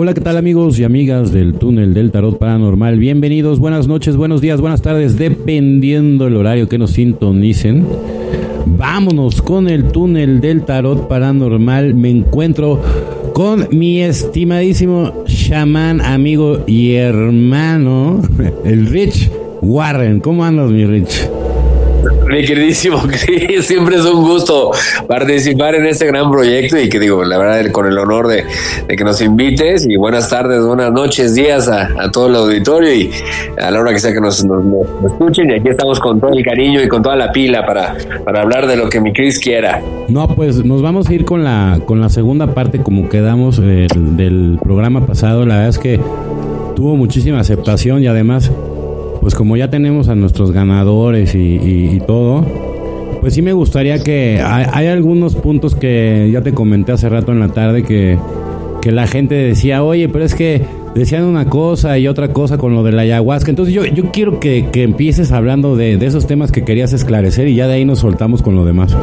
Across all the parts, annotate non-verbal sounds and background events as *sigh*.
Hola, ¿qué tal amigos y amigas del túnel del tarot paranormal? Bienvenidos, buenas noches, buenos días, buenas tardes, dependiendo el horario que nos sintonicen. Vámonos con el túnel del tarot paranormal. Me encuentro con mi estimadísimo chamán, amigo y hermano, *laughs* el Rich Warren. ¿Cómo andas, mi Rich? Mi queridísimo *laughs* Chris, siempre es un gusto participar en este gran proyecto y que digo, la verdad, con el honor de, que nos invites y buenas tardes, buenas noches, días a, todo el auditorio y a la hora que sea que nos, escuchen y aquí estamos con todo el cariño y con toda la pila para, para hablar de lo que mi Chris quiera. No, pues nos vamos a ir con la, con la segunda parte como quedamos eh, del programa pasado, la verdad es que tuvo muchísima aceptación y además pues como ya tenemos a nuestros ganadores y, todo, pues sí me gustaría que hay, algunos puntos que ya te comenté hace rato en la tarde que, que la gente decía, oye, pero es que decían una cosa y otra cosa con lo de la ayahuasca. Entonces yo, yo quiero que, empieces hablando de, de, esos temas que querías esclarecer y ya de ahí nos soltamos con lo demás.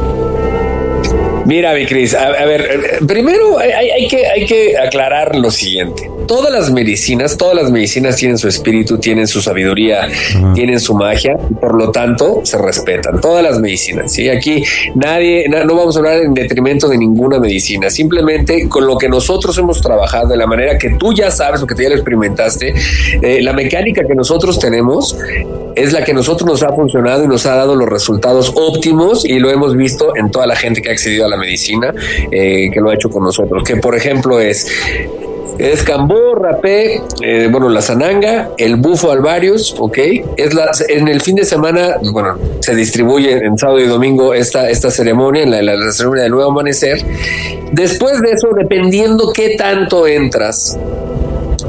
Mira, mi Cris, a, ver, primero hay, que, hay que aclarar lo siguiente. Todas las medicinas, todas las medicinas tienen su espíritu, tienen su sabiduría, tienen su magia y por lo tanto se respetan. Todas las medicinas, ¿sí? Aquí nadie, no vamos a hablar en detrimento de ninguna medicina. Simplemente con lo que nosotros hemos trabajado, de la manera que tú ya sabes o que tú ya lo experimentaste, eh, la mecánica que nosotros tenemos es la que nosotros nos ha funcionado y nos ha dado los resultados óptimos y lo hemos visto en toda la gente que ha accedido a la medicina, eh, que lo ha hecho con nosotros. Que por ejemplo es es Cambó, Rapé, eh, bueno, la Zananga, el Bufo Alvarius, ok. Es la, en el fin de semana, bueno, se distribuye en sábado y domingo esta, esta ceremonia, en la, la ceremonia del nuevo amanecer. Después de eso, dependiendo qué tanto entras,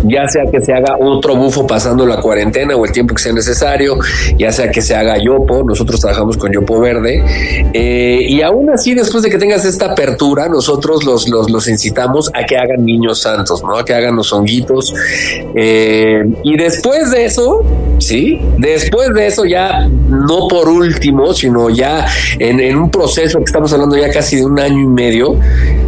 ya sea que se haga otro bufo pasando la cuarentena o el tiempo que sea necesario, ya sea que se haga yopo, nosotros trabajamos con yopo verde, eh, y aún así después de que tengas esta apertura, nosotros los, los, los incitamos a que hagan niños santos, ¿no? A que hagan los honguitos, eh, y después de eso, ¿sí? Después de eso ya, no por último, sino ya en, en un proceso que estamos hablando ya casi de un año y medio,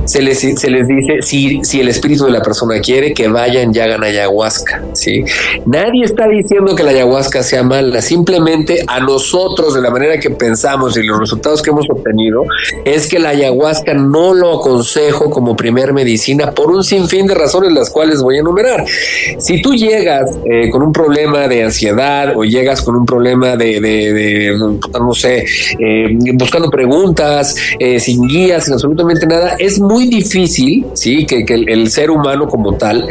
se les, se les dice si, si el espíritu de la persona quiere que vayan y hagan ayahuasca. ¿sí? Nadie está diciendo que la ayahuasca sea mala, simplemente a nosotros, de la manera que pensamos y los resultados que hemos obtenido, es que la ayahuasca no lo aconsejo como primer medicina por un sinfín de razones, las cuales voy a enumerar. Si tú llegas eh, con un problema de ansiedad o llegas con un problema de, de, no sé, eh, buscando preguntas, eh, sin guías, sin absolutamente nada, es muy difícil, sí, que, el, ser humano como tal,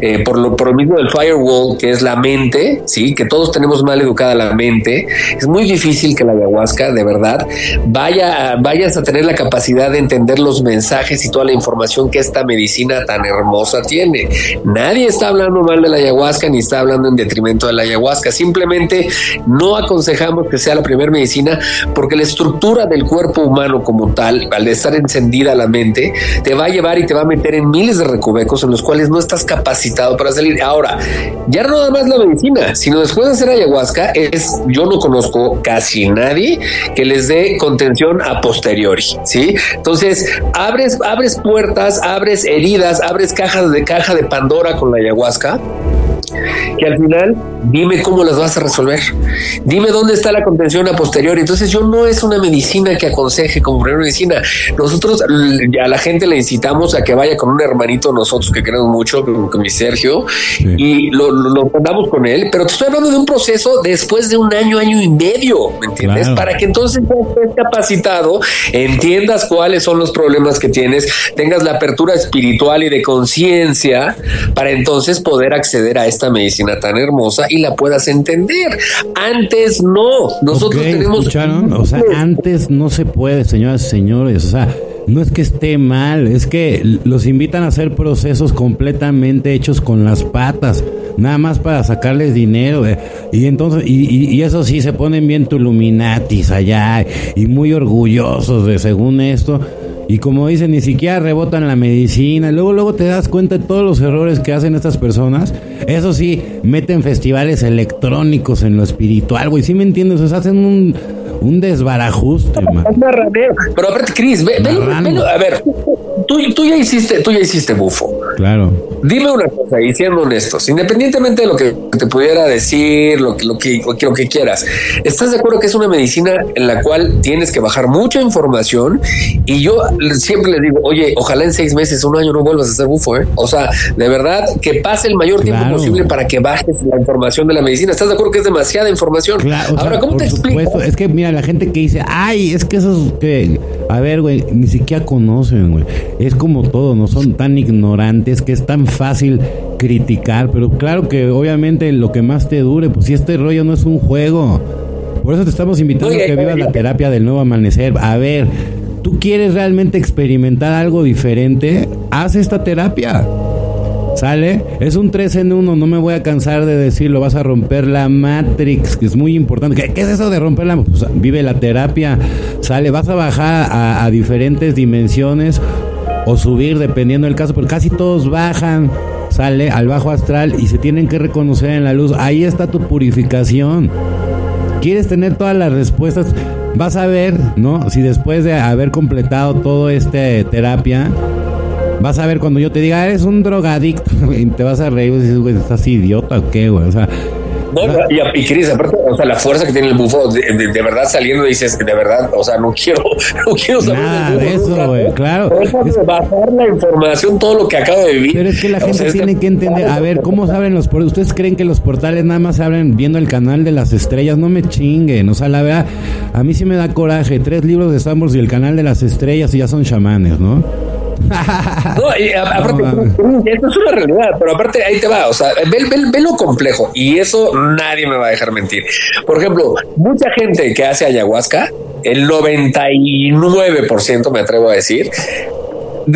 eh, por lo por mismo del firewall, que es la mente, sí, que todos tenemos mal educada la mente, es muy difícil que la ayahuasca, de verdad, vaya, vayas a tener la capacidad de entender los mensajes y toda la información que esta medicina tan hermosa tiene. Nadie está hablando mal de la ayahuasca ni está hablando en detrimento de la ayahuasca. Simplemente no aconsejamos que sea la primera medicina porque la estructura del cuerpo humano como tal, al estar encendida la mente, te va a llevar y te va a meter en miles de recovecos en los cuales no estás capacitado para salir. Ahora, ya no nada más la medicina, sino después de hacer ayahuasca, es, yo no conozco casi nadie que les dé contención a posteriori, ¿sí? Entonces, abres, abres puertas, abres heridas, abres cajas de caja de Pandora con la ayahuasca que al final dime cómo las vas a resolver, dime dónde está la contención a posteriori. Entonces yo no es una medicina que aconseje como primera medicina. Nosotros a la gente le incitamos a que vaya con un hermanito nosotros que queremos mucho, con, mi Sergio, y lo, lo, con él, pero te estoy hablando de un proceso después de un año, año y medio, ¿me entiendes? Para que entonces estés capacitado, entiendas cuáles son los problemas que tienes, tengas la apertura espiritual y de conciencia para entonces poder acceder a esta medicina tan hermosa y la puedas entender. Antes no. Nosotros tenemos. O sea, antes no se puede, señoras y señores. O sea, no es que esté mal, es que los invitan a hacer procesos completamente hechos con las patas, nada más para sacarles dinero. Eh. Y entonces, y, y, eso sí, se ponen bien tuluminatis allá y muy orgullosos de según esto. Y como dicen, ni siquiera rebotan la medicina. Luego, luego te das cuenta de todos los errores que hacen estas personas. Eso sí, meten festivales electrónicos en lo espiritual, güey. ¿Sí me entiendes? O sea, hacen un, un desbarajuste, man. Pero aparte, Cris, ve, a ver, tú, tú, ya hiciste, tú ya hiciste bufo. Claro. Dime una cosa, y siendo honestos, independientemente de lo que te pudiera decir, lo que, lo que, lo que quieras, ¿estás de acuerdo que es una medicina en la cual tienes que bajar mucha información? Y yo siempre les digo, oye, ojalá en seis meses, un año no vuelvas a ser bufo, ¿eh? O sea, de verdad, que pase el mayor tiempo posible para que bajes la información de la medicina. ¿Estás de acuerdo que es demasiada información? Claro, Ahora, ¿cómo te explico? Es que mira, la gente que dice, ay, es que esos que, a ver, güey, ni siquiera conocen, güey. Es como todo, no son tan ignorantes que es tan fácil criticar, pero claro que obviamente lo que más te dure, pues si este rollo no es un juego. Por eso te estamos invitando a que vivas la terapia del nuevo amanecer. A ver, ¿tú quieres realmente experimentar algo diferente? Haz esta terapia. ¿Sale? Es un 3 en 1, no me voy a cansar de decirlo. Vas a romper la Matrix, que es muy importante. ¿Qué, es eso de romper la pues, Vive la terapia, ¿sale? Vas a bajar a, a diferentes dimensiones o subir dependiendo del caso, pero casi todos bajan, sale al bajo astral y se tienen que reconocer en la luz. Ahí está tu purificación. ¿Quieres tener todas las respuestas? Vas a ver, ¿no? Si después de haber completado todo este terapia, vas a ver cuando yo te diga, eres un drogadicto, *laughs* y te vas a reír y dices, güey, estás idiota o qué, güey. O sea, no, y, y Cris, aparte, o sea, la fuerza que tiene el bufo, de, de, verdad saliendo dices, de verdad, o sea, no quiero, *laughs* no quiero saber Nada de eso, güey, claro. Es... bajar la información, todo lo que acabo de vivir. Pero es que la gente o sea, tiene que entender, a ver, ¿cómo saben los portales? ¿Ustedes creen que los portales nada más se abren viendo el canal de las estrellas? No me chinguen, o sea, la verdad, a mí sí me da coraje, tres libros de Sambors y el canal de las estrellas y ya son chamanes, ¿no? No, y aparte, no, esto es una realidad, pero aparte ahí te va, o sea, ve, ve, ve, lo complejo y eso nadie me va a dejar mentir. Por ejemplo, mucha gente que hace ayahuasca, el 99% me atrevo a decir,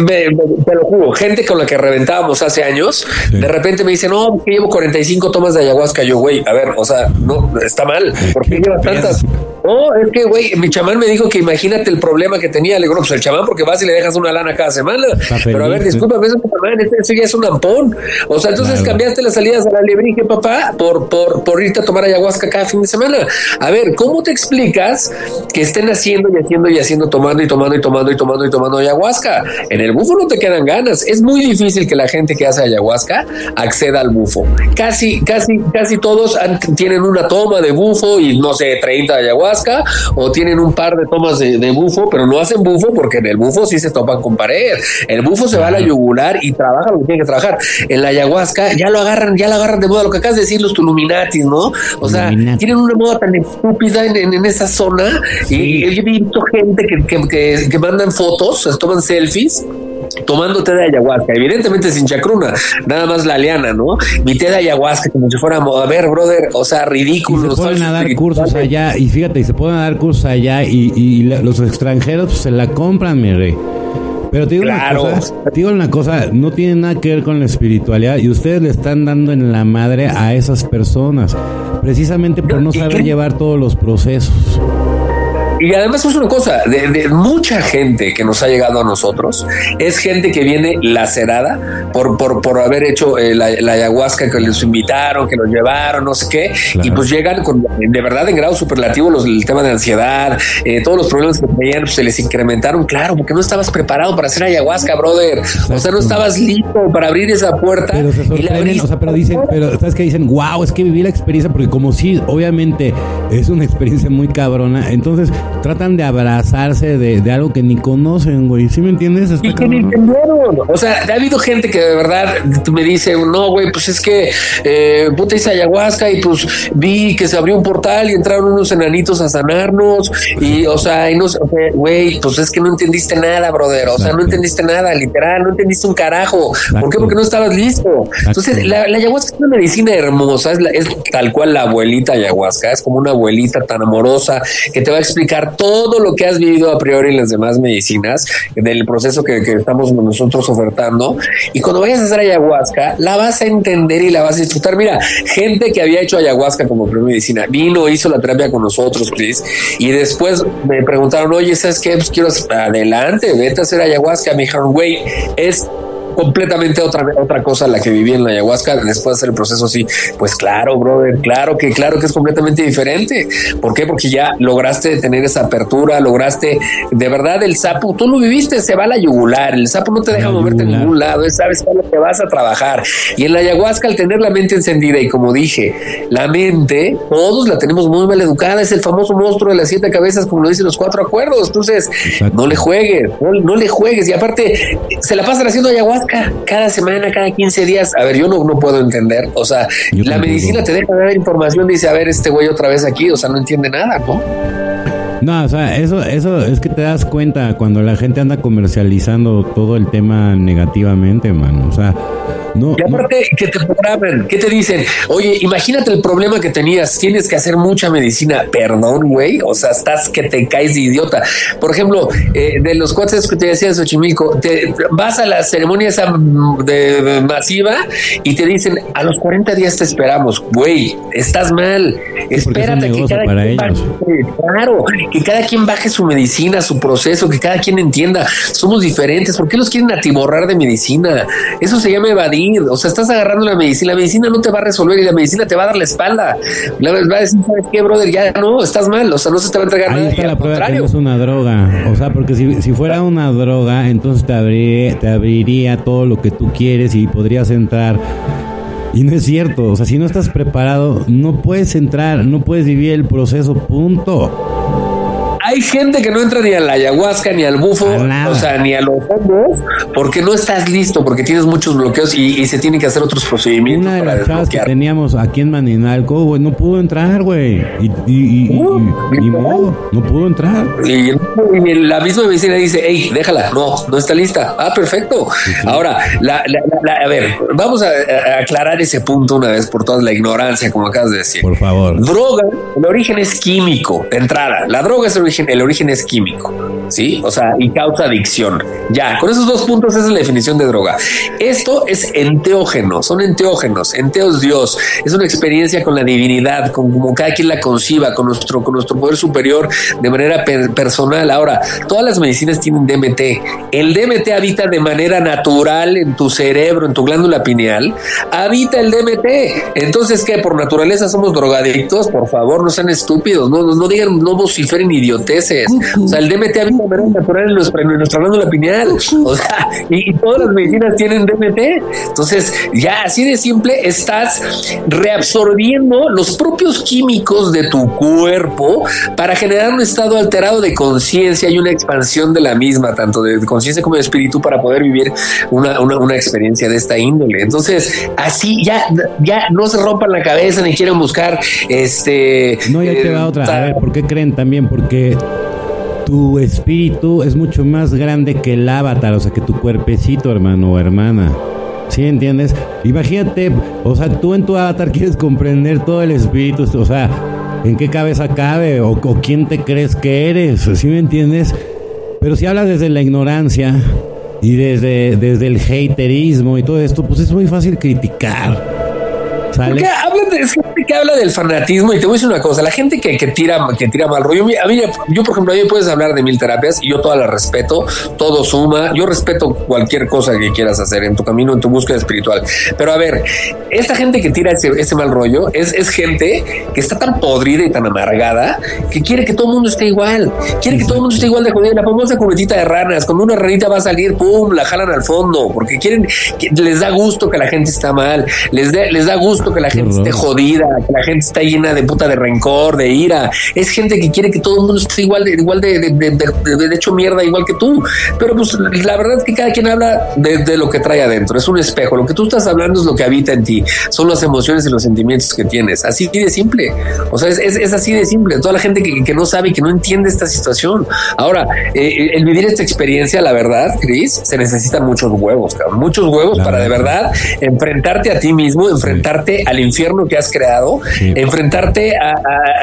me, me, te lo juro, gente con la que reventábamos hace años, sí. de repente me dicen, no, que llevo 45 tomas de ayahuasca. Yo, güey, a ver, o sea, no, está mal. ¿Por qué llevas tantas? No, es que, güey, mi chamán me dijo que imagínate el problema que tenía. Le digo, no, pues el chamán, porque vas y le dejas una lana cada semana. Pero a ver, discúlpame, eso, chamán, eso ya es un ampón. O sea, entonces claro. cambiaste las salidas a la lebrige, papá, por, por, por irte a tomar ayahuasca cada fin de semana. A ver, ¿cómo te explicas que estén haciendo y haciendo y haciendo, tomando y tomando y tomando y tomando y tomando ayahuasca? En el bufo no te quedan ganas. Es muy difícil que la gente que hace ayahuasca acceda al bufo. Casi, casi, casi todos han, tienen una toma de bufo y no sé, 30 de ayahuasca o tienen un par de tomas de, de, bufo, pero no hacen bufo porque en el bufo sí se topan con pared. El bufo se va a la yugular y trabaja lo que tiene que trabajar. En la ayahuasca ya lo agarran, ya lo agarran de moda, lo que acabas de decir los Tuluminatis, ¿no? O sea, Illuminati. tienen una moda tan estúpida en, en, en esa zona sí. y, y, he visto gente que, que, que, que mandan fotos, se toman selfies tomando té de ayahuasca, evidentemente sin chacruna, nada más la liana, ¿no? Mi té de ayahuasca, como si fuera, a ver, brother, o sea, ridículo. Y se pueden a dar cursos allá, y fíjate, y se pueden dar cursos allá, y, y los extranjeros pues, se la compran, mi rey. Pero te digo, claro. una cosa, te digo una cosa, no tiene nada que ver con la espiritualidad y ustedes le están dando en la madre a esas personas, precisamente por no saber llevar todos los procesos. Y además es una cosa, de, de, mucha gente que nos ha llegado a nosotros, es gente que viene lacerada por, por, por haber hecho eh, la, la, ayahuasca que les invitaron, que los llevaron, no sé qué, claro. y pues llegan con, de verdad en grado superlativo los, el tema de ansiedad, eh, todos los problemas que tenían pues, se les incrementaron, claro, porque no estabas preparado para hacer ayahuasca, brother, Exacto. o sea, no estabas listo para abrir esa puerta. Pero se sorprenden, o sea, pero dicen, pero sabes que dicen, wow, es que viví la experiencia, porque como si, obviamente, es una experiencia muy cabrona, entonces tratan de abrazarse de, de, algo que ni conocen, güey. ¿Sí me entiendes? Está y que ni entendieron. O sea, ha habido gente que de verdad me dice, no, güey, pues es que eh, puta hice ayahuasca y pues vi que se abrió un portal y entraron unos enanitos a sanarnos. Y, o sea, y no sé, güey, pues es que no entendiste nada, brother. O sea, no entendiste nada, literal, no entendiste un carajo. Exacto. ¿Por qué? Porque no estabas listo. Exacto. Entonces, la, la, ayahuasca es una medicina hermosa, es, la, es tal cual la abuelita ayahuasca, es como una abuelita tan amorosa que te va a explicar todo lo que has vivido a priori en las demás medicinas, del proceso que, estamos nosotros ofertando. Y cuando vayas a hacer ayahuasca, la vas a entender y la vas a disfrutar. Mira, gente que había hecho ayahuasca como primera medicina, vino, hizo la terapia con nosotros, Chris, y después me preguntaron, oye, ¿sabes qué? Pues quiero adelante, vete a hacer ayahuasca. Me dijeron, güey, es completamente otra, otra cosa la que viví en la ayahuasca después de hacer el proceso así. Pues claro, brother, claro que, claro que es completamente diferente. ¿Por qué? Porque ya lograste tener esa apertura, lograste, de verdad, el sapo, tú lo viviste, se va a la yugular, el sapo no te deja moverte en ningún lado, sabes lo que vas a trabajar. Y en la ayahuasca, al tener la mente encendida, y como dije, la mente, todos la tenemos muy mal educada, es el famoso monstruo de las siete cabezas, como lo dicen los cuatro acuerdos. Entonces, no le juegues, no, le juegues. Y aparte, se la pasan haciendo ayahuasca cada semana, cada 15 días. A ver, yo no, no puedo entender. O sea, la medicina te deja dar información, dice, a ver, este güey otra vez aquí, o sea, no entiende nada, ¿no? No, o sea, eso, eso es que te das cuenta cuando la gente anda comercializando todo el tema negativamente, mano. O sea, no, y aparte que te programan, ¿qué te dicen? Oye, imagínate el problema que tenías, tienes que hacer mucha medicina. Perdón, güey, o sea, estás que te caes de idiota. Por ejemplo, eh, de los cuates que te decía de Xochimilco, te vas a la ceremonia esa de, masiva y te dicen, a los 40 días te esperamos. Güey, estás mal. Espérate que cada quien baje, claro, que cada quien baje su medicina, su proceso, que cada quien entienda. Somos diferentes. ¿Por qué los quieren atiborrar de medicina? Eso se llama evadir o sea, estás agarrando la medicina, la medicina no te va a resolver y la medicina te va a dar la espalda. La va a decir, ¿sabes qué, brother? Ya no, estás mal, o sea, no se te va a entregar Ahí Está la prueba que no es una droga. O sea, porque si, si fuera una droga, entonces te, abriría, te abriría todo lo que tú quieres y podrías entrar. Y no es cierto, o sea, si no estás preparado, no puedes entrar, no puedes vivir el proceso, punto hay gente que no entra ni a la ayahuasca, ni al bufo, o sea, ni a los hongos, porque no estás listo, porque tienes muchos bloqueos y, se tienen que hacer otros procedimientos. Una de las chavas que teníamos aquí en Maninalco, güey, no pudo entrar, güey. Y, y, y, modo, no pudo entrar. Y, la misma medicina dice, hey, déjala, no, no está lista. Ah, perfecto. Ahora, la, a ver, vamos a, aclarar ese punto una vez por toda la ignorancia, como acabas de decir. Por favor. Droga, el origen es químico, de entrada. La droga es el origen el origen es químico, ¿sí? O sea, y causa adicción. Ya, con esos dos puntos esa es la definición de droga. Esto es enteógeno, son enteógenos, enteos Dios, es una experiencia con la divinidad, con como cada quien la conciba, con nuestro, con nuestro poder superior de manera personal. Ahora, todas las medicinas tienen DMT. El DMT habita de manera natural en tu cerebro, en tu glándula pineal, habita el DMT. Entonces, ¿qué? Por naturaleza somos drogadictos, por favor, no sean estúpidos, no, no, digan, no vociferen idiota o sea, el DMT habita manera natural en nuestra, en nuestra glándula pineal. O sea, y, todas las medicinas tienen DMT. Entonces, ya así de simple, estás reabsorbiendo los propios químicos de tu cuerpo para generar un estado alterado de conciencia y una expansión de la misma, tanto de conciencia como de espíritu, para poder vivir una, una, experiencia de esta índole. Entonces, así ya, ya no se rompan la cabeza ni quieren buscar este. No, ya te va eh, otra. A ver, ¿por qué creen también? Porque tu espíritu es mucho más grande que el avatar, o sea, que tu cuerpecito, hermano o hermana. ¿Sí entiendes? Imagínate, o sea, tú en tu avatar *laughs* quieres comprender todo el espíritu, o sea, en qué cabeza cabe o, quién te crees que eres, ¿sí me entiendes? Pero si hablas desde la ignorancia y desde, desde el haterismo y todo esto, pues es muy fácil criticar. Porque de, gente que habla del fanatismo y te voy a decir una cosa, la gente que, que tira que tira mal rollo, a mí, yo por ejemplo, a mí puedes hablar de mil terapias y yo todas las respeto, todo suma, yo respeto cualquier cosa que quieras hacer en tu camino, en tu búsqueda espiritual. Pero a ver, esta gente que tira ese, ese mal rollo es, es gente que está tan podrida y tan amargada que quiere que todo el mundo esté igual, quiere que todo el mundo esté igual de jodida, la famosa cubetita de ranas, cuando una ranita va a salir, pum, la jalan al fondo, porque quieren, les da gusto que la gente está mal, les, les da gusto que la gente esté jodida, que la gente está llena de puta de rencor, de ira. Es gente que quiere que todo el mundo esté igual de, igual de, de, hecho mierda, igual que tú. Pero pues la verdad es que cada quien habla de, lo que trae adentro. Es un espejo. Lo que tú estás hablando es lo que habita en ti. Son las emociones y los sentimientos que tienes. Así de simple. O sea, es, es, así de simple. Toda la gente que, que, no sabe y que no entiende esta situación. Ahora, eh, el vivir esta experiencia, la verdad, Chris, se necesitan muchos huevos, cabrón. Muchos huevos para de verdad enfrentarte a ti mismo, enfrentarte enfrentarte al infierno que has creado, enfrentarte a,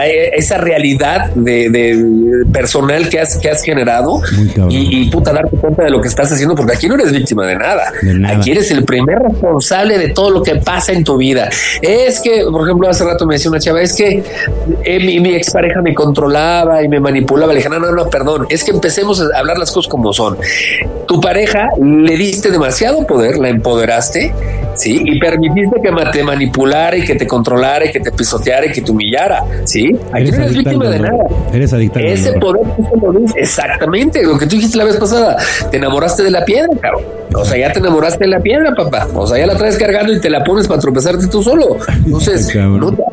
esa realidad de, personal que has, que has generado y, puta, darte cuenta de lo que estás haciendo, porque aquí no eres víctima de nada. Aquí eres el primer responsable de todo lo que pasa en tu vida. Es que, por ejemplo, hace rato me decía una chava, es que eh, mi, mi expareja me controlaba y me manipulaba. Le dije, no, no, no, perdón, es que empecemos a hablar las cosas como son. Tu pareja le diste demasiado poder, la empoderaste, ¿sí? Y permitiste que te manipulara y que te controlara y que te pisoteara y que te humillara, ¿sí? Aquí no eres víctima de nada. Eres adicta Ese poder, exactamente, lo que tú dijiste la vez pasada, te enamoraste de la piedra, cabrón. O sea, ya te enamoraste de la piedra, papá. O sea, ya la traes cargando y te la pones para tropezarte tú solo. Entonces, no te,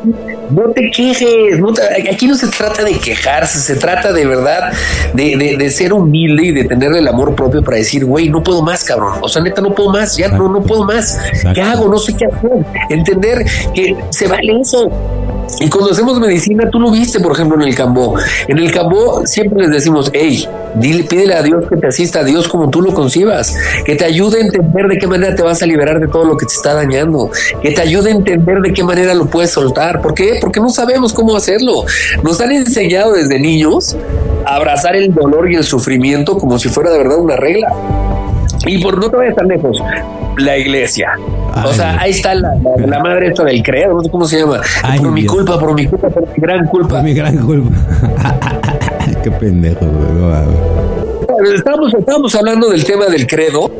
no te quejes. No aquí no se trata de quejarse, se trata de verdad de, de, de ser humilde y de tener el amor propio para decir, güey, no puedo más, cabrón. O sea, neta, no puedo más, ya no, no puedo más. ¿Qué hago? No sé qué hacer. Entender que se vale eso. Y cuando hacemos medicina, tú lo viste, por ejemplo, en el Cambó. En el Cambó siempre les decimos, hey, dile, pídele a Dios que te asista a Dios como tú lo concibas, que te ayude a entender de qué manera te vas a liberar de todo lo que te está dañando, que te ayude a entender de qué manera lo puedes soltar. ¿Por qué? Porque no sabemos cómo hacerlo. Nos han enseñado desde niños a abrazar el dolor y el sufrimiento como si fuera de verdad una regla. Y por no te vayas tan lejos, la iglesia. o sea, ahí está la, madre esta del credo, no sé cómo se llama. por mi culpa, por mi culpa, por mi gran culpa. Por mi gran culpa. *laughs* Qué pendejo, güey. Estábamos, estábamos hablando del tema del credo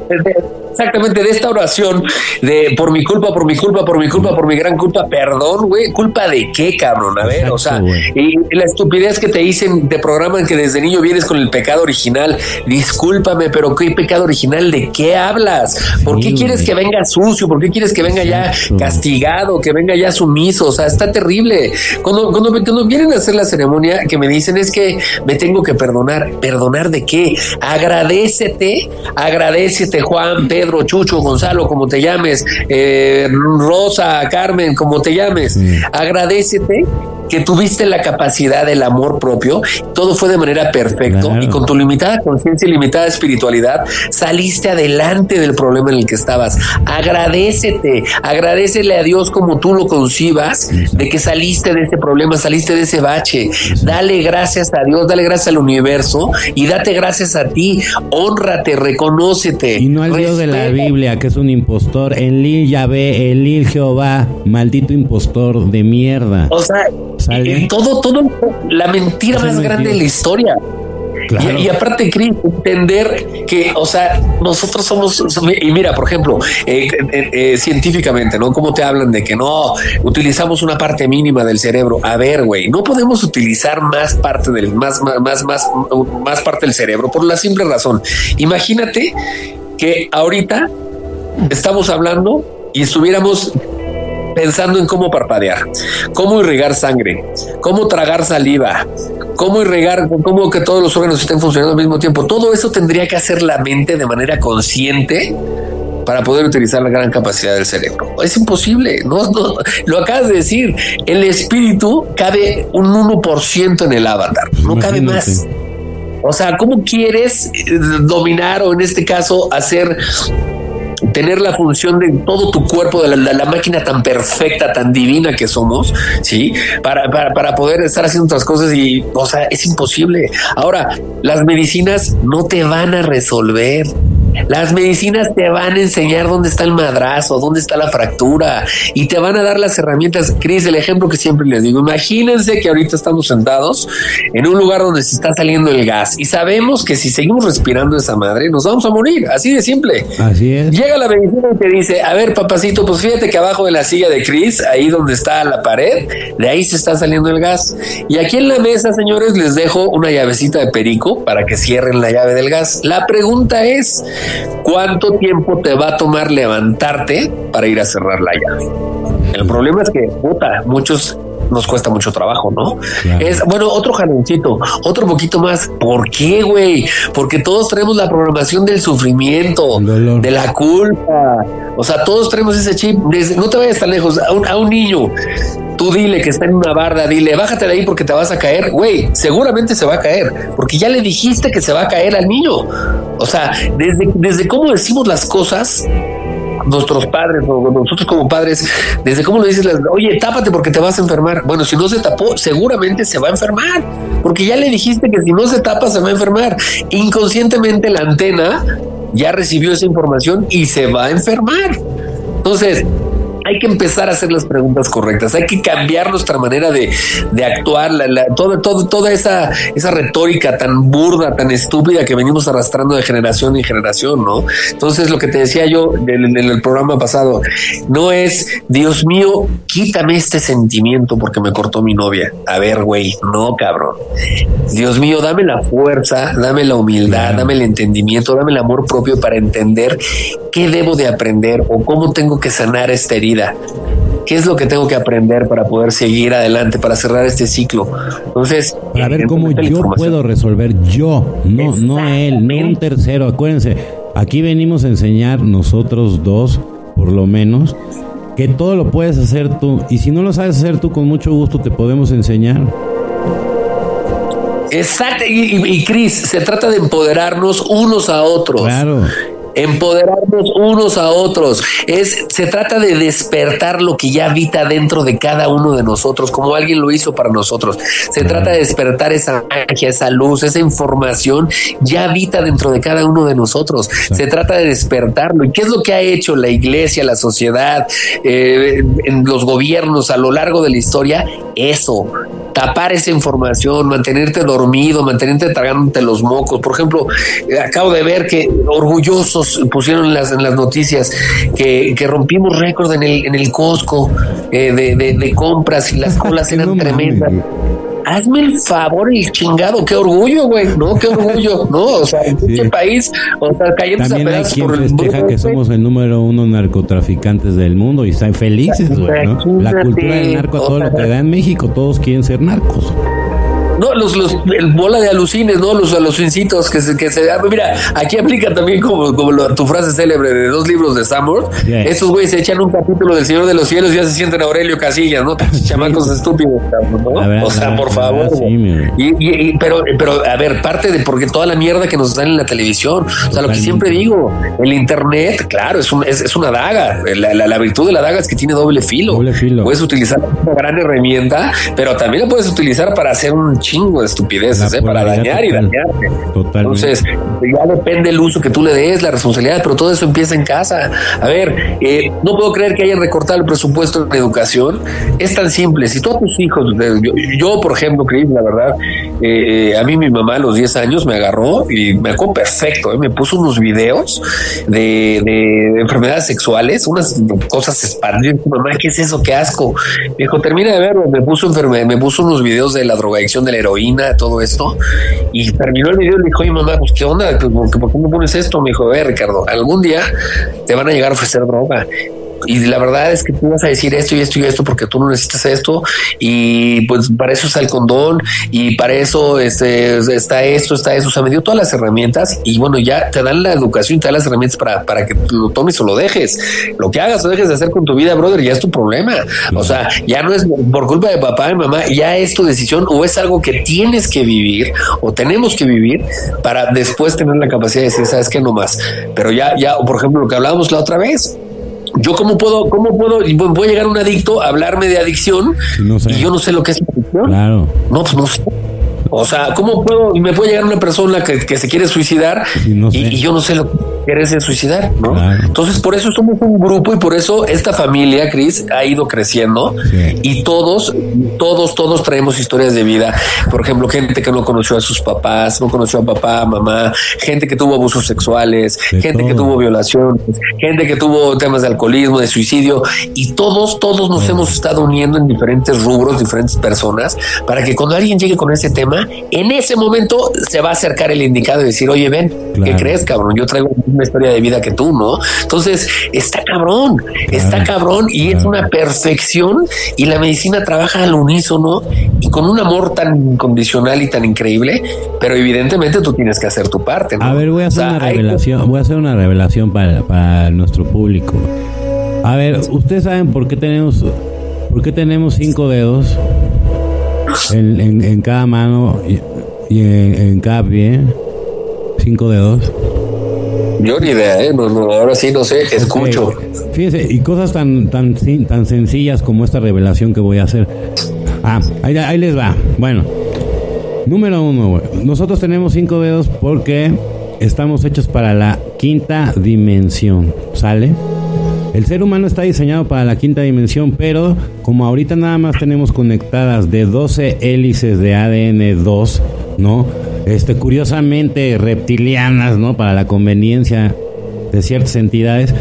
exactamente de esta oración de por mi culpa, por mi culpa, por mi culpa, por mi gran culpa, perdón, güey, culpa de qué, cabrón, a ver, o sea, y la estupidez que te dicen, te programan que desde niño vienes con el pecado original, discúlpame, pero qué pecado original, ¿de qué hablas? ¿Por qué quieres que venga sucio? ¿Por qué quieres que venga ya castigado, que venga ya sumiso? O sea, está terrible. Cuando, cuando, cuando vienen a hacer la ceremonia, que me dicen es que me tengo que perdonar, ¿perdonar de qué? Agradecete, agradecete, Juan, Pedro, Chucho, Gonzalo, como te llames, eh, Rosa, Carmen, como te llames, agradecete que tuviste la capacidad del amor propio, todo fue de manera perfecta y con tu limitada conciencia y limitada espiritualidad saliste adelante del problema en el que estabas. Agradecete, agradecele a Dios como tú lo concibas de que saliste de ese problema, saliste de ese bache. Dale gracias a Dios, dale gracias al universo y date gracias a ti. Honrate, reconócete. Y no al Dios de la Biblia, que es un impostor. Enlil Yahvé, Enlil Jehová, maldito impostor de mierda. O sea, todo, todo, la mentira más grande de la historia. Y, aparte, Cris, entender que, o sea, nosotros somos, y mira, por ejemplo, eh, eh, eh, científicamente, ¿no? ¿Cómo te hablan de que no utilizamos una parte mínima del cerebro? A ver, güey, no podemos utilizar más parte del, más, más, más, más, más parte del cerebro por la simple razón. Imagínate que ahorita estamos hablando y estuviéramos pensando en cómo parpadear, cómo irrigar sangre, cómo tragar saliva, cómo irrigar, cómo que todos los órganos estén funcionando al mismo tiempo. Todo eso tendría que hacer la mente de manera consciente para poder utilizar la gran capacidad del cerebro. Es imposible, no, lo acabas de decir. El espíritu cabe un 1% en el avatar, no cabe más. O sea, ¿cómo quieres eh, dominar o en este caso hacer tener la función de todo tu cuerpo, de la, máquina tan perfecta, tan divina que somos, ¿sí? Para, para, para, poder estar haciendo otras cosas y, o sea, es imposible. Ahora, las medicinas no te van a resolver. Las medicinas te van a enseñar dónde está el madrazo, dónde está la fractura y te van a dar las herramientas. Cris, el ejemplo que siempre les digo, imagínense que ahorita estamos sentados en un lugar donde se está saliendo el gas y sabemos que si seguimos respirando esa madre nos vamos a morir, así de simple. Así es. Llega la medicina y te dice, a ver, papacito, pues fíjate que abajo de la silla de Cris, ahí donde está la pared, de ahí se está saliendo el gas. Y aquí en la mesa, señores, les dejo una llavecita de perico para que cierren la llave del gas. La pregunta es, ¿Cuánto tiempo te va a tomar levantarte para ir a cerrar la llave? El problema es que, puta, muchos nos cuesta mucho trabajo, ¿no? Es bueno, otro jaloncito, otro poquito más. ¿Por qué, güey? Porque todos tenemos la programación del sufrimiento, de la culpa. O sea, todos tenemos ese chip. no te vayas tan lejos. A un, a un niño Tú dile que está en una barda, dile, bájate de ahí porque te vas a caer. Güey, seguramente se va a caer, porque ya le dijiste que se va a caer al niño. O sea, desde, desde cómo decimos las cosas, nuestros padres o nosotros como padres, desde cómo le dices, oye, tápate porque te vas a enfermar. Bueno, si no se tapó, seguramente se va a enfermar, porque ya le dijiste que si no se tapa se va a enfermar. Inconscientemente la antena ya recibió esa información y se va a enfermar. Entonces, hay que empezar a hacer las preguntas correctas, hay que cambiar nuestra manera de, actuar, la, toda, toda esa, esa retórica tan burda, tan estúpida que venimos arrastrando de generación en generación, ¿no? Entonces, lo que te decía yo en, el programa pasado, no es, Dios mío, quítame este sentimiento porque me cortó mi novia. A ver, güey, no, cabrón. Dios mío, dame la fuerza, dame la humildad, dame el entendimiento, dame el amor propio para entender qué debo de aprender o cómo tengo que sanar esta herida ¿Qué es lo que tengo que aprender para poder seguir adelante, para cerrar este ciclo? Entonces, para ver cómo yo puedo resolver yo, no, no él, no un tercero. Acuérdense, aquí venimos a enseñar nosotros dos, por lo menos, que todo lo puedes hacer tú. Y si no lo sabes hacer tú, con mucho gusto te podemos enseñar. Exacto, y, y, Cris, se trata de empoderarnos unos a otros. Claro empoderarnos unos a otros. Es, se trata de despertar lo que ya habita dentro de cada uno de nosotros, como alguien lo hizo para nosotros. Se trata de despertar esa magia, esa luz, esa información ya habita dentro de cada uno de nosotros. Se trata de despertarlo. ¿Y qué es lo que ha hecho la iglesia, la sociedad, eh, en los gobiernos a lo largo de la historia? Eso, tapar esa información, mantenerte dormido, mantenerte tragándote los mocos. Por ejemplo, acabo de ver que orgullosos pusieron en las, en las noticias que, que rompimos récord en el, en el Costco eh, de, de, compras y las *laughs* colas eran tremendas hazme el favor y chingado, qué orgullo, güey, ¿no? Qué orgullo, ¿no? O sea, en este país, o sea, cayendo También hay quien festeja que somos el número uno narcotraficantes del mundo y están felices, güey, ¿no? La cultura del narco, todo lo que da en México, todos quieren ser narcos. No, los, los, el bola de alucines, ¿no? Los alucincitos que se, que se, ah, mira, aquí aplica también como, como tu frase célebre de dos libros de Samur. Esos güeyes se echan un capítulo del Señor de los Cielos y ya se sienten Aurelio Casillas, ¿no? *laughs* Chamacos estúpidos, ¿no? o sea, por favor. y, pero, pero, a ver, parte de porque toda la mierda que nos dan en la televisión, o sea, lo que siempre digo, el internet, claro, es, un, es, es una daga. La, la, virtud de la daga es que tiene doble filo. Doble filo. Puedes utilizar una gran herramienta, pero también la puedes utilizar para hacer un chingo de estupideces ¿eh? para dañar y dañarte. Entonces, ya depende el uso que tú le des, la responsabilidad, pero todo eso empieza en casa. A ver, eh, no puedo creer que hayan recortado el presupuesto en educación. Es tan simple. Si todos tus hijos, yo, por ejemplo, Cris, la verdad, eh, a mí mi mamá a los 10 años me agarró y me acuerdo perfecto, me puso unos videos de, enfermedades sexuales, unas cosas expandidas. Mamá, ¿qué es eso? Qué asco. Me dijo, termina de verlo. Me puso enfermedad, me puso unos videos de la drogadicción de la heroína, todo esto. Y terminó el video y le dijo, oye mamá, pues qué onda, pues, ¿por qué me pones esto? Me dijo, a ver, Ricardo, algún día te van a llegar a ofrecer droga y la verdad es que tú vas a decir esto y esto y esto porque tú no necesitas esto y pues para eso está el condón y para eso este, está esto, está eso, o sea, me dio todas las herramientas y bueno, ya te dan la educación, te dan las herramientas para, para que lo tomes o lo dejes. Lo que hagas o dejes de hacer con tu vida, brother, ya es tu problema. O sea, ya no es por culpa de papá y mamá, ya es tu decisión o es algo que tienes que vivir o tenemos que vivir para después tener la capacidad de decir, sabes que no más. Pero ya, ya, por ejemplo, lo que hablábamos la otra vez, yo cómo puedo, cómo puedo, voy a llegar un adicto a hablarme de adicción y yo no sé lo que es adicción. Claro. No, pues no sé. O sea, ¿cómo puedo, me puede llegar una persona que, se quiere suicidar y, yo no sé lo que quiere suicidar, ¿no? Entonces, por eso somos un grupo y por eso esta familia, Cris, ha ido creciendo y todos, todos, todos traemos historias de vida. Por ejemplo, gente que no conoció a sus papás, no conoció a papá, mamá, gente que tuvo abusos sexuales, gente que tuvo violaciones, gente que tuvo temas de alcoholismo, de suicidio y todos, todos nos hemos estado uniendo en diferentes rubros, diferentes personas, para que cuando alguien llegue con ese tema, en ese momento se va a acercar el indicado y decir, oye, ven, ¿qué crees, cabrón? Yo traigo una historia de vida que tú, ¿no? Entonces, está cabrón, está cabrón y es una perfección y la medicina trabaja al unísono y con un amor tan incondicional y tan increíble, pero evidentemente tú tienes que hacer tu parte. A ver, voy a hacer una revelación, voy a hacer una revelación para, para nuestro público. A ver, ustedes saben por qué tenemos, por qué tenemos cinco dedos en, en, cada mano y, en, cada pie, cinco dedos. Yo ni idea, ¿eh? No, no, ahora sí no sé, escucho. Fíjense, y cosas tan, tan, tan sencillas como esta revelación que voy a hacer. Ah, ahí, ahí les va. Bueno, número uno, nosotros tenemos cinco dedos porque estamos hechos para la quinta dimensión, ¿sale? El ser humano está diseñado para la quinta dimensión, pero como ahorita nada más tenemos conectadas de 12 hélices de ADN 2, ¿no? Este, curiosamente reptilianas, ¿no? Para la conveniencia de ciertas entidades,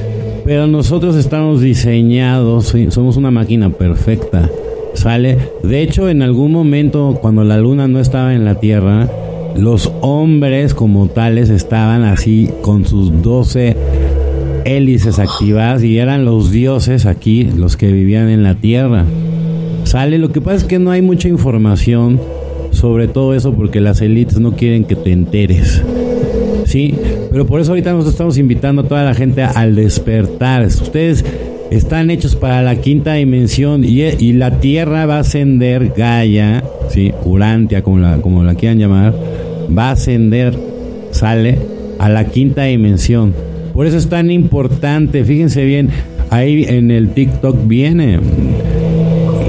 pero nosotros estamos diseñados, somos una máquina perfecta, ¿sale? De hecho, en algún momento, cuando la luna no estaba en la Tierra, los hombres como tales estaban así con sus 12 hélices activadas y eran los dioses aquí los que vivían en la tierra. Sale, lo que pasa es que no hay mucha información sobre todo eso porque las élites no quieren que te enteres. Sí, pero por eso ahorita nos estamos invitando a toda la gente al despertar. Ustedes están hechos para la quinta dimensión y, y la Tierra va a ascender, Gaia, sí, Urantia, como la, como la quieran llamar, va a ascender, sale a la quinta dimensión. Por eso es tan importante, fíjense bien, ahí en el TikTok viene.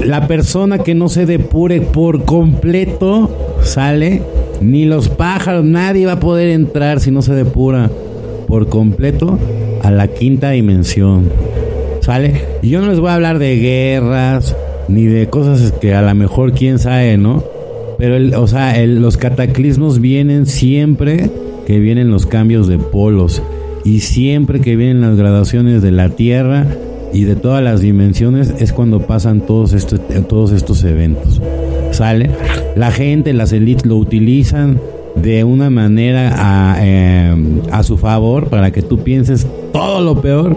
La persona que no se depure por completo sale, ni los pájaros, nadie va a poder entrar si no se depura por completo a la quinta dimensión. ¿Sale? Y yo no les voy a hablar de guerras, ni de cosas que a lo mejor quién sabe, ¿no? Pero, o sea, los cataclismos vienen siempre que vienen los cambios de polos y siempre que vienen las gradaciones de la Tierra y de todas las dimensiones es cuando pasan todos estos, todos estos eventos. ¿Sale? La gente, las élites lo utilizan de una manera a, eh, a su favor para que tú pienses todo lo peor,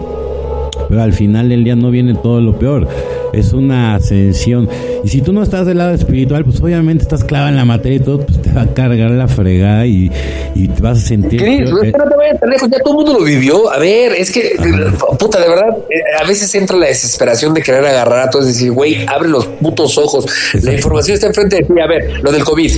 pero al final del día no viene todo lo peor es una ascensión. Y si tú no estás del lado espiritual, pues obviamente estás clavado en la materia y todo, pues te va a cargar la fregada y, y te vas a sentir. Cris, no, espérate, vaya tan lejos, ya todo el mundo lo vivió. A ver, es que, puta, de verdad, eh, a veces entra la desesperación de querer agarrar a todos y decir, güey, abre los putos ojos. La información está enfrente de ti. A ver, lo del COVID.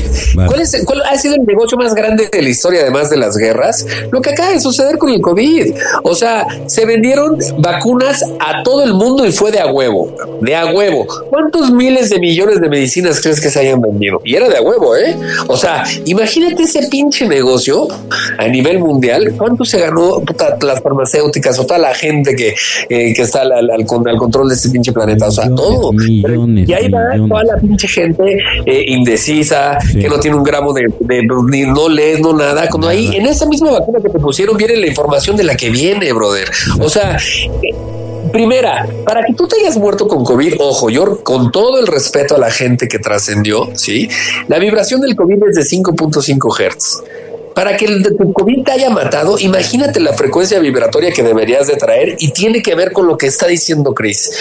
¿Cuál, es, ¿Cuál ha sido el negocio más grande de la historia, además de las guerras? Lo que acaba de suceder con el COVID. O sea, se vendieron vacunas a todo el mundo y fue de a huevo de a huevo. ¿Cuántos miles de millones de medicinas crees que se hayan vendido? Y era de a huevo, ¿eh? O sea, imagínate ese pinche negocio a nivel mundial. ¿Cuánto se ganó las farmacéuticas o toda la gente que, eh, que está al, al, control de este pinche planeta? O sea, todo. y ahí va toda la pinche gente eh, indecisa, que no tiene un gramo de, ni no lees, no nada. Cuando ahí, en esa misma vacuna que te pusieron, viene la información de la que viene, brother. O sea, Primera, para que tú te hayas muerto con COVID, ojo, yo con todo el respeto a la gente que trascendió, ¿sí? La vibración del COVID es de 5.5 Hertz para que el de tu COVID te haya matado, imagínate la frecuencia vibratoria que deberías de traer y tiene que ver con lo que está diciendo Chris,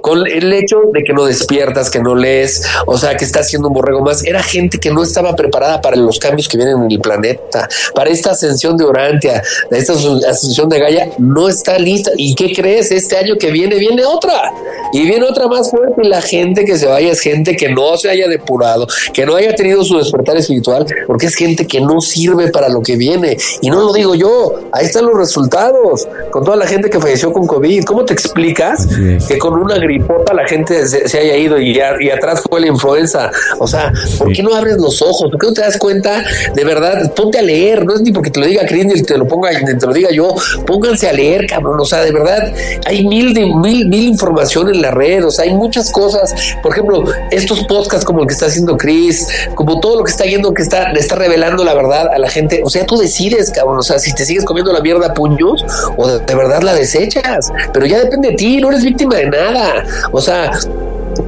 con el hecho de que no despiertas, que no lees, o sea, que estás haciendo un borrego más. Era gente que no estaba preparada para los cambios que vienen en el planeta, para esta ascensión de Orantia, esta ascensión de Gaia, no está lista. ¿Y qué crees? Este año que viene, viene otra y viene otra más fuerte. Y la gente que se vaya es gente que no se haya depurado, que no haya tenido su despertar espiritual, porque es gente que no sirve para lo que viene. Y no lo digo yo, ahí están los resultados, con toda la gente que falleció con COVID. ¿Cómo te explicas que con una gripota la gente se, haya ido y, y, atrás fue la influenza? O sea, ¿por qué no abres los ojos? ¿Por qué no te das cuenta? De verdad, ponte a leer, no es ni porque te lo diga Chris ni te lo ponga, te lo diga yo, pónganse a leer, cabrón. O sea, de verdad, hay mil de mil, mil información en la red, o sea, hay muchas cosas. Por ejemplo, estos podcasts como el que está haciendo Chris, como todo lo que está yendo, que está, le está revelando la verdad a la gente o sea, tú decides, cabrón, o sea, si te sigues comiendo la mierda a puños o de, de verdad la desechas, pero ya depende de ti, no eres víctima de nada, o sea,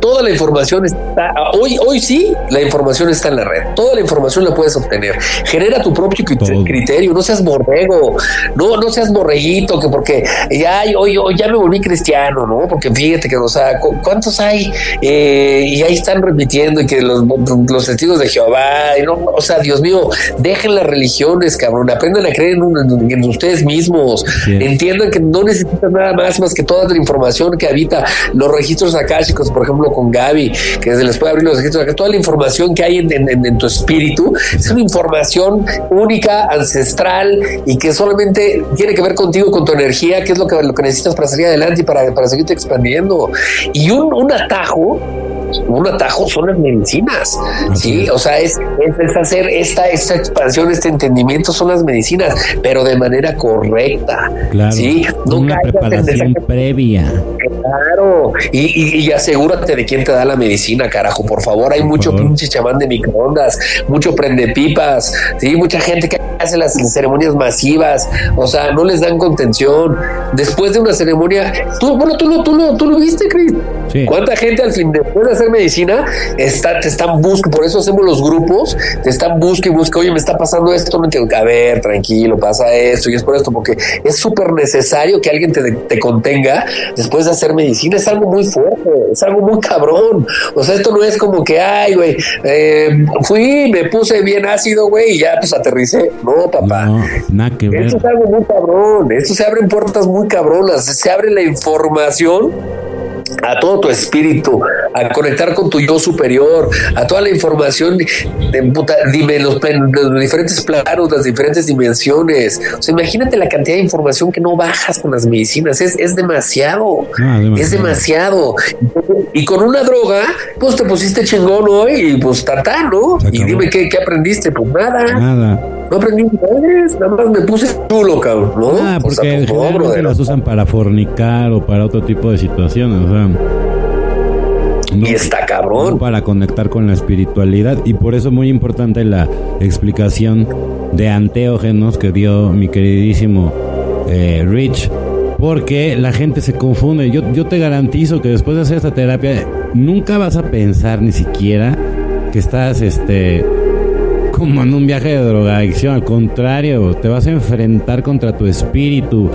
toda la información está, hoy, hoy sí, la información está en la red, toda la información la puedes obtener. Genera tu propio criterio, no seas borrego, no, no seas borreguito, que porque ya, hoy, hoy ya me volví cristiano, ¿no? Porque fíjate que, o sea, ¿cuántos hay? Eh, y ahí están repitiendo y que los, los testigos de Jehová, y no, o sea, Dios mío, dejen las religiones, cabrón, aprendan a creer en, ustedes mismos, entiendan que no necesitan nada más más que toda la información que habita los registros akáshicos, por ejemplo, ejemplo, con Gaby, que les puede abrir los que toda la información que hay en, tu espíritu es una información única, ancestral y que solamente tiene que ver contigo, con tu energía, que es lo que, lo que necesitas para salir adelante y para, para seguirte expandiendo. Y un, un atajo un atajo son las medicinas, sí, o sea, es, es, hacer esta, esta expansión, este entendimiento son las medicinas, pero de manera correcta, claro, sí, no una preparación previa, claro, y, y, asegúrate de quién te da la medicina, carajo, por favor, hay mucho pinche chamán de microondas, mucho prende pipas, sí, mucha gente que hace las ceremonias masivas, o sea, no les dan contención, después de una ceremonia, tú, bueno, tú lo, tú lo, tú lo viste, Chris, ¿cuánta gente al fin de hacer medicina, está, te están buscando, por eso hacemos los grupos, te están buscando y buscando, oye, me está pasando esto, no entiendo, a ver, tranquilo, pasa esto y es por esto, porque es súper necesario que alguien te, te, contenga después de hacer medicina, es algo muy fuerte, es algo muy cabrón, o sea, esto no es como que, ay, güey, eh, fui, me puse bien ácido, güey, y ya pues aterricé, no, papá, no, nada que ver. Esto es algo muy cabrón, esto se abren puertas muy cabronas, se abre la información a todo tu espíritu, a conectar con tu yo superior, a toda la información, de, dime los, los, diferentes planos, las diferentes dimensiones. O sea, imagínate la cantidad de información que no bajas con las medicinas, es, es demasiado, ah, es demasiado. Y con una droga, pues te pusiste chingón hoy y pues tata, ¿no? Y dime qué, qué aprendiste, pues nada. Nada no aprendí nada más me puse chulo, cabrón, ¿no? Ah, porque o las usan para fornicar o para otro tipo de situaciones, o sea. Y está cabrón. para conectar con la espiritualidad. Y por eso muy importante la explicación de anteógenos que dio mi queridísimo eh, Rich. Porque la gente se confunde. Yo, yo te garantizo que después de hacer esta terapia, nunca vas a pensar ni siquiera que estás este como en un viaje de drogadicción, al contrario, te vas a enfrentar contra tu espíritu.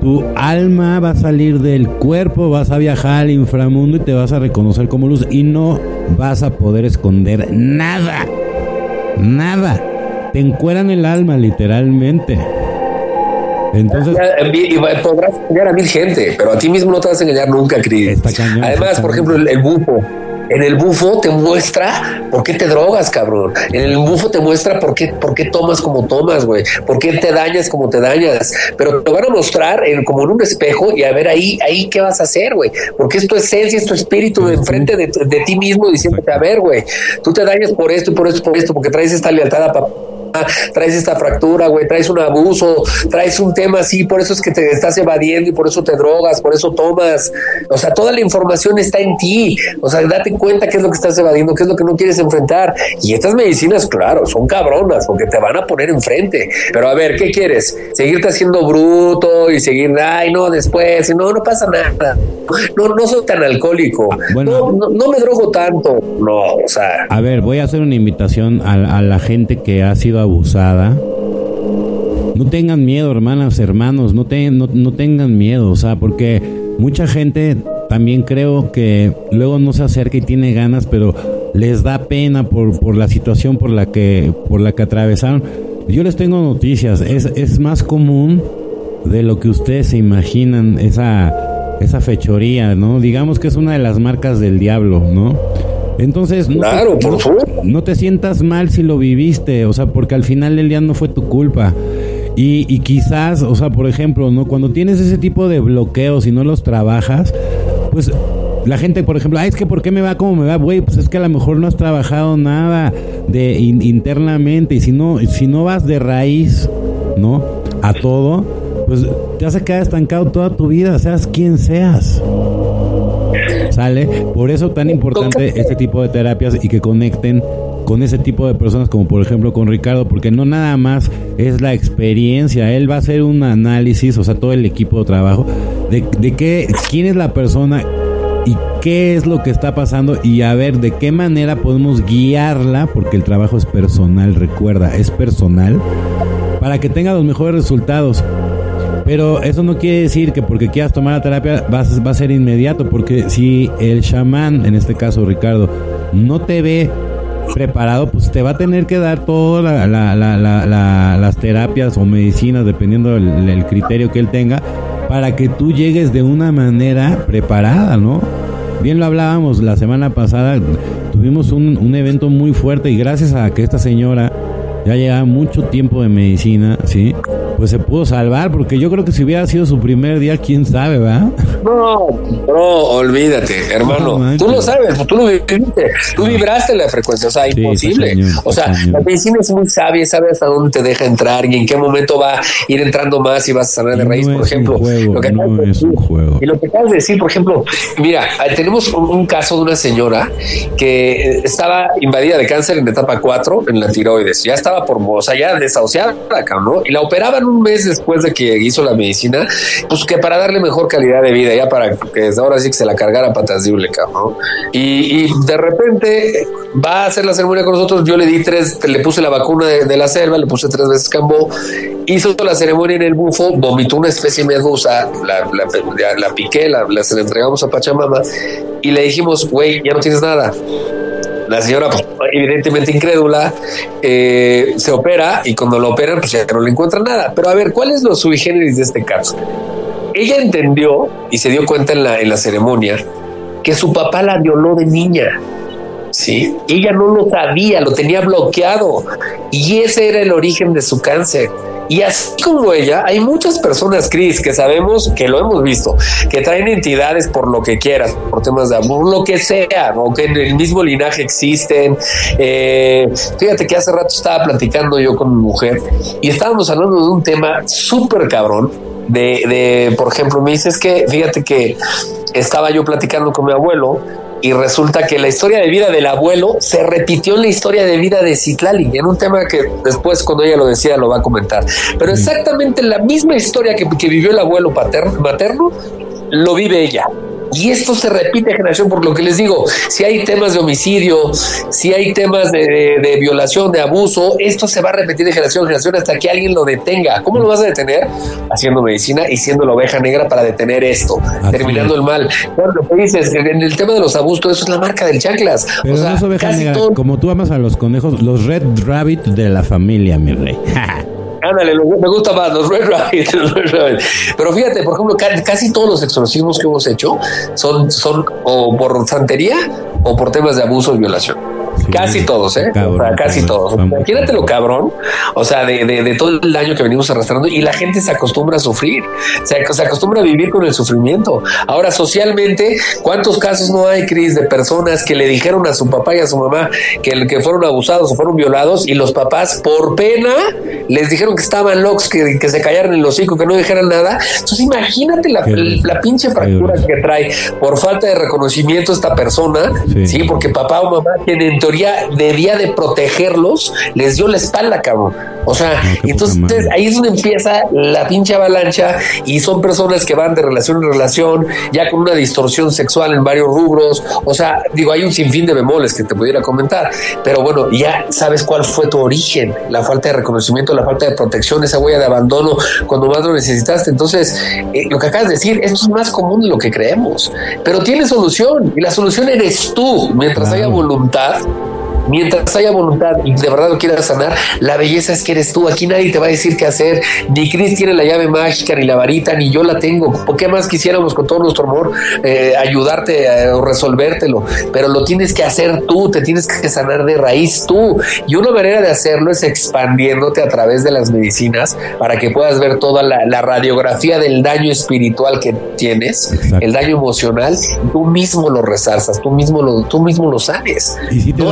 Tu alma va a salir del cuerpo, vas a viajar al inframundo y te vas a reconocer como luz y no vas a poder esconder nada. Nada. Te encueran el alma literalmente. Entonces, y podrás engañar a mil gente, pero a ti mismo no te vas a engañar nunca, Cris. Además, por ejemplo, el, el bufo en el bufo te muestra por qué te drogas, cabrón. En el bufo te muestra por qué, por qué tomas como tomas, güey. Por qué te dañas como te dañas. Pero te van a mostrar en, como en un espejo y a ver ahí, ahí qué vas a hacer, güey. Porque es tu esencia, es tu espíritu enfrente de, de ti mismo diciéndote, a ver, güey, tú te dañas por esto y por esto, por esto, porque traes esta lealtad a papá *laughs* traes esta fractura, güey, traes un abuso, traes un tema así, por eso es que te estás evadiendo y por eso te drogas, por eso tomas. O sea, toda la información está en ti. O sea, date cuenta qué es lo que estás evadiendo, qué es lo que no quieres enfrentar. Y estas medicinas, claro, son cabronas porque te van a poner enfrente. Pero a ver, ¿qué quieres? ¿Seguirte haciendo bruto y seguir, ay, no, después, no, no pasa nada. No, no soy tan alcohólico. no, no, me drogo tanto. No, o sea. A ver, voy a hacer una invitación a, a la gente que ha sido abusada, no tengan miedo, hermanas, hermanos, no, no, tengan miedo, o sea, porque mucha gente también creo que luego no se acerca y tiene ganas, pero les da pena por, la situación por la que por la que atravesaron. Yo les tengo noticias, es, es más común de lo que ustedes se imaginan esa esa fechoría, ¿no? Digamos que es una de las marcas del diablo, ¿no? Entonces, no, claro, te, no, te sientas mal si lo viviste, o sea, porque al final del día no fue tu culpa. Y, y, quizás, o sea, por ejemplo, ¿no? Cuando tienes ese tipo de bloqueos y no los trabajas, pues la gente, por ejemplo, Ay, es que ¿por qué me va como me va? Güey, pues es que a lo mejor no has trabajado nada de internamente y si no, si no vas de raíz, ¿no? A todo, pues te vas a quedar estancado toda tu vida, seas quien seas. ¿Sale? Por eso tan importante este tipo de terapias y que conecten con ese tipo de personas como por ejemplo con Ricardo, porque no nada más es la experiencia, él va a hacer un análisis, o sea, todo el equipo de trabajo, de, de qué, quién es la persona y qué es lo que está pasando y a ver de qué manera podemos guiarla, porque el trabajo es personal, recuerda, es personal, para que tenga los mejores resultados. Pero eso no quiere decir que porque quieras tomar la terapia va a ser inmediato, porque si el chamán, en este caso Ricardo, no te ve preparado, pues te va a tener que dar todas las terapias o medicinas, dependiendo del, criterio que él tenga, para que tú llegues de una manera preparada, ¿no? bien lo hablábamos la semana pasada, tuvimos un, un evento muy fuerte y gracias a que esta señora ya llevaba mucho tiempo de medicina, ¿sí? Pues se pudo salvar, porque yo creo que si hubiera sido su primer día, quién sabe, ¿verdad? No, no, olvídate, hermano. tú lo sabes, tú lo viviste, tú vibraste la frecuencia, o sea, imposible. o sea, la medicina es muy sabia, sabe hasta dónde te deja entrar y en qué momento va a ir entrando más y vas a sanar de raíz, por ejemplo. lo que no es un juego. Y lo que acabas de decir, por ejemplo, mira, tenemos un, caso de una señora que estaba invadida de cáncer en etapa 4 en la tiroides, ya estaba por, o sea, ya desahuciada, ¿no? Y la operaban un mes después de que hizo la medicina, pues que para darle mejor calidad de vida, ya para que desde ahora sí que se la cargara patas de cabrón. Y, de repente va a hacer la ceremonia con nosotros. Yo le di tres, le puse la vacuna de, la selva, le puse tres veces cambó, hizo la ceremonia en el bufo, vomitó una especie medusa, la, la, piqué, la, la, se la entregamos a Pachamama y le dijimos, güey, ya no tienes nada la señora, pues, evidentemente incrédula, eh, se opera y cuando lo operan, pues ya no le encuentran nada. Pero a ver, ¿cuál es lo sui generis de este caso? Ella entendió y se dio cuenta en la, en la ceremonia que su papá la violó de niña. ¿Sí? Ella no lo sabía, lo tenía bloqueado y ese era el origen de su cáncer. Y así como ella, hay muchas personas, Cris, que sabemos, que lo hemos visto, que traen entidades por lo que quieras, por temas de amor, lo que sea, o que en el mismo linaje existen. Eh, fíjate que hace rato estaba platicando yo con mi mujer y estábamos hablando de un tema súper cabrón. De, de, por ejemplo, me dices que, fíjate que estaba yo platicando con mi abuelo y resulta que la historia de vida del abuelo se repitió en la historia de vida de Citlali, en un tema que después cuando ella lo decía lo va a comentar. Pero exactamente la misma historia que, que vivió el abuelo paterno, materno, lo vive ella. Y esto se repite generación por lo que les digo, si hay temas de homicidio, si hay temas de, violación, de abuso, esto se va a repetir de generación en generación hasta que alguien lo detenga. ¿Cómo lo vas a detener? Haciendo medicina y siendo la oveja negra para detener esto, terminando el mal. Te dices en el tema de los abusos, eso es la marca del chanclas. Pero o sea, no oveja negra, como tú amas a los conejos, los Red Rabbit de la familia, mi rey. *laughs* Ándale, me gusta más los Red Rabbit, *laughs* Pero fíjate, por ejemplo, casi todos los exorcismos que hemos hecho son, son o por santería o por temas de abuso y violación casi todos, ¿eh? casi todos. Imagínate lo cabrón, o sea, de, de, todo el daño que venimos arrastrando y la gente se acostumbra a sufrir, se, se, acostumbra a vivir con el sufrimiento. Ahora, socialmente, ¿cuántos casos no hay, Cris, de personas que le dijeron a su papá y a su mamá que, que fueron abusados o fueron violados y los papás, por pena, les dijeron que estaban locos, que, que se callaran en el hocico, que no dijeran nada? Entonces, imagínate la, la pinche fractura que trae por falta de reconocimiento esta persona, sí, porque papá o mamá tienen debía de protegerlos, les dio la espalda, cabrón. O sea, entonces ahí es donde empieza la pinche avalancha y son personas que van de relación en relación, ya con una distorsión sexual en varios rubros. O sea, digo, hay un sinfín de bemoles que te pudiera comentar, pero bueno, ya sabes cuál fue tu origen, la falta de reconocimiento, la falta de protección, esa huella de abandono cuando más lo necesitaste. Entonces, eh, lo que acabas de decir, esto es más común de lo que creemos, pero tiene solución y la solución eres tú, mientras haya voluntad Mientras haya voluntad y de verdad lo quieras sanar, la belleza es que eres tú. Aquí nadie te va a decir qué hacer. Ni Cris tiene la llave mágica, ni la varita, ni yo la tengo. ¿Por qué más quisiéramos con todo nuestro amor eh, ayudarte o resolvértelo? Pero lo tienes que hacer tú, te tienes que sanar de raíz tú. Y una manera de hacerlo es expandiéndote a través de las medicinas para que puedas ver toda la, radiografía del daño espiritual que tienes, el daño emocional. Tú mismo lo resalzas, tú mismo lo, tú mismo lo sabes. Y si te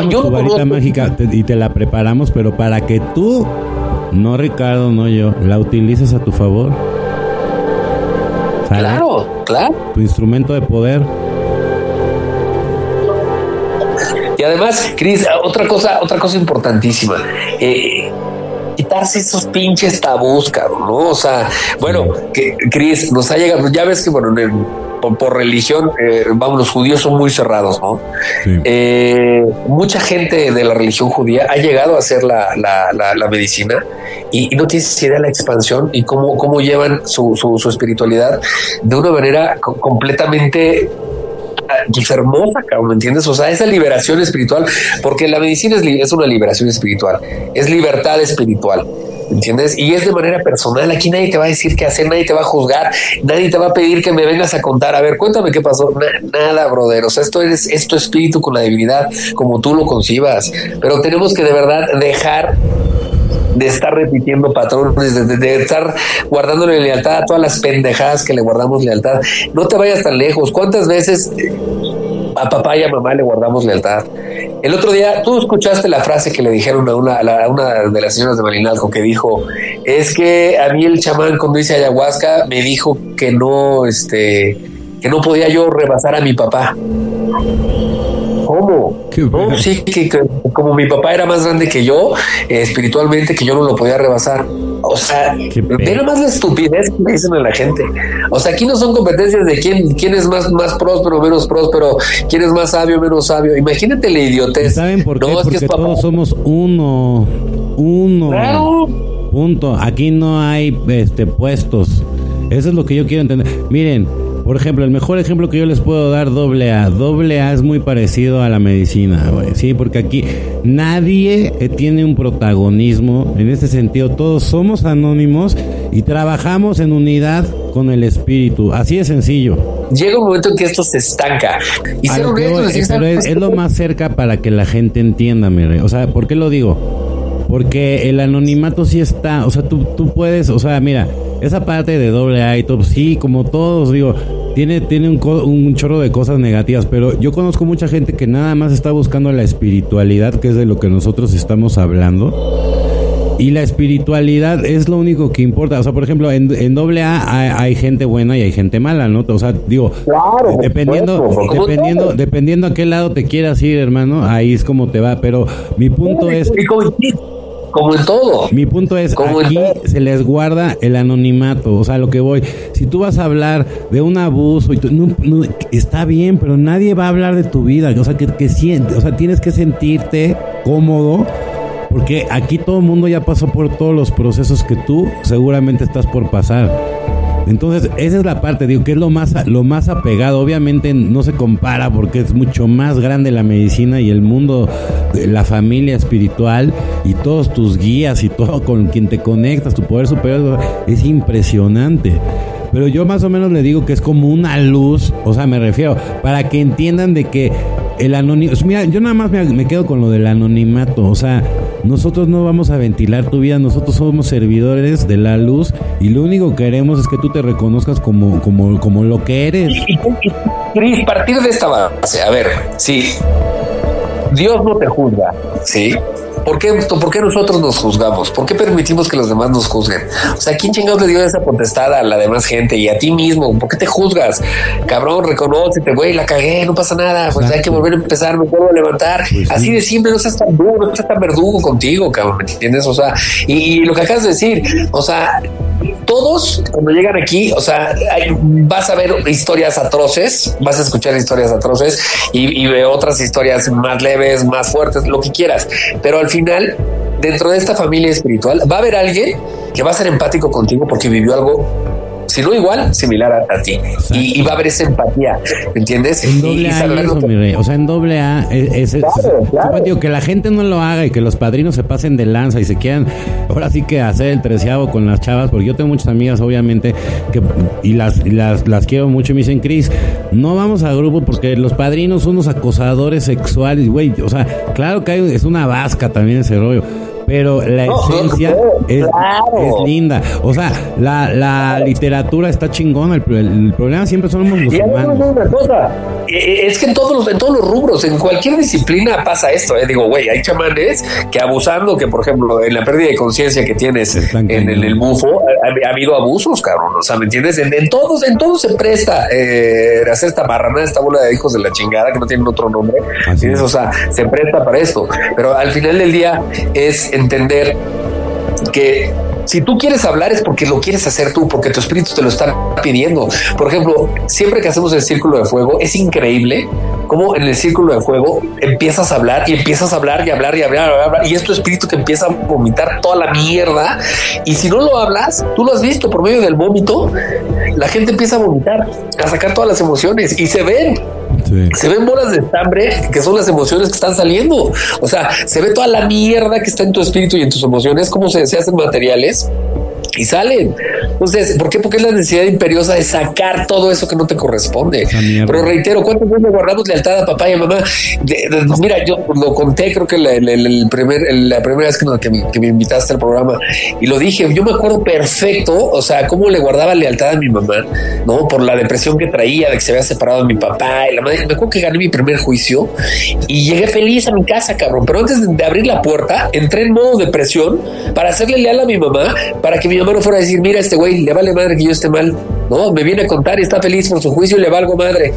mágica y te la preparamos, pero para que tú, no Ricardo, no yo, la utilices a tu favor. Claro, claro. Tu instrumento de poder. Y además, Cris, otra cosa, otra cosa importantísima. Eh, quitarse esos pinches tabús, cabrón, ¿no? O sea, bueno, que Cris, nos ha llegado, ya ves que, bueno, por, religión, eh, vamos, los judíos son muy cerrados, ¿no? Eh, mucha gente de la religión judía ha llegado a hacer la, medicina y, no tienes idea de la expansión y cómo, cómo llevan su, su, espiritualidad de una manera completamente hermosa, ¿me entiendes? O sea, esa liberación espiritual, porque la medicina es, es una liberación espiritual, es libertad espiritual. ¿Entiendes? Y es de manera personal. Aquí nadie te va a decir qué hacer, nadie te va a juzgar, nadie te va a pedir que me vengas a contar. A ver, cuéntame qué pasó. nada, brother. O sea, esto es, es tu espíritu con la divinidad, como tú lo concibas. Pero tenemos que de verdad dejar de estar repitiendo patrones, de, estar guardándole lealtad a todas las pendejadas que le guardamos lealtad. No te vayas tan lejos. ¿Cuántas veces a papá y a mamá le guardamos lealtad? El otro día, tú escuchaste la frase que le dijeron a una, de las señoras de Malinalco que dijo, es que a mí el chamán cuando hice ayahuasca me dijo que no, este, que no podía yo rebasar a mi papá. ¿Cómo? No, sí, que, como mi papá era más grande que yo, eh, espiritualmente, que yo no lo podía rebasar. O sea, ve más la estupidez que dicen a la gente. O sea, aquí no son competencias de quién, quién es más, más próspero, menos próspero, quién es más sabio, menos sabio. Imagínate la idiotez. ¿Saben por qué? Porque todos somos uno. Uno. Claro. Punto. Aquí no hay este puestos. Eso es lo que yo quiero entender. Miren, por ejemplo, el mejor ejemplo que yo les puedo dar, doble A. Doble A es muy parecido a la medicina, güey. Sí, porque aquí nadie eh, tiene un protagonismo. En ese sentido, todos somos anónimos y trabajamos en unidad con el espíritu. Así de sencillo. Llega un momento en que esto se estanca. Y pero es, lo más cerca para que la gente entienda, mire. O sea, ¿por qué lo digo? Porque el anonimato sí está. O sea, tú, tú puedes. O sea, mira esa parte de doble A y todo, sí, como todos, digo, tiene, tiene un, un, chorro de cosas negativas, pero yo conozco mucha gente que nada más está buscando la espiritualidad, que es de lo que nosotros estamos hablando. Y la espiritualidad es lo único que importa. O sea, por ejemplo, en, en doble A hay, gente buena y hay gente mala, ¿no? O sea, digo, dependiendo, dependiendo, dependiendo a qué lado te quieras ir, hermano, ahí es como te va. Pero mi punto es como en todo. Mi punto es, aquí se les guarda el anonimato, o sea, lo que voy, si tú vas a hablar de un abuso, y no, está bien, pero nadie va a hablar de tu vida, o sea, que, que siente, o sea, tienes que sentirte cómodo, porque aquí todo el mundo ya pasó por todos los procesos que tú seguramente estás por pasar. Entonces, esa es la parte, digo, que es lo más, lo más apegado. Obviamente no se compara porque es mucho más grande la medicina y el mundo, de la familia espiritual y todos tus guías y *laughs* todo con quien te conectas, tu poder superior, es impresionante. Pero yo más o menos le digo que es como una luz, o sea, me refiero, para que entiendan de que el anonimato, mira, yo nada más me, quedo con lo del anonimato, o sea, nosotros no vamos a ventilar tu vida, nosotros somos servidores de la luz y lo único que queremos es que tú te reconozcas como, como, como lo que eres. Y, partir de esta base, a ver, sí, Dios no te juzga, ¿sí? ¿Por qué, ¿Por qué nosotros nos juzgamos? ¿Por qué permitimos que los demás nos juzguen? O sea, ¿quién chingados le dio esa potestad a la demás gente y a ti mismo? ¿Por qué te juzgas? Cabrón, reconócete, güey, la cagué, no pasa nada, pues hay que volver a empezar, me vuelvo a levantar. Pues Así de simple, no seas tan duro, no seas tan verdugo contigo, cabrón, ¿me entiendes? O sea, y, lo que acabas de decir, o sea, todos cuando llegan aquí, o sea, vas a ver historias atroces, vas a escuchar historias atroces y, y otras historias más leves, más fuertes, lo que quieras, pero al final, dentro de esta familia espiritual, va a haber alguien que va a ser empático contigo porque vivió algo si no igual, similar a, ti. Y, va a haber esa empatía, ¿entiendes? En doble A eso, mi rey. O sea, en doble A es, Digo, que la gente no lo haga y que los padrinos se pasen de lanza y se quieran ahora sí que hacer el treceavo con las chavas, porque yo tengo muchas amigas, obviamente, que y las, las, las quiero mucho y me dicen, Cris, no vamos a grupo porque los padrinos son unos acosadores sexuales, güey. O sea, claro que hay, es una vasca también ese rollo pero la esencia es, linda. O sea, la, la literatura está chingona. El, problema siempre somos los cosa, eh, eh, es que en todos, los, en todos los rubros, en cualquier disciplina pasa esto. Eh. Digo, güey, hay chamanes que abusando, que por ejemplo, en la pérdida de conciencia que tienes en el, el bufo, ha, habido abusos, cabrón. O sea, ¿me entiendes? En, todos, en todos se presta eh, hacer esta marrana, esta bola de hijos de la chingada que no tienen otro nombre. O sea, se presta para esto. Pero al final del día es entender que si tú quieres hablar es porque lo quieres hacer tú, porque tu espíritu te lo está pidiendo. Por ejemplo, siempre que hacemos el círculo de fuego, es increíble cómo en el círculo de fuego empiezas a hablar y empiezas a hablar y hablar y hablar, y, hablar, y es tu espíritu que empieza a vomitar toda la mierda. Y si no lo hablas, tú lo has visto por medio del vómito, la gente empieza a vomitar, a sacar todas las emociones y se ven Se ven bolas de estambre que son las emociones que están saliendo. O sea, se ve toda la mierda que está en tu espíritu y en tus emociones, cómo se, se hacen materiales y salen. Entonces, ¿por qué? Porque es la necesidad imperiosa de sacar todo eso que no te corresponde. Pero reitero, ¿cuántas veces guardamos lealtad a papá y a mamá? mira, yo lo conté, creo que la, el primer, la primera vez que, me, invitaste al programa y lo dije, yo me acuerdo perfecto, o sea, cómo le guardaba lealtad a mi mamá, ¿no? Por la depresión que traía de que se había separado de mi papá y la madre. Me acuerdo que gané mi primer juicio y llegué feliz a mi casa, cabrón. Pero antes de abrir la puerta, entré en modo depresión para hacerle leal a mi mamá, para que mi mamá no fuera a decir, mira, este güey le vale madre que yo esté mal. No, me viene a contar y está feliz por su juicio y le valgo madre.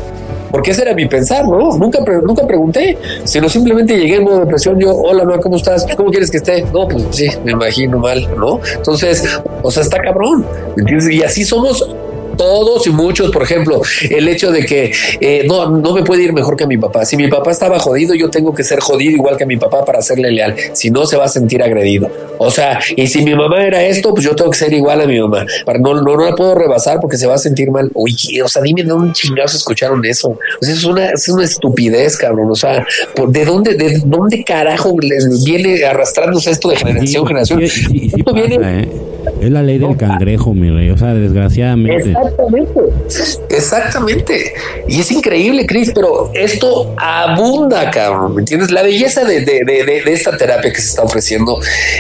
Porque ese era mi pensar, ¿no? Nunca, nunca pregunté, sino simplemente llegué en modo depresión. Yo, hola, ma, ¿cómo estás? ¿Cómo quieres que esté? No, pues sí, me imagino mal, ¿no? Entonces, o sea, está cabrón, ¿entiendes? Y así somos todos y muchos, por ejemplo, el hecho de que eh, no, no me puede ir mejor que mi papá. Si mi papá estaba jodido, yo tengo que ser jodido igual que mi papá para serle leal. Si no, se va a sentir agredido. O sea, y si mi mamá era esto, pues yo tengo que ser igual a mi mamá. Para no, no, la puedo rebasar porque se va a sentir mal. Oye, o sea, dime de dónde chingados escucharon eso. O sea, es una, es una estupidez, cabrón. O sea, ¿de dónde, de dónde carajo les viene arrastrándose esto de generación en generación? Sí, ¿eh? Es la ley del cangrejo, mi rey. O sea, desgraciadamente. Exactamente. Exactamente. Y es increíble, Cris, pero esto abunda, cabrón. ¿Me entiendes? La belleza de, de, de, esta terapia que se está ofreciendo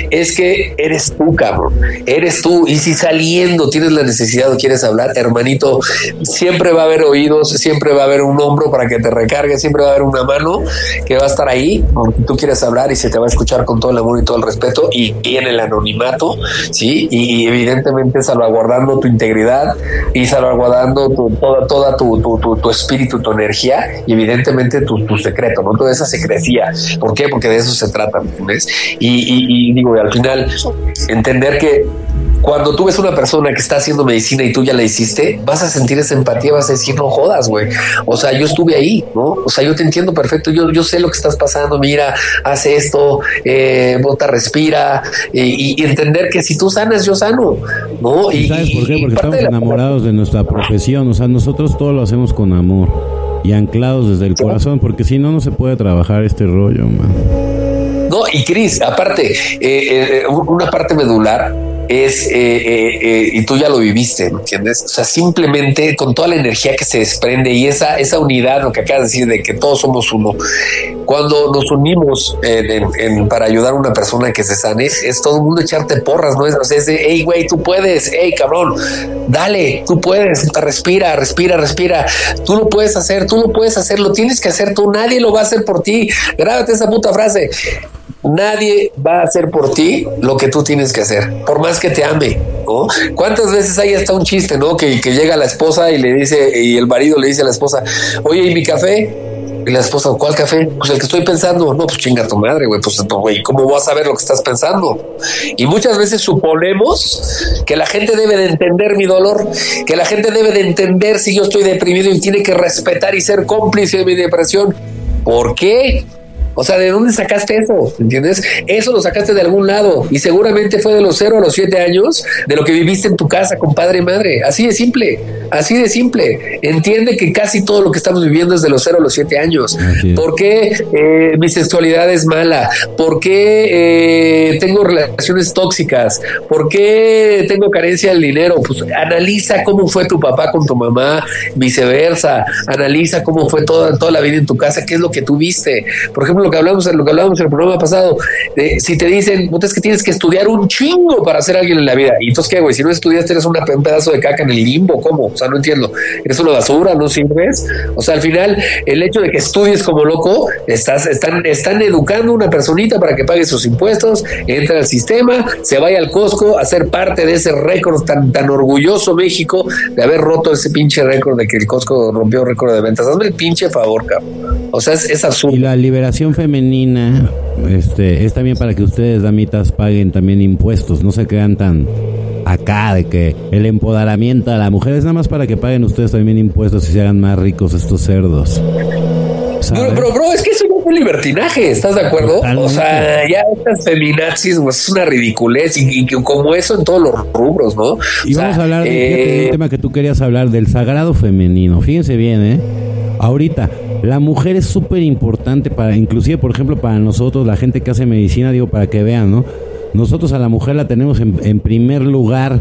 es que eres tú, cabrón. Eres tú. Y si saliendo tienes la necesidad o quieres hablar, hermanito, siempre va a haber oídos, siempre va a haber un hombro para que te recargue, siempre va a haber una mano que va a estar ahí, aunque tú quieras hablar y se te va a escuchar con todo el amor y todo el respeto y, en el anonimato, ¿sí? Y, y evidentemente salvaguardando tu integridad y salvaguardando tu, toda, toda tu, tu, tu, espíritu, tu energía y evidentemente tu, tu secreto, ¿no? Toda esa secrecía. ¿Por qué? Porque de eso se trata, ¿ves? Y, y, digo, al final, entender que cuando tú ves una persona que está haciendo medicina y tú ya la hiciste, vas a sentir esa empatía, vas a decir, no jodas, güey. O sea, yo estuve ahí, ¿no? O sea, yo te entiendo perfecto, yo, yo sé lo que estás pasando, mira, hace esto, eh, bota, respira, y, entender que si tú sanas, yo sano, ¿no? Y, ¿Sabes por qué? Porque estamos enamorados de nuestra profesión, o sea, nosotros todo lo hacemos con amor y anclados desde el corazón, porque si no, no se puede trabajar este rollo, man. No, y Cris, aparte, eh, eh, una parte medular es, eh, eh, eh, y tú ya lo viviste, ¿me entiendes? O sea, simplemente con toda la energía que se desprende y esa, esa unidad, lo que acabas de decir, de que todos somos uno, cuando nos unimos en, para ayudar a una persona que se sane, es todo el mundo echarte porras, ¿no? Es, o sea, es de, hey, güey, tú puedes, hey, cabrón, dale, tú puedes, respira, respira, respira, tú lo puedes hacer, tú lo puedes hacer, lo tienes que hacer tú, nadie lo va a hacer por ti, grábate esa puta frase. Nadie va a hacer por ti lo que tú tienes que hacer, por más que te ame, ¿no? ¿Cuántas veces hay hasta un chiste, ¿no? Que, llega la esposa y le dice, y el marido le dice a la esposa, oye, ¿y mi café? Y la esposa, ¿cuál café? Pues el que estoy pensando. No, pues chinga tu madre, güey. Pues, güey, ¿cómo vas a saber lo que estás pensando? Y muchas veces suponemos que la gente debe de entender mi dolor, que la gente debe de entender si yo estoy deprimido y tiene que respetar y ser cómplice de mi depresión. ¿Por qué? O sea, ¿de dónde sacaste eso? ¿Entiendes? Eso lo sacaste de algún lado y seguramente fue de los cero a los siete años de lo que viviste en tu casa con padre y madre. Así de simple, así de simple. Entiende que casi todo lo que estamos viviendo es de los cero a los siete años. ¿Por qué eh, mi sexualidad es mala? ¿Por qué eh, tengo relaciones tóxicas? ¿Por qué tengo carencia del dinero? Pues analiza cómo fue tu papá con tu mamá, viceversa. Analiza cómo fue toda, toda la vida en tu casa, qué es lo que tú viste. Por ejemplo, lo que hablamos, lo que hablábamos en el programa pasado, si te dicen, es que tienes que estudiar un chingo para ser alguien en la vida, y entonces qué, güey, si no estudiaste eres un pedazo de caca en el limbo, ¿cómo? O sea, no entiendo, eres una basura, no sirves, o sea, al final, el hecho de que estudies como loco, estás, están, están educando a una personita para que pague sus impuestos, entre al sistema, se vaya al Costco a ser parte de ese récord tan, tan orgulloso México de haber roto ese pinche récord de que el Costco rompió récord de ventas. Hazme el pinche favor, cabrón. O sea, es, es absurdo. Y la liberación femenina este, es también para que ustedes, damitas, paguen también impuestos, no se quedan tan acá de que el empoderamiento a la mujer es nada más para que paguen ustedes también impuestos y se hagan más ricos estos cerdos. Pero, bro, es que eso no es un libertinaje, ¿estás de acuerdo? O sea, ya estas feminazis pues, es una ridiculez y, como eso en todos los rubros, ¿no? Y vamos a hablar de un eh, tema que tú querías hablar, del sagrado femenino. Fíjense bien, ¿eh? Ahorita, la mujer es súper importante para, inclusive, por ejemplo, para nosotros, la gente que hace medicina, digo, para que vean, ¿no? Nosotros a la mujer la tenemos en, en primer lugar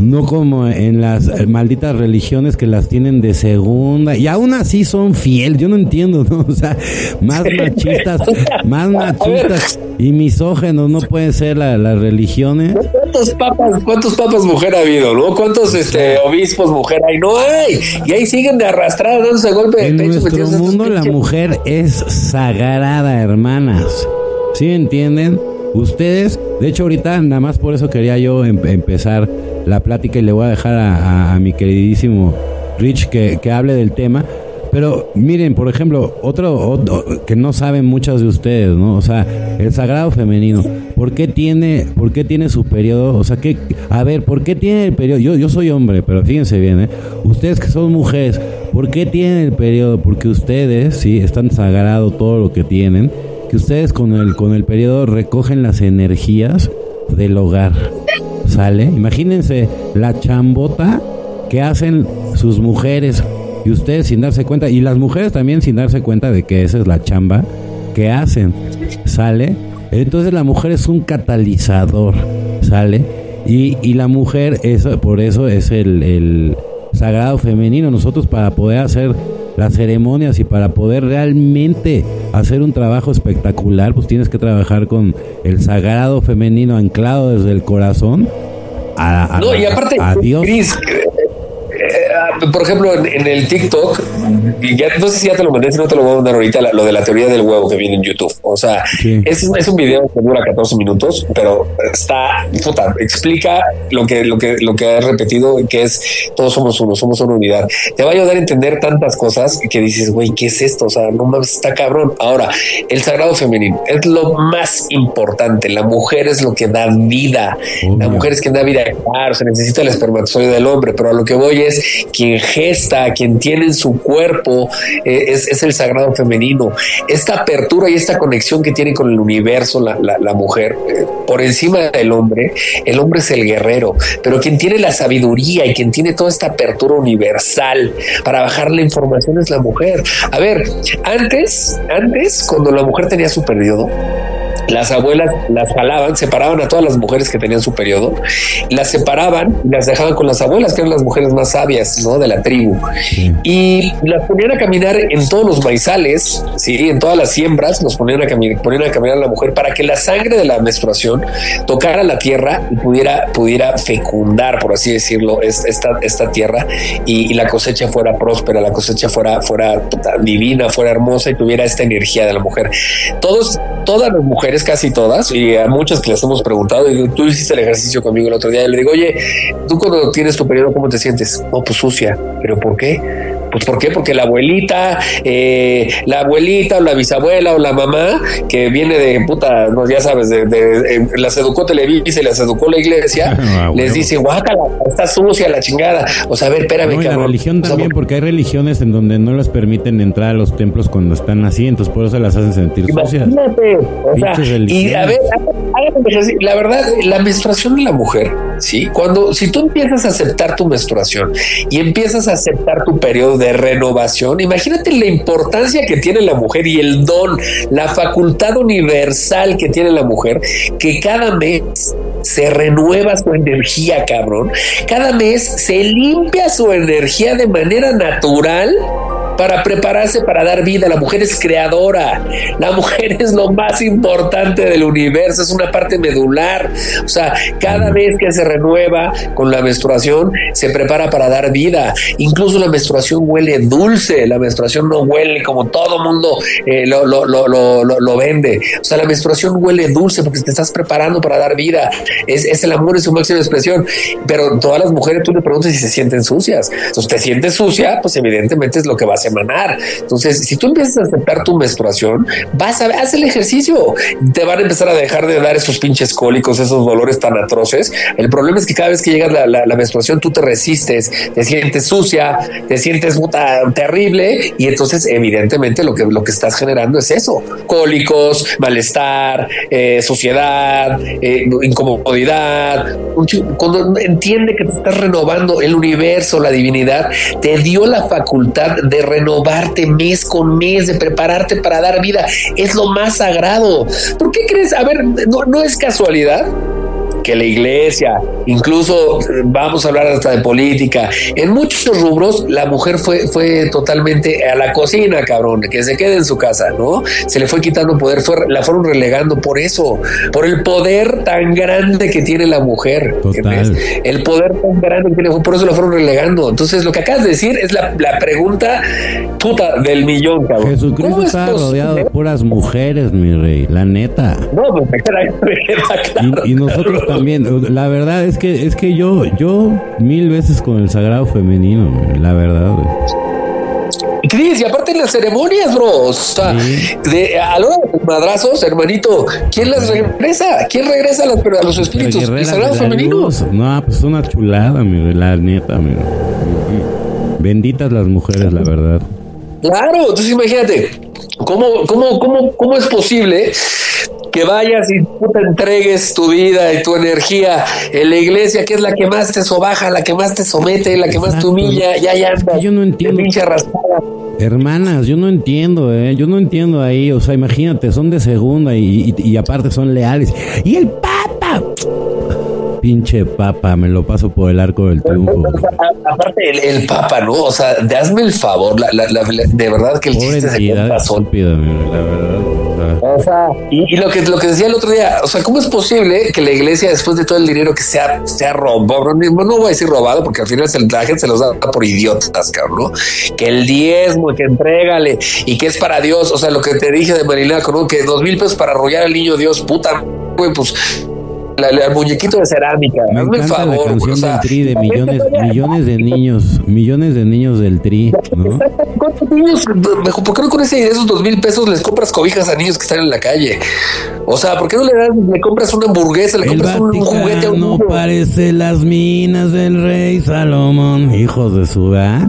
no como en las malditas religiones que las tienen de segunda y aún así son fieles, yo no entiendo, ¿no? *laughs* O sea, más machistas, más machistas y misógenos no pueden ser las religiones. ¿Cuántos papas, cuántos papas mujer ha habido, no? ¿Cuántos este, obispos mujer hay? No hay. Y ahí siguen de arrastrar, dándose golpe En nuestro mundo la mujer es sagrada, hermanas. ¿Sí entienden? Ustedes, de hecho ahorita nada más por eso quería yo em, empezar la plática y le voy a dejar a, mi queridísimo Rich que, que, hable del tema. Pero miren, por ejemplo, otro, que no saben muchas de ustedes, ¿no? O sea, el sagrado femenino, ¿por qué tiene, por qué tiene su periodo? O sea, que, a ver, ¿por qué tiene el periodo? Yo, yo soy hombre, pero fíjense bien, ¿eh? Ustedes que son mujeres, ¿por qué tienen el periodo? Porque ustedes, sí, están sagrado todo lo que tienen, que ustedes con el, con el periodo recogen las energías del hogar. ¿Sale? Imagínense la chambota que hacen sus mujeres y ustedes sin darse cuenta, y las mujeres también sin darse cuenta de que esa es la chamba que hacen. ¿Sale? Entonces la mujer es un catalizador. ¿Sale? Y, y la mujer, eso, por eso es el, el sagrado femenino. Nosotros para poder hacer las ceremonias y para poder realmente hacer un trabajo espectacular, pues tienes que trabajar con el sagrado femenino anclado desde el corazón a, no, y aparte, Dios por ejemplo, en, el TikTok, ya, no sé si ya te lo mandé, si no te lo voy a mandar ahorita, lo de la teoría del huevo que viene en YouTube. O sea, es, es, un video que dura 14 minutos, pero está, puta, explica lo que, lo que, lo que ha repetido, que es todos somos uno, somos una unidad. Te va a ayudar a entender tantas cosas que dices, güey, ¿qué es esto? O sea, no mames, está cabrón. Ahora, el sagrado femenino es lo más importante. La mujer es lo que da vida. La mujer es quien da vida. Claro, se necesita el espermatozoide del hombre, pero a lo que voy es quien gesta, quien tiene en su cuerpo, eh, es, el sagrado femenino. Esta apertura y esta conexión que tiene con el universo la, mujer, eh, por encima del hombre, el hombre es el guerrero, pero quien tiene la sabiduría y quien tiene toda esta apertura universal para bajar la información es la mujer. A ver, antes, antes, cuando la mujer tenía su periodo, las abuelas las jalaban, separaban a todas las mujeres que tenían su periodo, las separaban y las dejaban con las abuelas, que eran las mujeres más sabias ¿no? de la tribu. Y las ponían a caminar en todos los maizales, ¿sí? en todas las siembras, nos ponían a, caminar, ponían a caminar a la mujer para que la sangre de la menstruación tocara la tierra y pudiera, pudiera fecundar, por así decirlo, esta, esta tierra y, la cosecha fuera próspera, la cosecha fuera, fuera divina, fuera hermosa y tuviera esta energía de la mujer. Todos, todas las mujeres casi todas, y a muchas que les hemos preguntado, y tú hiciste el ejercicio conmigo el otro día, y le digo, oye, tú cuando tienes tu periodo, ¿cómo te sientes? No, pues sucia, pero ¿por qué? Pues ¿por qué? Porque la abuelita, eh, la abuelita o la bisabuela o la mamá que viene de puta, no, ya sabes, de, de, las educó Televisa y las educó la iglesia, *laughs* ah, les dice, guácala, está sucia la chingada. O sea, a ver, espérame. No, y la religión también, porque hay religiones en donde no les permiten entrar a los templos cuando están así, entonces por eso las hacen sentir sucias. O sea, y a ver, la verdad, la menstruación de la mujer, ¿sí? Cuando, si tú empiezas a aceptar tu menstruación y empiezas a aceptar tu periodo de renovación. Imagínate la importancia que tiene la mujer y el don, la facultad universal que tiene la mujer, que cada mes se renueva su energía, cabrón. Cada mes se limpia su energía de manera natural para prepararse para dar vida. La mujer es creadora. La *laughs* mujer es lo más importante del universo, es una parte medular. O sea, cada vez que se renueva con la menstruación, se prepara para dar vida. Incluso la menstruación huele dulce, la menstruación no huele como todo mundo eh, lo, lo, lo, lo, vende. O sea, la menstruación huele dulce porque te estás preparando para dar vida. Es, es el amor en su máxima expresión. Pero todas las mujeres tú le preguntas si se sienten sucias. Entonces, te sientes sucia, pues evidentemente es lo que va a entonces, si tú empiezas a aceptar tu menstruación, vas a hacer el ejercicio. Te van a empezar a dejar de dar esos pinches cólicos, esos dolores tan atroces. El problema es que cada vez que llega la, menstruación, tú te resistes, te sientes sucia, te sientes puta terrible y entonces evidentemente lo que, lo que estás generando es eso. Cólicos, malestar, eh, suciedad, eh, incomodidad. Cuando entiende que te estás renovando el universo, la divinidad, te dio la facultad de renovar renovarte mes con mes, de prepararte para dar vida. Es lo más sagrado. ¿Por qué crees? A ver, no, no es casualidad que la iglesia, incluso vamos a hablar hasta de política, en muchos rubros la mujer fue, fue totalmente a la cocina, cabrón, que se quede en su casa, ¿no? Se le fue quitando poder, fue, la fueron relegando por eso, por el poder tan grande que tiene la mujer. El poder tan grande que tiene, por eso la fueron relegando. Entonces, lo que acabas de decir es la, la pregunta puta del millón, cabrón. Jesucristo está rodeado de puras mujeres, mi rey, la neta. No, pues, *laughs* claro. y, y nosotros también. *laughs* La verdad es que es que yo yo mil veces con el sagrado femenino, la verdad. Cris, y aparte en las ceremonias, bro. O sea, de, a la hora de los madrazos, hermanito, ¿quién las regresa? ¿Quién regresa a, las, a los espíritus? ¿El sagrado femenino? No, pues una chulada, mi, la neta, mi. Benditas las mujeres, la verdad. Claro, entonces imagínate, ¿cómo, cómo, cómo, cómo es posible que vayas y tú te entregues tu vida y tu energía en la iglesia, que es la que más te sobaja, la que más te somete, la que más te humilla, ya ya anda, yo no entiendo. Hermanas, yo no entiendo, eh, yo no entiendo ahí, o sea, imagínate, son de segunda y, y aparte son leales. Y el Papa, pinche papa, me lo paso por el arco del triunfo. Aparte, el, el papa, ¿no? O sea, de hazme el favor, la, la, de verdad que el chiste se estúpida, la verdad. O sea, y, lo que lo que decía el otro día, o sea, ¿cómo es posible que la iglesia, después de todo el dinero que se ha, se ha robado, no, no voy a decir robado, porque al final la gente se los da por idiotas, cabrón. Que el diezmo, que entrégale y que es para Dios, o sea, lo que te dije de Marilaco, ¿no? Que dos mil pesos para arrollar al niño Dios, puta, pues el muñequito de cerámica. Me encanta favor, la canción del Tri de millones, *laughs* millones de niños, millones de niños del Tri, ¿no? ¿Cuántos niños? ¿Por qué no con ese, esos dos mil pesos les compras cobijas a niños que están en la calle? O sea, ¿por qué no le das, le compras una hamburguesa, le compras un, juguete a un no parece las minas del rey Salomón, hijos de su edad.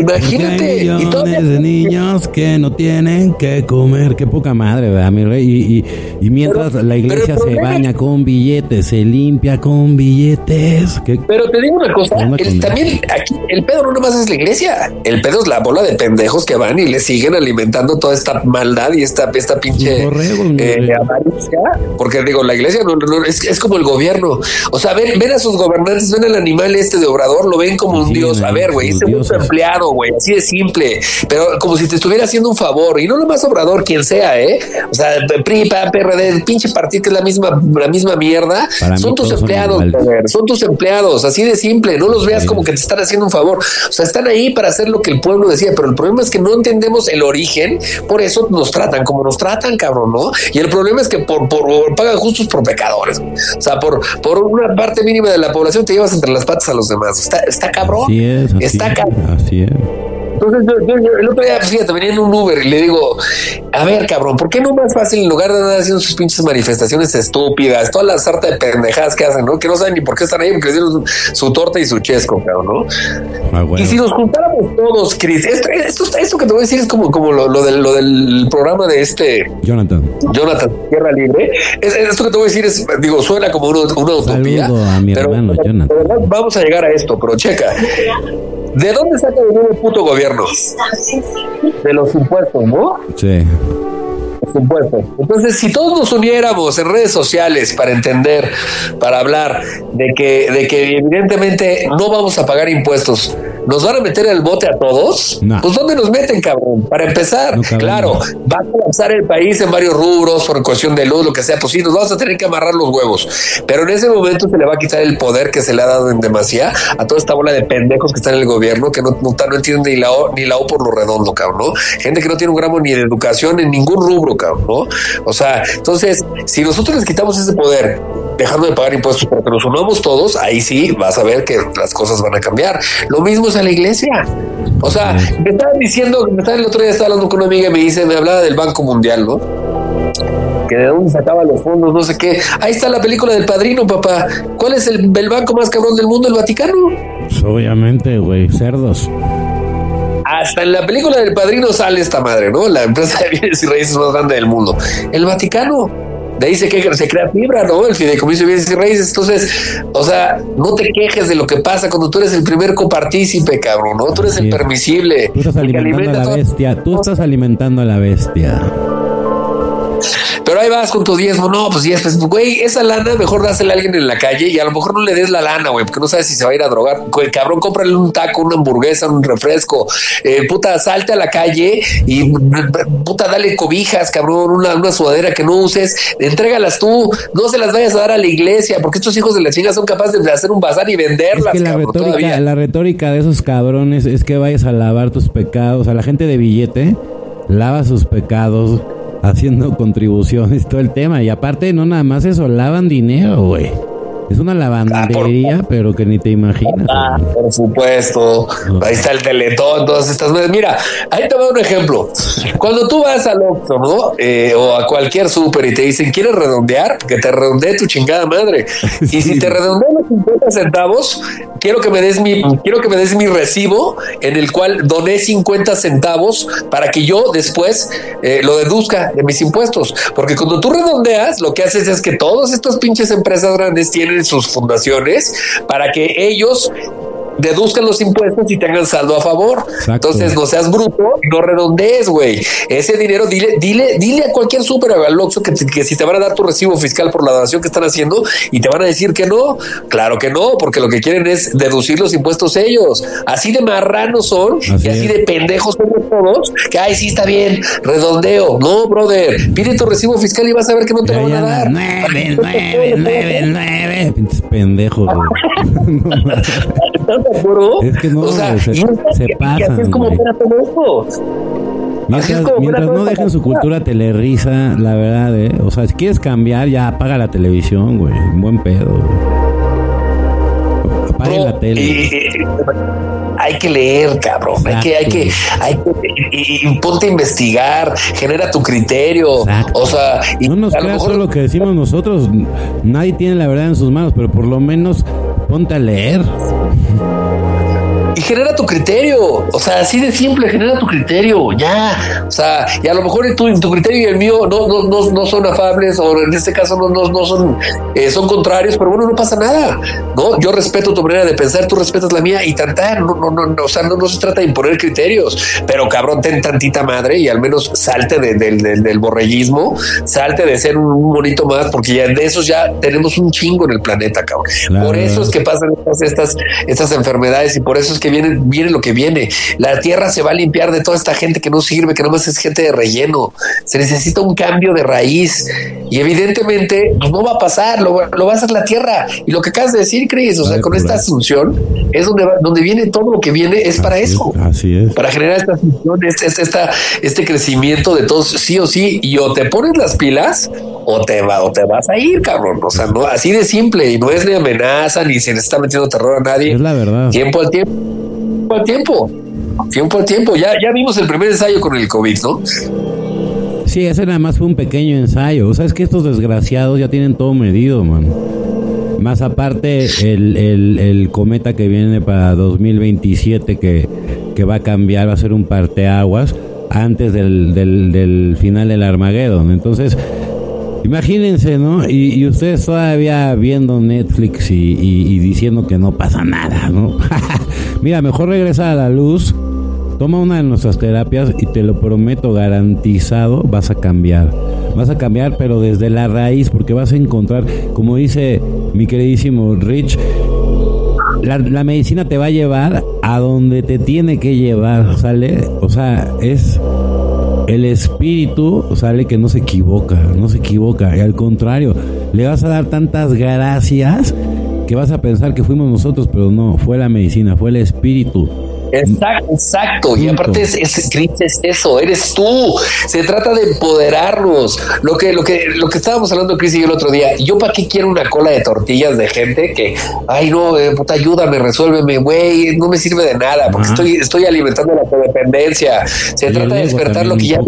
Imagínate. Hay millones de *laughs* niños que no tienen que comer. Qué poca madre, ¿verdad, mi rey? Y, y, mientras la iglesia se baña con billetes, se limpia con billetes. Pero te digo una cosa, también aquí el pedo no nomás es la iglesia, el pedo es la bola de pendejos que van y le siguen alimentando toda esta maldad y esta, esta pinche eh, avaricia, porque digo, la iglesia no, es, es, como el gobierno, o sea, ven, ven a sus gobernantes, ven al animal este de obrador, lo ven como un dios, a ver, güey, ese mucho empleado, güey, así de simple, pero como si te estuviera haciendo un favor, y no lo más obrador, quien sea, ¿eh? O sea, PRI, PRD, el pinche partido que es la misma, la misma mierda, son tus empleados, son, tus empleados, así de simple, no los veas como que te están haciendo un favor, o sea, están ahí para hacer lo que el pueblo decía, pero el problema es que no entendemos el origen, por eso nos tratan como nos tratan, cabrón, ¿no? Y el problema es que por, por, pagan justos por pecadores, o sea, por, por una parte mínima de la población te llevas entre las patas a los demás, está, está cabrón, así es, está cabrón. Así es. Entonces yo, el otro día, fíjate, venía en un Uber y le digo, a ver, cabrón, ¿por qué no más fácil en lugar de andar haciendo sus pinches manifestaciones estúpidas, todas las sarta de pendejadas que hacen, ¿no? Que no saben ni por qué están ahí, porque hicieron su, torta y su chesco, cabrón, ¿no? Ah, y si nos juntáramos todos, Chris, esto, esto, esto, que te voy a decir es como, como lo, del, lo del programa de este Jonathan. Jonathan, Tierra Libre. esto que te voy a decir es, digo, suena como una, una utopía. A mi pero, hermano, Jonathan. vamos a llegar a esto, pero checa. ¿De dónde saca dinero el puto gobierno? De los impuestos, ¿no? Sí. Entonces, si todos nos uniéramos en redes sociales para entender, para hablar de que, de que evidentemente no vamos a pagar impuestos, ¿nos van a meter el bote a todos? Pues ¿dónde nos meten, cabrón? Para empezar, claro, va a colapsar el país en varios rubros por cuestión de luz, lo que sea, pues sí, nos vamos a tener que amarrar los huevos. Pero en ese momento se le va a quitar el poder que se le ha dado en demasía a toda esta bola de pendejos que están en el gobierno, que no, no, no entienden ni la, o, ni la O por lo redondo, cabrón, ¿no? Gente que no tiene un gramo ni de educación en ningún rubro, cabrón, ¿no? O sea, entonces, si nosotros les quitamos ese poder, dejando de pagar impuestos, pero que nos unamos todos, ahí sí vas a ver que las cosas van a cambiar. Lo mismo es en la iglesia. O sea, me estaban diciendo, me estaba el otro día estaba hablando con una amiga y me dice, me hablaba del Banco Mundial, ¿no? que de dónde sacaba los fondos, no sé qué. Ahí está la película del padrino, papá. ¿Cuál es el, el banco más cabrón del mundo? El Vaticano. Pues obviamente, güey, cerdos hasta en la película del padrino sale esta madre, ¿no? La empresa de bienes y raíces más grande del mundo. El Vaticano. De ahí se, se crea fibra, ¿no? El fideicomiso de bienes y raíces. Entonces, o sea, no te quejes de lo que pasa cuando tú eres el primer copartícipe, cabrón, ¿no? Tú eres el permisible. Tú estás alimentando a la bestia. Tú estás alimentando a la bestia. Pero ahí vas con tu diezmo, no, pues diez, pues, güey, esa lana mejor dásela a alguien en la calle y a lo mejor no le des la lana, güey, porque no sabes si se va a ir a drogar. Güey, cabrón, cómprale un taco, una hamburguesa, un refresco. Eh, puta, salte a la calle y puta, dale cobijas, cabrón, una, una sudadera que no uses, entrégalas tú, no se las vayas a dar a la iglesia, porque estos hijos de la chinga son capaces de hacer un bazar y venderlas. Es que la, retórica, la retórica de esos cabrones es que vayas a lavar tus pecados, a la gente de billete, lava sus pecados haciendo contribuciones, todo el tema. Y aparte, no nada más eso, lavan dinero, güey. Es una lavandería, ah, pero que ni te imaginas. Ah, por supuesto. Ahí está el teletón, todas estas cosas. Mira, ahí te voy un ejemplo. Cuando tú vas al Oxxo, ¿no? Eh, o a cualquier súper y te dicen, ¿quieres redondear? Que te redondee tu chingada madre. *laughs* Y si te redondean los 50 centavos, quiero que me des mi, quiero que me des mi recibo en el cual doné 50 centavos para que yo después eh, lo deduzca de mis impuestos. Porque cuando tú redondeas, lo que haces es que todas estas pinches empresas grandes tienen sus fundaciones para que ellos deduzcan los impuestos y tengan saldo a favor. Entonces, no seas bruto, no redondees, güey. Ese dinero, dile, dile, dile a cualquier súper al que, que, si te van a dar tu recibo fiscal por la donación que están haciendo y te van a decir que no. Claro que no, porque lo que quieren es deducir los impuestos ellos. Así de marranos son y así de pendejos son todos, que ay, sí está bien, redondeo. No, brother, pide tu recibo fiscal y vas a ver que no te van a dar. Nueve, nueve, nueve, nueve. pendejos, *laughs* *laughs* Es que no, o sea, se, se pasan. Es como todo Mientras, mientras no dejen su cultura telerisa, la verdad, ¿eh? O sea, si quieres cambiar, ya apaga la televisión, güey. Buen pedo. Apaga la tele. hay que leer, cabrón. Hay que, hay que, hay que, y, ponte a investigar, genera tu criterio. O sea, y no nos creas mejor... lo que decimos nosotros. Nadie tiene la verdad en sus manos, pero por lo menos ponte a leer Mm-hmm. *laughs* y genera tu criterio. O sea, así de simple, genera tu criterio, ya. O sea, y a lo mejor tu, tu criterio y el mío no, no, no, no son afables, o en este caso no, no, no son, eh, son contrarios, pero bueno, no pasa nada. No, yo respeto tu manera de pensar, tú respetas la mía y tantar. No, no, no, o sea, no, no se trata de imponer criterios, pero cabrón, ten tantita madre y al menos salte de, del, del borrellismo, salte de ser un monito más, porque ya de esos ya tenemos un chingo en el planeta, cabrón. Por eso es que pasan estas, estas, estas enfermedades y por eso es que viene, viene lo que viene. La tierra se va a limpiar de toda esta gente que no sirve, que nomás es gente de relleno. Se necesita un cambio de raíz y evidentemente pues, no va a pasar, lo, va a hacer la tierra. Y lo que acabas de decir, Cris, o sea, con esta asunción es donde, donde viene todo lo que viene, es para eso. así es. Para generar esta asunción, este, este, este crecimiento de todos, sí o sí, y o te pones las pilas o te, va, o te vas a ir, cabrón. O sea, no así de simple y no es ni amenaza ni se le está metiendo terror a nadie. Es la verdad. Tiempo al tiempo al tiempo. Tiempo al tiempo. Ya, ya vimos el primer ensayo con el COVID, ¿no? Sí, ese nada más fue un pequeño ensayo. O sea, es que estos desgraciados ya tienen todo medido, man. Más aparte, el, el, cometa que viene para 2027, que, que va a cambiar, va a ser un parteaguas antes del, del, del final del Armageddon. Entonces, Imagínense, ¿no? Y, ustedes todavía viendo Netflix y, diciendo que no pasa nada, ¿no? *laughs* Mira, mejor regresa a la luz, toma una de nuestras terapias y te lo prometo, garantizado, vas a cambiar. Vas a cambiar, pero desde la raíz, porque vas a encontrar, como dice mi queridísimo Rich, la, la, medicina te va a llevar a donde te tiene que llevar, ¿sale? O sea, es el espíritu sale que no se equivoca, no se equivoca, y al contrario, le vas a dar tantas gracias que vas a pensar que fuimos nosotros, pero no, fue la medicina, fue el espíritu. Exacto, exacto. Y aparte es, es, es, eso, eres tú. Se trata de empoderarnos. Lo que, lo que, lo que estábamos hablando Cris y yo el otro día, yo para qué quiero una cola de tortillas de gente que, ay no, eh, puta, ayúdame, resuélveme, güey, no me sirve de nada, porque estoy, estoy alimentando la codependencia. Se trata de despertar lo que ya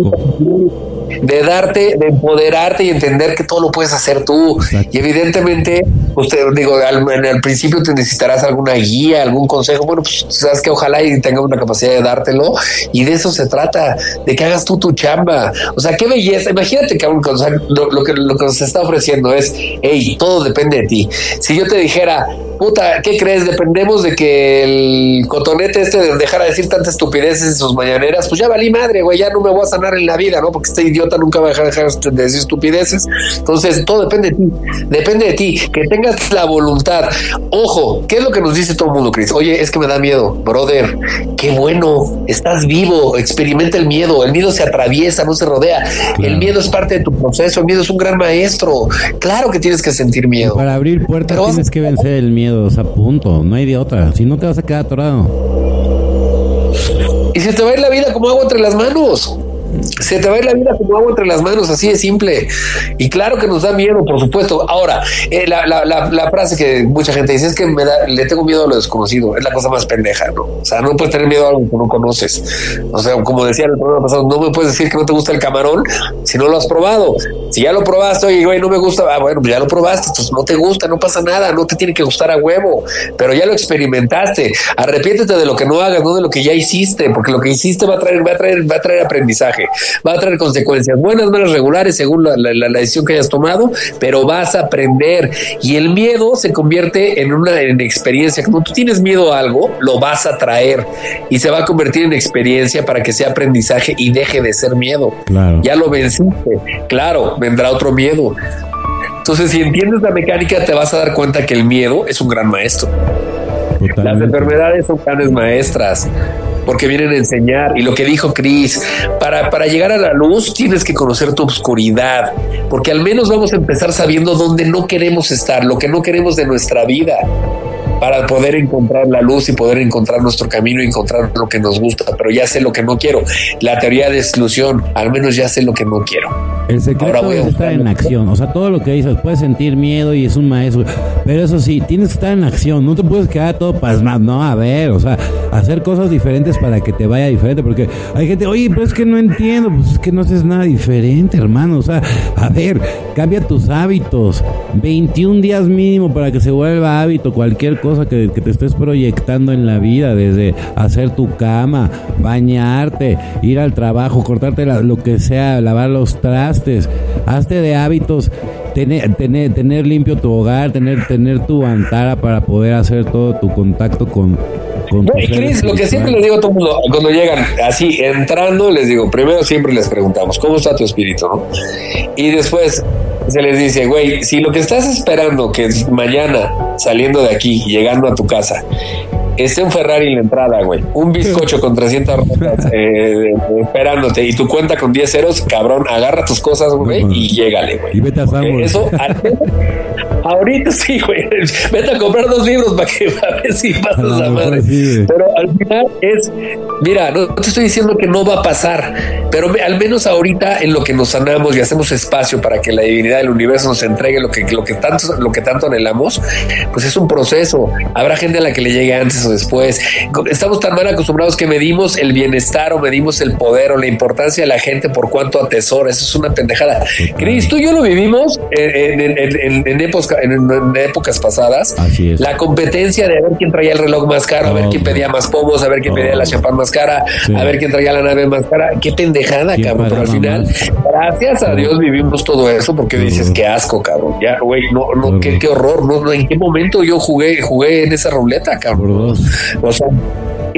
de darte, de empoderarte y entender que todo lo puedes hacer tú. Y evidentemente, usted, digo, al, en el principio te necesitarás alguna guía, algún consejo. Bueno, pues sabes que ojalá y tenga una capacidad de dártelo. Y de eso se trata, de que hagas tú tu chamba. O sea, qué belleza. Imagínate que lo, que lo que nos está ofreciendo es, hey, todo depende de ti. Si yo te dijera, puta, ¿qué crees? Dependemos de que el cotonete este de dejar de decir tantas estupideces en sus mañaneras, pues ya valí madre, güey, ya no me voy a sanar en la vida, ¿no? Porque este idiota nunca va a dejar de decir estupideces. Entonces, todo depende de ti, depende de ti, que tengas la voluntad. Ojo, ¿qué es lo que nos dice todo el mundo, Chris? Oye, es que me da miedo, brother, qué bueno, estás vivo, experimenta el miedo, el miedo se atraviesa, no se rodea, el miedo es parte de tu proceso, el miedo es un gran maestro, claro que tienes que sentir miedo. Para abrir puertas tienes que vencer el miedo a punto, no hay de otra. Si no te vas a quedar atorado. Y se te va a ir la vida como agua entre las manos se te va la vida como agua entre las manos, así de simple. Y claro que nos da miedo, por supuesto. Ahora, eh, la, la, frase que mucha gente dice es que me da, le tengo miedo a lo desconocido, es la cosa más pendeja, ¿no? O sea, no puedes tener miedo a algo que no conoces. O sea, como decía el programa pasado, no me puedes decir que no te gusta el camarón si no lo has probado. Si ya lo probaste, oye, güey, no me gusta, ah, bueno, pues ya lo probaste, entonces no te gusta, no pasa nada, no te tiene que gustar a huevo, pero ya lo experimentaste. Arrepiéntete de lo que no hagas, no de lo que ya hiciste, porque lo que hiciste va a traer, va a traer, va a traer aprendizaje va a traer consecuencias buenas, malas, regulares, según la, decisión que hayas tomado, pero vas a aprender. Y el miedo se convierte en una experiencia. Como tú tienes miedo a algo, lo vas a traer y se va a convertir en experiencia para que sea aprendizaje y deje de ser miedo. Ya lo venciste. Claro, vendrá otro miedo. Entonces, si entiendes la mecánica, te vas a dar cuenta que el miedo es un gran maestro. Las enfermedades son grandes maestras porque vienen a enseñar. Y lo que dijo Cris, para, para llegar a la luz tienes que conocer tu oscuridad, porque al menos vamos a empezar sabiendo dónde no queremos estar, lo que no queremos de nuestra vida para poder encontrar la luz y poder encontrar nuestro camino y encontrar lo que nos gusta, pero ya sé lo que no quiero. La teoría de exclusión, al menos ya sé lo que no quiero. El secreto es estar en acción, o sea, todo lo que dices, puedes sentir miedo y es un maestro, pero eso sí, tienes que estar en acción, no te puedes quedar todo pasmado, no, a ver, o sea, hacer cosas diferentes para que te vaya diferente, porque hay gente, oye, pero es que no entiendo, pues es que no haces nada diferente, hermano, o sea, a ver, cambia tus hábitos, 21 días mínimo para que se vuelva hábito cualquier cosa cosa que, te estés proyectando en la vida, desde hacer tu cama, bañarte, ir al trabajo, cortarte lo que sea, lavar los trastes, hazte de hábitos, tener, tener, tener limpio tu hogar, tener, tener tu antara para poder hacer todo tu contacto con, con Cris, lo que siempre les digo a todo el mundo, cuando llegan así, entrando, les digo, primero siempre les preguntamos, ¿cómo está tu espíritu? ¿no? Y después, se les dice, güey, si lo que estás esperando que mañana saliendo de aquí, llegando a tu casa, esté un Ferrari en la entrada, güey, un bizcocho con 300 ruedas *laughs* eh, esperándote y tu cuenta con 10 ceros, cabrón, agarra tus cosas, güey, y llégale, güey. Y vete a Eso, ahorita sí, güey, vete a comprar dos libros para que a ver si pasas la madre. pero al final es, mira, no te estoy diciendo que no va a pasar, pero al menos ahorita en lo que nos sanamos y hacemos espacio para que la divinidad del universo nos entregue lo que, lo que tanto, lo que tanto anhelamos, pues es un proceso. Habrá gente a la que le llegue antes después. Estamos tan mal acostumbrados que medimos el bienestar o medimos el poder o la importancia de la gente por cuánto atesora. Eso es una pendejada. Cris, tú y yo lo vivimos en, en, épocas, pasadas. La competencia de a ver quién traía el reloj más caro, a ver quién pedía más pomos, a ver quién pedía la champán más cara, a ver quién traía la nave más cara. Qué pendejada, cabrón. Pero al final, gracias a Dios vivimos todo eso porque dices, qué asco, cabrón. Ya, güey, no, no, qué, qué horror. No, no, en qué momento yo jugué, jugué en esa ruleta, cabrón. O sea,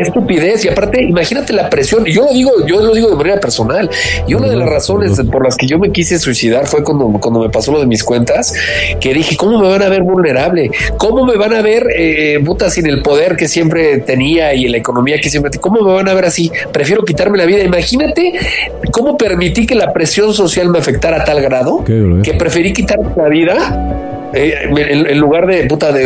estupidez. Y aparte, imagínate la presión. Yo lo digo, yo lo digo de manera personal. Y una de las razones por las que yo me quise suicidar fue cuando, cuando me pasó lo de mis cuentas, que dije, ¿cómo me van a ver vulnerable? ¿Cómo me van a ver, eh, puta, sin el poder que siempre tenía y la economía que siempre ¿Cómo me van a ver así? Prefiero quitarme la vida. Imagínate cómo permití que la presión social me afectara a tal grado que preferí quitarme la vida eh, en, lugar de puta de,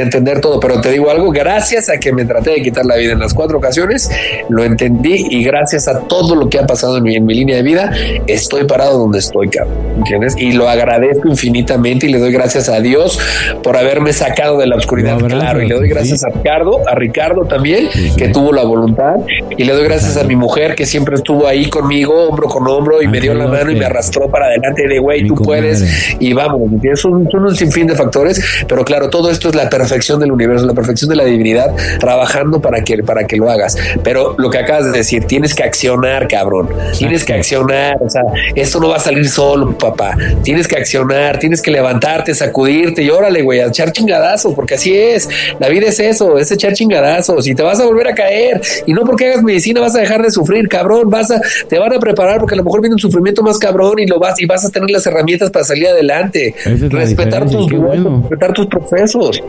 entender todo. Pero te digo algo, gracias a que me traté de quitar la vida en las cuatro ocasiones, lo entendí y gracias a todo lo que ha pasado en mi, en mi línea de vida, estoy parado donde estoy, cabrón. ¿Entiendes? Y lo agradezco infinitamente y le doy gracias a Dios por haberme sacado de la oscuridad, claro. Y le doy gracias a Ricardo, a Ricardo también, que tuvo la voluntad. Y le doy gracias a mi mujer que siempre estuvo ahí conmigo, hombro con hombro, y me dio la mano y me arrastró para adelante de güey, tú puedes. Y vamos, son, son un sinfín de factores, pero claro, todo esto es la perfección del universo, la perfección de la divinidad, trabajando para que, para que lo hagas. Pero lo que acabas de decir, tienes que accionar, cabrón. Tienes que accionar. O sea, esto no va a salir solo, papá. Tienes que accionar, tienes que levantarte, sacudirte y órale, güey, a echar chingadazos, porque así es. La vida es eso, es echar chingadazos y te vas a volver a caer. Y no porque hagas medicina vas a dejar de sufrir, cabrón. Vas a, te van a preparar porque a lo mejor viene un sufrimiento más cabrón y lo vas y vas a tener las herramientas para salir adelante. respetar tus, respetar tus procesos.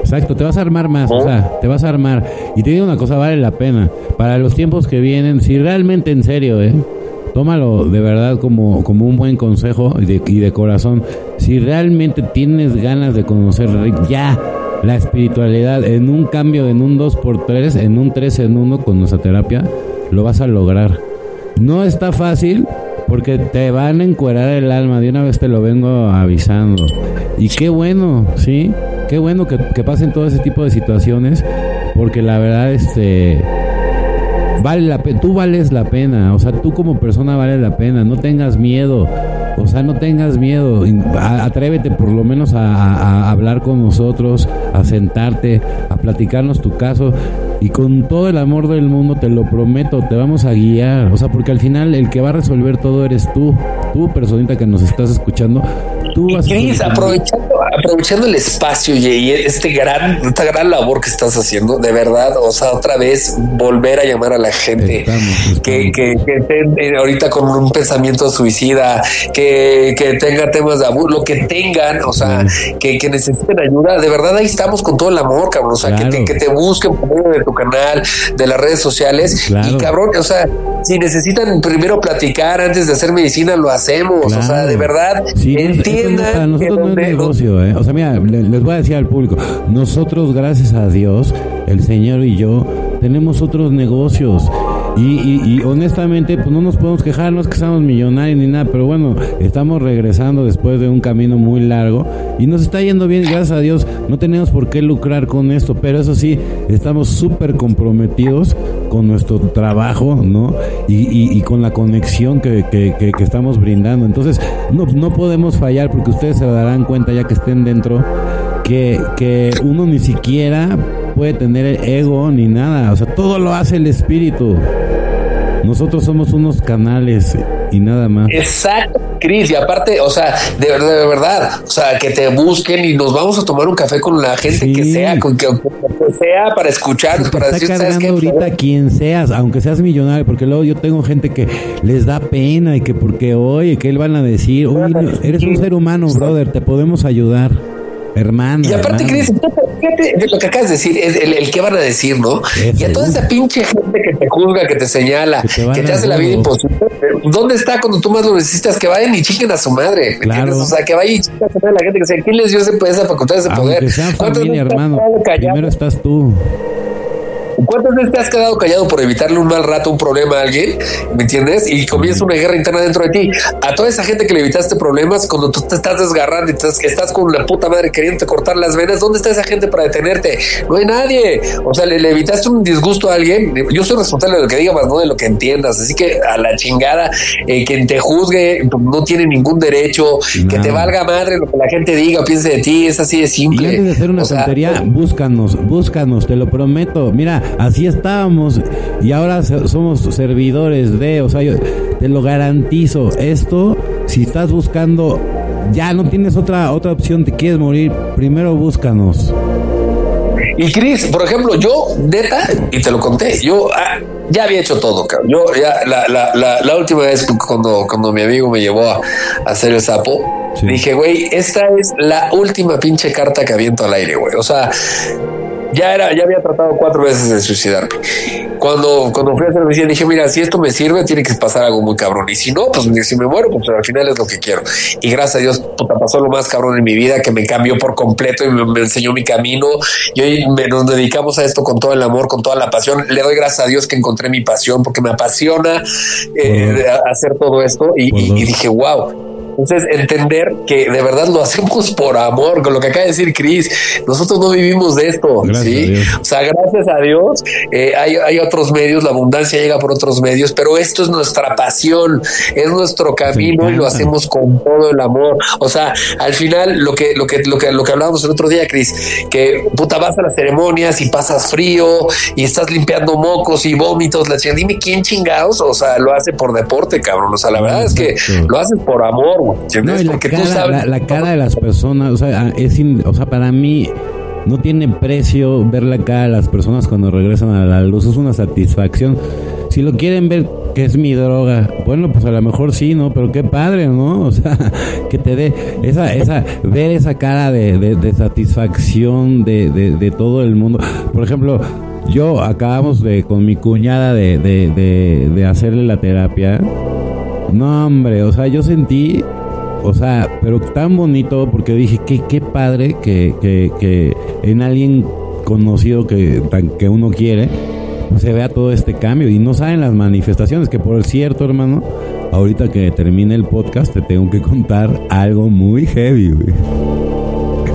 Exacto, te vas a armar más, o sea, te vas a armar. Y te digo una cosa, vale la pena. Para los tiempos que vienen, si realmente en serio, ¿eh? tómalo de verdad como, como un buen consejo y de, y de corazón. Si realmente tienes ganas de conocer ya la espiritualidad en un cambio, en un 2x3, en un 3 en 1 con nuestra terapia, lo vas a lograr. No está fácil porque te van a encuerar el alma, de una vez te lo vengo avisando. Y qué bueno, ¿sí? Qué bueno que, que pasen todo ese tipo de situaciones, porque la verdad, este vale la pena, tú vales la pena, o sea, tú como persona vales la pena, no tengas miedo, o sea, no tengas miedo, atrévete por lo menos a, hablar con nosotros, a sentarte, a platicarnos tu caso y con todo el amor del mundo te lo prometo, te vamos a guiar, o sea, porque al final el que va a resolver todo eres tú, tú personita que nos estás escuchando, tú vas a aprovechando, aprovechando el espacio y este gran, esta gran labor que estás haciendo, de verdad, o sea, otra vez volver a llamar a la gente que, que, que ahorita con un pensamiento suicida, que, que tenga temas de abuso, lo que tengan, o sea, que, que, necesiten ayuda, de verdad ahí estamos con todo el amor, cabrón, o sea, que, te, que te busquen por medio de tu canal, de las redes sociales, y cabrón, o sea, si necesitan primero platicar antes de hacer medicina, lo hacemos, o sea, de verdad, entiendan. nosotros no es negocio, ¿eh? O sea, mira, les voy a decir al público, nosotros, gracias a Dios, el Señor y yo, tenemos otros negocios. Y, honestamente, pues no nos podemos quejar, no es que seamos millonarios ni nada, pero bueno, estamos regresando después de un camino muy largo y nos está yendo bien, gracias a Dios. No tenemos por qué lucrar con esto, pero eso sí, estamos súper comprometidos con nuestro trabajo, ¿no? Y, con la conexión que, que, estamos brindando. Entonces, no, no podemos fallar porque ustedes se darán cuenta ya que estén dentro que, que uno ni siquiera puede tener ego ni nada. O sea, todo lo hace el espíritu. Nosotros somos unos canales y nada más. Exacto, Cris. Y aparte, o sea, de verdad, de verdad, o sea, que te busquen y nos vamos a tomar un café con la gente que sea, con que, sea para escuchar, para decir, ¿sabes qué? ahorita quien seas, aunque seas millonario, porque luego yo tengo gente que les da pena y que porque, oye, que él van a decir, oye, eres un ser humano, brother, te podemos ayudar. Hermano. Y aparte, Cris, fíjate lo que acabas de decir, es el, el, que van a decir, ¿no? y a toda esa pinche gente que te juzga, que te señala, que te, hace la vida imposible. ¿Dónde está cuando tú más lo necesitas? Que vayan y chiquen a su madre. Claro. O sea, que vayan y chiquen a su madre la gente que sea, ¿quién les dio ese, esa facultad, ese poder? Familia, hermano. Primero estás tú. ¿Cuántas veces te has quedado callado por evitarle un mal rato, un problema a alguien? ¿Me entiendes? Y comienza una guerra interna dentro de ti. A toda esa gente que le evitaste problemas, cuando tú te estás desgarrando y estás, estás con la puta madre queriendo cortar las venas, ¿dónde está esa gente para detenerte? No hay nadie. O sea, le, evitaste un disgusto a alguien. Yo soy responsable de lo que diga, más no de lo que entiendas. Así que a la chingada, eh, quien te juzgue no tiene ningún derecho. Que te valga madre lo que la gente diga o piense de ti. Es así de simple. Y antes de hacer una tontería, búscanos, búscanos, te lo prometo. Mira, así estábamos y ahora somos servidores de, o sea, yo te lo garantizo, esto, si estás buscando, ya no tienes otra, otra opción, te quieres morir, primero búscanos. Y Cris, por ejemplo, yo, neta, y te lo conté, yo ah, ya había hecho todo, cabrón. Yo ya, la, la, la, última vez cuando, cuando mi amigo me llevó a, hacer el sapo, dije, güey, esta es la última pinche carta que aviento al aire, güey. O sea, ya era, ya había tratado cuatro veces de suicidarme. Cuando, cuando fui a hacer dije, mira, si esto me sirve, tiene que pasar algo muy cabrón. Y si no, pues si me muero, pues al final es lo que quiero. Y gracias a Dios, puta, pasó lo más cabrón en mi vida, que me cambió por completo y me, enseñó mi camino. Y hoy nos dedicamos a esto con todo el amor, con toda la pasión. Le doy gracias a Dios que encontré mi pasión, porque me apasiona eh, hacer todo esto. y dije, wow entonces, entender que de verdad lo hacemos por amor, con lo que acaba de decir Cris, nosotros no vivimos de esto, ¿sí? O sea, gracias a Dios, eh, hay, hay, otros medios, la abundancia llega por otros medios, pero esto es nuestra pasión, es nuestro camino y lo hacemos con todo el amor. O sea, al final, lo que, lo que, lo que, lo que hablábamos el otro día, Cris, que puta vas a las ceremonias y pasas frío y estás limpiando mocos y vómitos, la dime quién chingados, o sea, lo hace por deporte, cabrón. O sea, la verdad es que lo haces por amor, la, cara, de las personas, o sea, es o sea, para mí no tiene precio ver la cara de las personas cuando regresan a la luz, es una satisfacción. Si lo quieren ver que es mi droga, bueno, pues a lo mejor sí, ¿no? Pero qué padre, ¿no? *laughs* O sea, que te dé esa, esa, ver esa cara de, de, satisfacción de, de, todo el mundo. Por ejemplo, yo acabamos de, con mi cuñada de, de, de hacerle la terapia. No, hombre, o sea, yo sentí o sea, pero tan bonito porque dije, qué, qué padre que, que, en alguien conocido que, que uno quiere, pues se vea todo este cambio. Y no saben las manifestaciones, que por cierto, hermano, ahorita que termine el podcast te tengo que contar algo muy heavy,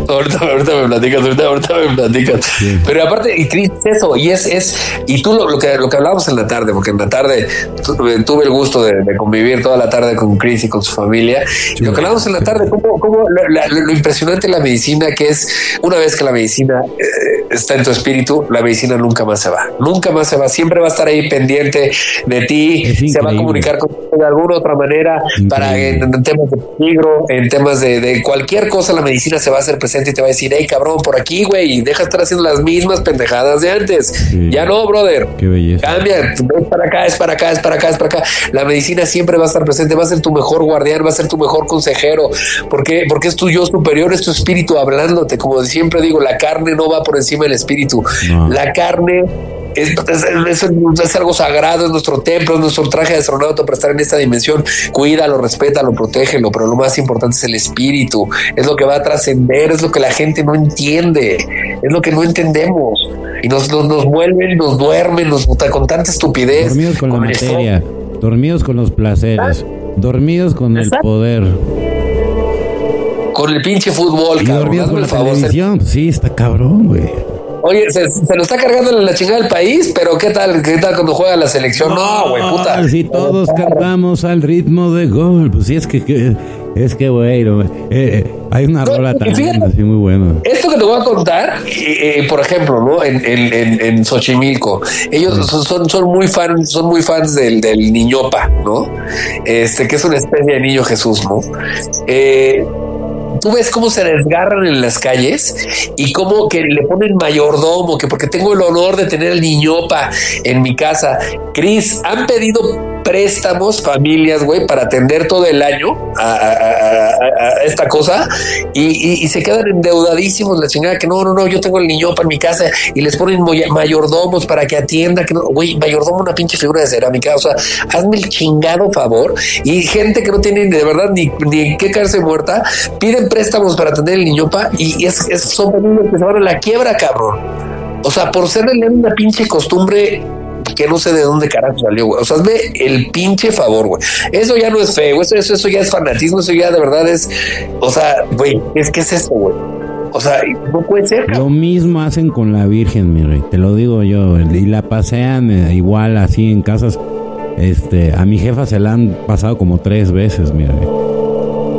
ahorita, ahorita me platicas, ahorita, ahorita me platicas. Pero aparte, y triste eso, y es, es, y tú lo, que lo que hablábamos en la tarde, porque en la tarde eh, tuve el gusto de, convivir toda la tarde con Chris y con su familia. Y lo que hablábamos en la tarde, cómo, cómo lo, impresionante de la medicina, que es una vez que la medicina eh, está en tu espíritu, la medicina nunca más se va, nunca más se va, siempre va a estar ahí pendiente de ti, se va a comunicar con de alguna otra manera para en, temas de peligro, en temas de, de cualquier cosa, la medicina se va a hacer presente y te va a decir, hey cabrón, por aquí, güey, deja de estar haciendo las mismas pendejadas de antes. Ya no, brother. Qué belleza. Cambia, es para acá, es para acá, es para acá, es para acá. La medicina siempre va a estar presente, va a ser tu mejor guardián, va a ser tu mejor consejero, porque, porque es tu yo superior, es tu espíritu hablándote. Como siempre digo, la carne no va por encima del espíritu. La carne es, es, algo sagrado, es nuestro templo, es nuestro traje de astronauta para estar en esta dimensión. Cuídalo, respétalo, protégelo, pero lo más importante es el espíritu, es lo que va a trascender, es lo que la gente no entiende, es lo que no entendemos. Y nos, nos, nos vuelven, nos duermen, nos con tanta estupidez. Dormidos con, la materia, dormidos con los placeres, dormidos con el poder. Con el pinche fútbol, cabrón. con la televisión. Sí, está cabrón, güey. Oye, se, lo está cargando la chingada del país, pero ¿qué tal? ¿Qué tal cuando juega la selección? No, güey, puta. Si todos cantamos al ritmo de gol, pues sí, es que, es que, güey, eh, eh, hay una rola también así muy buena. Esto que te voy a contar, eh, por ejemplo, ¿no? En, en, en, Xochimilco, ellos son, son, muy fans, son muy fans del, del niñopa, ¿no? Este, que es una especie de niño Jesús, ¿no? Eh, tú ves cómo se desgarran en las calles y cómo que le ponen mayordomo, que porque tengo el honor de tener el niñopa en mi casa. Cris, han pedido préstamos, familias, güey, para atender todo el año a, esta cosa y, se quedan endeudadísimos la chingada que no, no, no, yo tengo el niño para mi casa y les ponen mayordomos para que atienda, que no, güey, mayordomo una pinche figura de cerámica, o sea, hazme el chingado favor y gente que no tiene de verdad ni, ni en qué caerse muerta, piden préstamos para atender el niñopa y es, es, son que se van a la quiebra, cabrón. O sea, por ser una pinche costumbre que no sé de dónde carajo salió, güey. O sea, hazme el pinche favor, güey. Eso ya no es feo, eso, eso, eso ya es fanatismo, eso ya de verdad es, o sea, güey, es que es eso, güey. O sea, no puede ser. Lo mismo hacen con la Virgen, mi rey, te lo digo yo. Y la pasean eh, igual así en casas. Este, a mi jefa se la han pasado como tres veces, mi rey.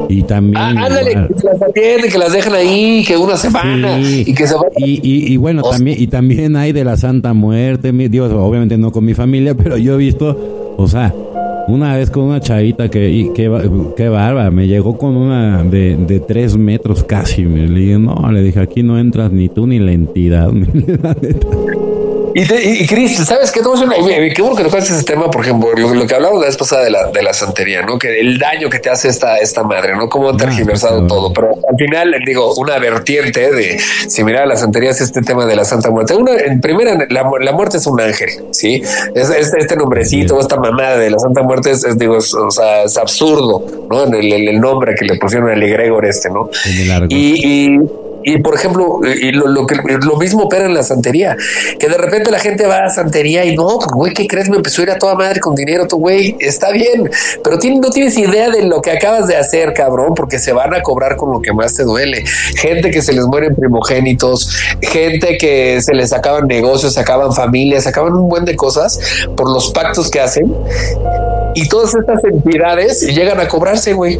Y también. Ah, ándale, que las atienden, que las dejan ahí, que una semana y que se Y, y, bueno, también, y también hay de la Santa Muerte, Dios, obviamente no con mi familia, *laughs* pero yo he visto, o sea, una vez con una chavita que, qué barba, me llegó con una de, de tres metros casi. Me le dije, no, le dije, aquí no entras ni tú ni la entidad. *laughs* Y, Cris, ¿sabes qué? qué bueno que tocas ese tema, por ejemplo, lo, que hablamos la vez pasada de la, de la santería, ¿no? Que el daño que te hace esta, esta madre, ¿no? Cómo tergiversado todo. Pero al final, digo, una vertiente de, si mira la santería es este tema de la Santa Muerte. Una, en primera, la, muerte es un ángel, ¿sí? Es, este nombrecito, esta mamada de la Santa Muerte es, digo, o sea, es absurdo, ¿no? El, el, nombre que le pusieron al egregor este, ¿no? y, y y por ejemplo, y lo, lo, que lo mismo opera en la santería, que de repente la gente va a santería y no, güey, ¿qué crees? Me empezó a ir a toda madre con dinero, tu güey, está bien, pero no tienes idea de lo que acabas de hacer, cabrón, porque se van a cobrar con lo que más te duele. Gente que se les mueren primogénitos, gente que se les acaban negocios, acaban familias, acaban un buen de cosas por los pactos que hacen. Y todas estas entidades llegan a cobrarse, güey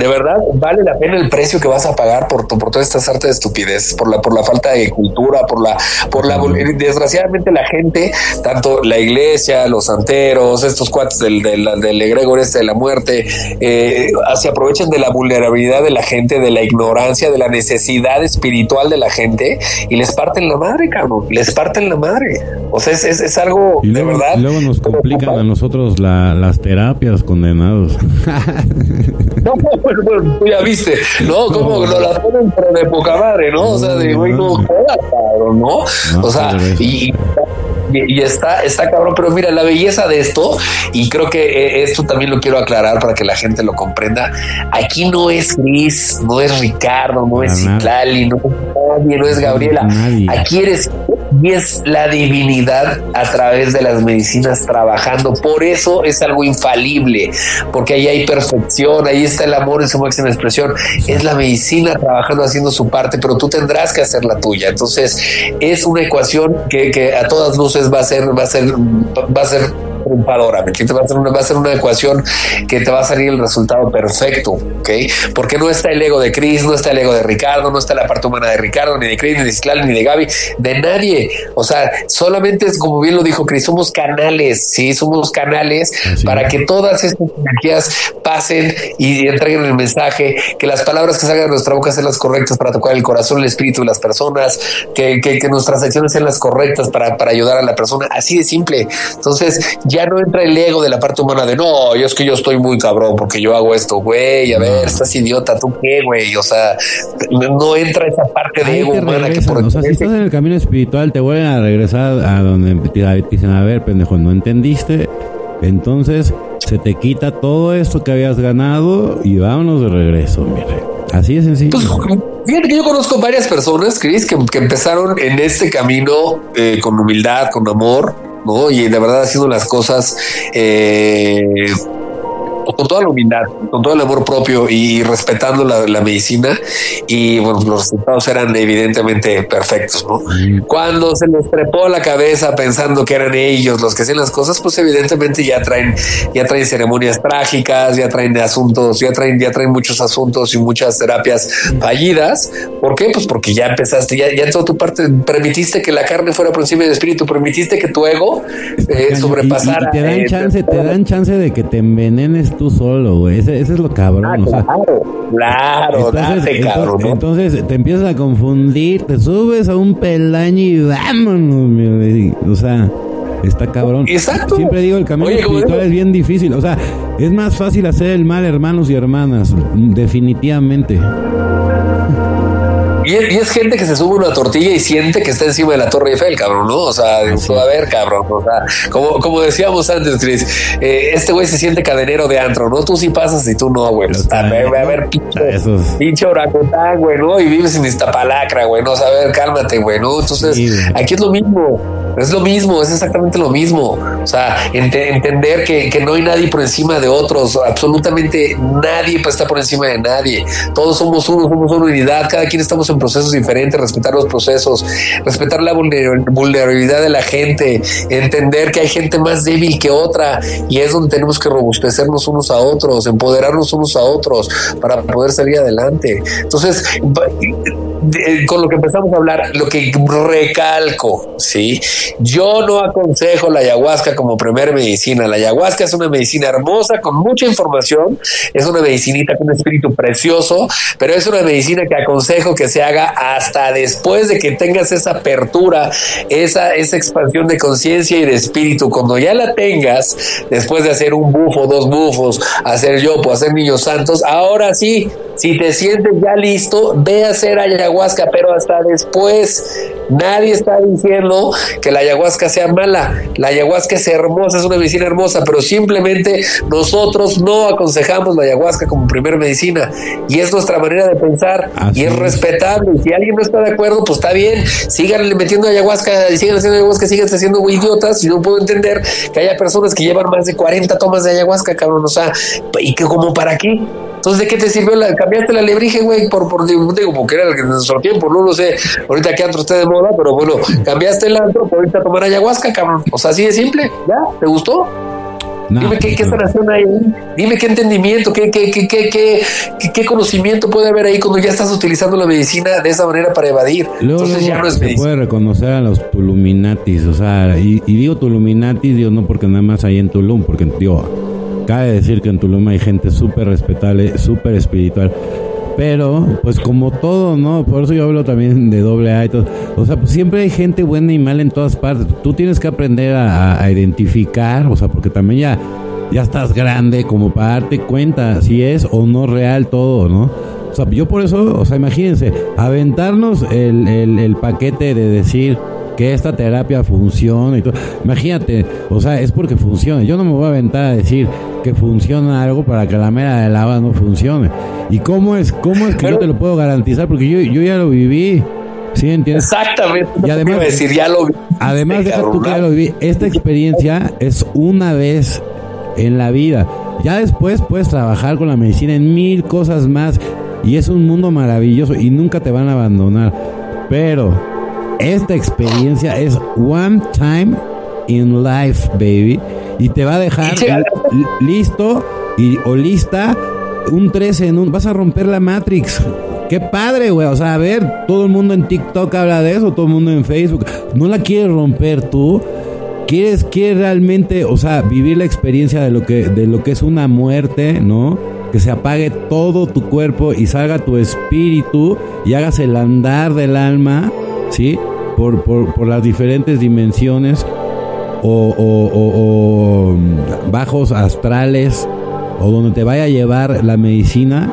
de verdad vale la pena el precio que vas a pagar por, por toda esta arte de estupidez, por la, por la falta de cultura, por la, por la, desgraciadamente la gente, tanto la iglesia, los santeros, estos cuates del, del, del egregor este de la muerte, eh, se aprovechan de la vulnerabilidad de la gente, de la ignorancia, de la necesidad espiritual de la gente y les parten la madre, cabrón, les parten la madre. O sea, es, es, algo de verdad. Y luego nos complican a nosotros la, las terapias condenados. *laughs* No, bueno, bueno, tú ya viste, ¿no? Como lo la ponen pero de poca madre, ¿no? O sea, de güey, no cabrón, ¿no? O sea, y, y, está, está cabrón, pero mira, la belleza de esto, y creo que eh, esto también lo quiero aclarar para que la gente lo comprenda. Aquí no es Cris, no es Ricardo, no es Citlali, no es nadie, no es Gabriela. Aquí eres y es la divinidad a través de las medicinas trabajando. Por eso es algo infalible, porque ahí hay perfección, ahí está el amor en su máxima expresión. Es la medicina trabajando, haciendo su parte, pero tú tendrás que hacer la tuya. Entonces, es una ecuación que, que a todas luces va a ser, va a ser, va a ser triunfadora, ¿me Va a, ser una, va a ser una ecuación que te va a salir el resultado perfecto, ¿ok? Porque no está el ego de Chris, no está el ego de Ricardo, no está la parte humana de Ricardo, ni de Chris, ni de Citlal, ni de Gaby, de nadie. O sea, solamente es como bien lo dijo Chris, somos canales, sí, somos canales para que todas estas energías pasen y entreguen el mensaje, que las palabras que salgan de nuestra boca sean las correctas para tocar el corazón, el espíritu de las personas, que, que, que nuestras acciones sean las correctas para, para ayudar a la persona, así de simple. Entonces, ya no entra el ego de la parte humana de no, yo es que yo estoy muy cabrón porque yo hago esto, güey, a ver, estás idiota, tú qué, güey, o sea, no entra esa parte de ego humana que por O sea, si estás en el camino espiritual, te vuelven a regresar a donde te dicen, a ver, pendejo, no entendiste, entonces se te quita todo esto que habías ganado y vámonos de regreso, mire. Así es sencillo. Pues, fíjate que yo conozco varias personas, Chris, que, que empezaron en este camino eh, con humildad, con amor, ¿no? Y de verdad haciendo las cosas eh, con toda la humildad, con todo el amor propio y respetando la, medicina y bueno, los resultados eran evidentemente perfectos, ¿no? Cuando se les trepó la cabeza pensando que eran ellos los que hacían las cosas, pues evidentemente ya traen, ya traen ceremonias trágicas, ya traen asuntos, ya traen, ya traen muchos asuntos y muchas terapias fallidas. ¿Por qué? Pues porque ya empezaste, ya, ya en toda tu parte permitiste que la carne fuera por encima del espíritu, permitiste que tu ego eh, sobrepasara. te dan eh, chance, te dan chance de que te envenenes tú solo, güey. Ese, es lo cabrón. Ah, claro, claro, entonces, cabrón. Entonces te empiezas a confundir, te subes a un pelaño y vámonos, O sea, está cabrón. Exacto. Siempre digo, el camino espiritual es bien difícil. O sea, es más fácil hacer el mal, hermanos y hermanas. Definitivamente. Y es, gente que se sube una tortilla y siente que está encima de la Torre Eiffel, cabrón, ¿no? O sea, a ver, cabrón. O sea, como, como decíamos antes, Chris, eh, este güey se siente cadenero de antro, ¿no? Tú sí pasas y tú no, güey. a ver, a ver, pinche, pinche oracután, güey, ¿no? Y vives en esta palacra, güey, ¿no? O sea, a ver, cálmate, güey, ¿no? Entonces, aquí es lo mismo. Es lo mismo, es exactamente lo mismo. O sea, entender que, no hay nadie por encima de otros, absolutamente nadie está por encima de nadie. Todos somos uno, somos una unidad, cada quien estamos en procesos diferentes, respetar los procesos, respetar la vulnerabilidad de la gente, entender que hay gente más débil que otra y es donde tenemos que robustecernos unos a otros, empoderarnos unos a otros para poder salir adelante. Entonces, con lo que empezamos a hablar, lo que recalco, ¿sí? Yo no aconsejo la ayahuasca como primer medicina. La ayahuasca es una medicina hermosa, con mucha información, es una medicinita con un espíritu precioso, pero es una medicina que aconsejo que se haga hasta después de que tengas esa apertura, esa, esa expansión de conciencia y de espíritu. Cuando ya la tengas, después de hacer un bufo, dos bufos, hacer yo, pues hacer niños santos, ahora sí, si te sientes ya listo, ve a hacer ayahuasca, pero hasta después. Nadie está diciendo que la ayahuasca sea mala. La ayahuasca es hermosa, es una medicina hermosa, pero simplemente nosotros no aconsejamos la ayahuasca como primer medicina. Y es nuestra manera de pensar y es, respetable. Si alguien no está de acuerdo, pues está bien. Sigan metiendo ayahuasca, sigan haciendo ayahuasca, sigan siendo idiotas. Yo no puedo entender que haya personas que llevan más de 40 tomas de ayahuasca, cabrón. O sea, ¿y que como para qué? Entonces, ¿de qué te sirvió la, cambiaste la lebrige, güey? Por, por, digo, porque era el que nuestro tiempo, no lo sé. Ahorita que antro esté de moda, pero bueno, cambiaste el antro por irte a tomar ayahuasca, cabrón. O sea, así de simple. ¿Ya? ¿Te gustó? Dime qué, qué sanación hay ahí. Dime qué entendimiento, qué, qué, qué, qué, qué, conocimiento puede haber ahí cuando ya estás utilizando la medicina de esa manera para evadir. Entonces ya no es se puede reconocer a los Tuluminatis, o sea, y, y digo Tuluminatis, digo no porque nada más hay en Tulum, porque digo Cabe decir que en Tulum hay gente súper respetable, súper espiritual. Pero, pues como todo, ¿no? Por eso yo hablo también de doble A y todo. O sea, pues siempre hay gente buena y mala en todas partes. Tú tienes que aprender a, identificar, o sea, porque también ya, ya estás grande como para darte cuenta si es o no real todo, ¿no? O sea, yo por eso, o sea, imagínense, aventarnos el, el, el paquete de decir que esta terapia funciona y todo. Imagínate, o sea, es porque funciona. Yo no me voy a aventar a decir que funciona algo para que la mera de lava no funcione. ¿Y cómo es, cómo es que yo te lo puedo garantizar? Porque yo, yo ya lo viví. ¿Sí entiendes? Exactamente. Y además, decir, ya lo Además de que tú ya lo viví, esta experiencia es una vez en la vida. Ya después puedes trabajar con la medicina en mil cosas más y es un mundo maravilloso y nunca te van a abandonar. Pero esta experiencia es one time in life, baby. Y te va a dejar listo y, o lista un 13 en un... Vas a romper la Matrix. Qué padre, güey. O sea, a ver, todo el mundo en TikTok habla de eso, todo el mundo en Facebook. ¿No la quieres romper tú? ¿Quieres, quieres realmente, o sea, vivir la experiencia de lo que, de lo que es una muerte, ¿no? Que se apague todo tu cuerpo y salga tu espíritu y hagas el andar del alma, ¿sí? por, por, las diferentes dimensiones o, mm, bajos astrales o donde te vaya a llevar la medicina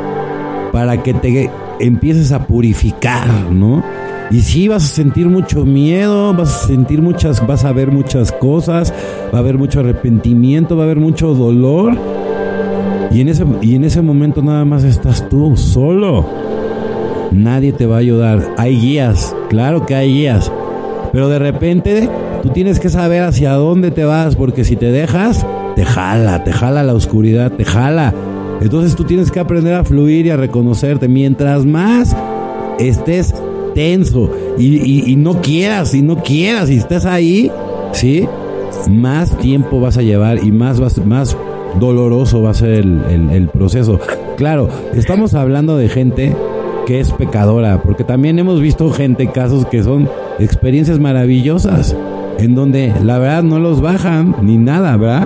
para que te empieces a purificar, ¿no? Y sí vas a sentir mucho miedo, vas a sentir muchas, vas a ver muchas cosas, va a haber mucho arrepentimiento, va a haber mucho dolor. Y en ese, y en ese momento nada más estás tú, solo. Nadie te va a ayudar. Hay guías, claro que hay guías. Pero de repente tú tienes que saber hacia dónde te vas, porque si te dejas, te jala, te jala la oscuridad, te jala. Entonces tú tienes que aprender a fluir y a reconocerte. Mientras más estés tenso y, no quieras, y no quieras, y estés ahí, ¿sí? Más tiempo vas a llevar y más, más doloroso va a ser el, el proceso. Claro, estamos hablando de gente que es pecadora, porque también hemos visto gente, casos que son experiencias maravillosas, en donde la verdad no los bajan ni nada, ¿verdad?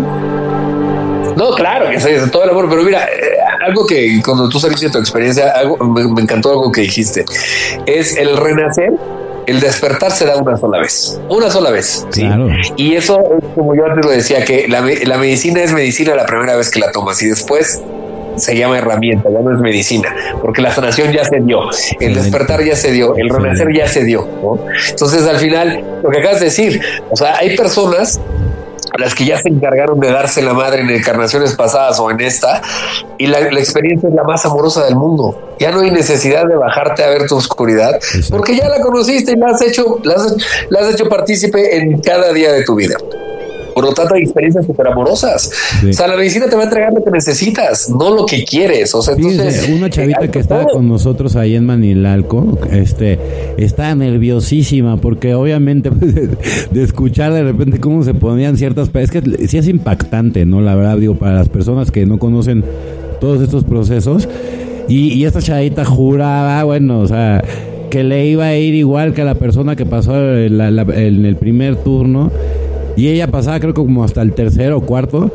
No, claro, que es todo el amor, pero mira, eh, algo que cuando tú saliste de tu experiencia, algo, me, encantó algo que dijiste, es el renacer el despertar se da una sola vez, una sola vez. Claro. Y eso es como yo antes lo decía, que la, la, medicina es medicina la primera vez que la tomas y después se llama herramienta, ya no es medicina, porque la sanación ya se dio, el despertar ya se dio, el renacer ya se dio. Entonces, al final, lo que acabas de decir, o sea, hay personas a las que ya se encargaron de darse la madre en encarnaciones pasadas o en esta, y la, experiencia es la más amorosa del mundo. Ya no hay necesidad de bajarte a ver tu oscuridad, porque ya la conociste y la has hecho, la has hecho partícipe en cada día de tu vida. Por lo tanto, hay experiencias súper amorosas. O sea, la medicina te va a entregar lo que necesitas, no lo que quieres. O sea, entonces, una chavita que estaba con nosotros ahí en Manilalco, este, está nerviosísima porque obviamente *laughs* de, escuchar de repente cómo se ponían ciertas, es que sí es impactante, ¿no? La verdad digo para las personas que no conocen todos estos procesos y, y esta chavita juraba, bueno, o sea, que le iba a ir igual que a la persona que pasó en el primer turno. Y ella pasaba creo que como hasta el tercero o cuarto.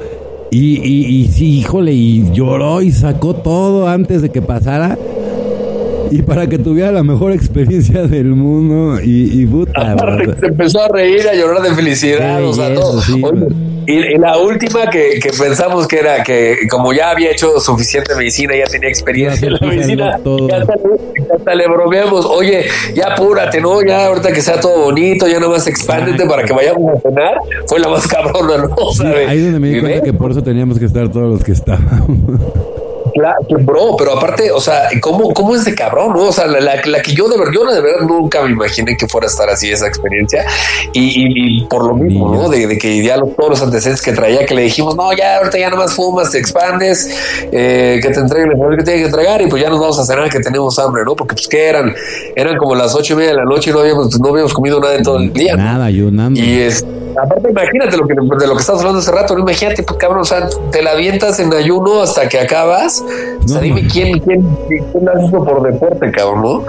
Y, y, sí, híjole, y lloró y sacó todo antes de que pasara. Y para que tuviera la mejor experiencia del mundo. Y, y puta. Aparte, se empezó a reír, a llorar de felicidad. o sea, todo. Y, la última que, pensamos que era que como ya había hecho suficiente medicina, ya tenía experiencia en la medicina, ya hasta, le bromeamos, oye, ya apúrate, ¿no? Ya ahorita que sea todo bonito, ya nomás expándete para que vayamos a cenar, fue la más *laughs* cabrona, ¿no? ahí es donde me di cuenta que por eso teníamos que estar todos los que estábamos. Claro, bro, pero aparte, o sea, ¿cómo, cómo es de cabrón, no? O sea, la, la, que yo de verdad, yo de verdad nunca me imaginé que fuera a estar así esa experiencia. Y, por lo mismo, ¿no? De, que ya todos los antecedentes que traía, que le dijimos, no, ya ahorita ya nomás fumas, te expandes, eh, que te entreguen el que tiene que entregar y pues ya nos vamos a cenar que tenemos hambre, ¿no? Porque pues que eran, eran como las ocho y media de la noche y no habíamos, no habíamos comido nada en todo el día. Nada, ayunando. Y es aparte imagínate lo que, de lo que estamos hablando hace rato, ¿no? imagínate, pues, cabrón, o sea, te la avientas en ayuno hasta que acabas. O sea, dime quién, quién, quién hace eso por deporte, cabrón, ¿no?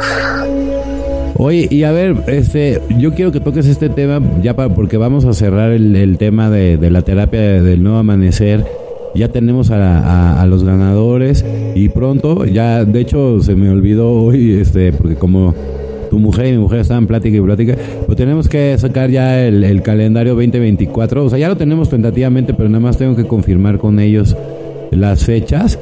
Oye, y a ver, este, yo quiero que toques este tema ya para, porque vamos a cerrar el, tema de, la terapia del nuevo amanecer. Ya tenemos a, a, los ganadores y pronto, ya, de hecho, se me olvidó hoy, este, porque como tu mujer y mi mujer estaban plática y plática, pues tenemos que sacar ya el, calendario 2024. O sea, ya lo tenemos tentativamente, pero nada más tengo que confirmar con ellos las fechas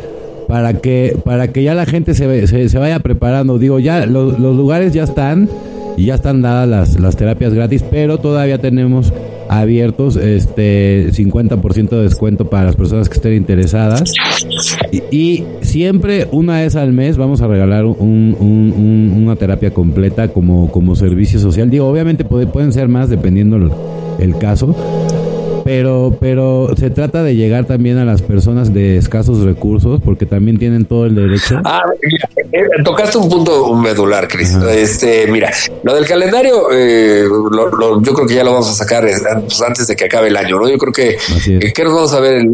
para que para que ya la gente se, se, vaya preparando. Digo, ya los, los lugares ya están y ya están dadas las, las terapias gratis, pero todavía tenemos abiertos, este 50% de descuento para las personas que estén interesadas. Y, siempre una vez al mes vamos a regalar un, una terapia completa como, como servicio social. Digo, obviamente pueden ser más dependiendo el caso, pero, pero se trata de llegar también a las personas de escasos recursos, porque también tienen todo el derecho. Ah, eh, tocaste un punto medular, Cris. Este, mira, lo del calendario, eh, yo creo que ya lo vamos a sacar eh, pues, antes de que acabe el año, ¿no? Yo creo que, ¿qué nos vamos a ver el,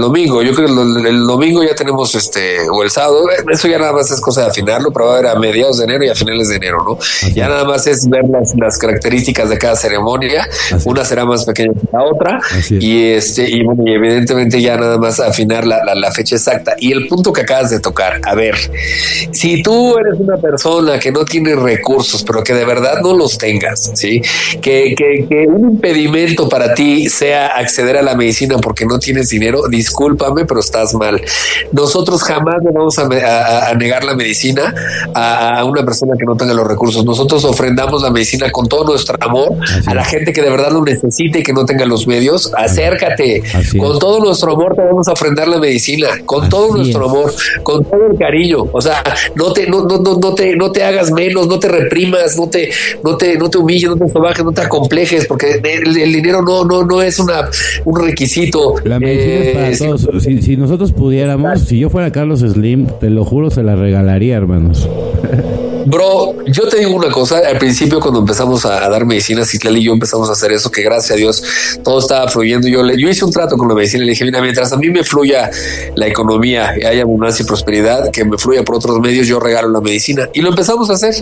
domingo? Yo creo que el, domingo ya tenemos este, o el sábado, eso ya nada más es cosa de afinarlo, pero va a haber a mediados de enero y a finales de enero, ¿no? Ya nada más es ver las, características de cada ceremonia. Una será más pequeña que la otra y este, y bueno, y evidentemente ya nada más afinar la, la, fecha exacta. Y el punto que acabas de tocar, a ver, si tú eres una persona que no tiene recursos, pero que de verdad no los tengas, ¿sí? Que, que, que un impedimento para ti sea acceder a la medicina porque no tienes dinero, discúlpame, pero estás mal. Nosotros jamás le vamos a, a, negar la medicina a, a, una persona que no tenga los recursos. Nosotros ofrendamos la medicina con todo nuestro amor a la gente que de verdad lo necesite y que no tenga los medios, acércate. con todo nuestro amor te vamos a ofrendar la medicina, con todo nuestro amor, con todo el cariño. O sea, no te, no, no, no, te, no te hagas menos, no te reprimas, no te, no te, no te humilles, no te sobajes, no te acomplejes, porque el, dinero no, no, no es una, un requisito. La medicina es para eh, todos. Si, si nosotros pudiéramos, si yo fuera Carlos Slim, te lo juro, se la regalaría, hermanos. *laughs* Bro, yo te digo una cosa, al principio cuando empezamos a, dar medicina, Citlal y yo empezamos a hacer eso, que gracias a Dios todo estaba fluyendo. Yo, le, yo hice un trato con la medicina y le dije, mira, mientras a mí me fluya la economía, y haya abundancia y prosperidad, que me fluya por otros medios, yo regalo la medicina. Y lo empezamos a hacer.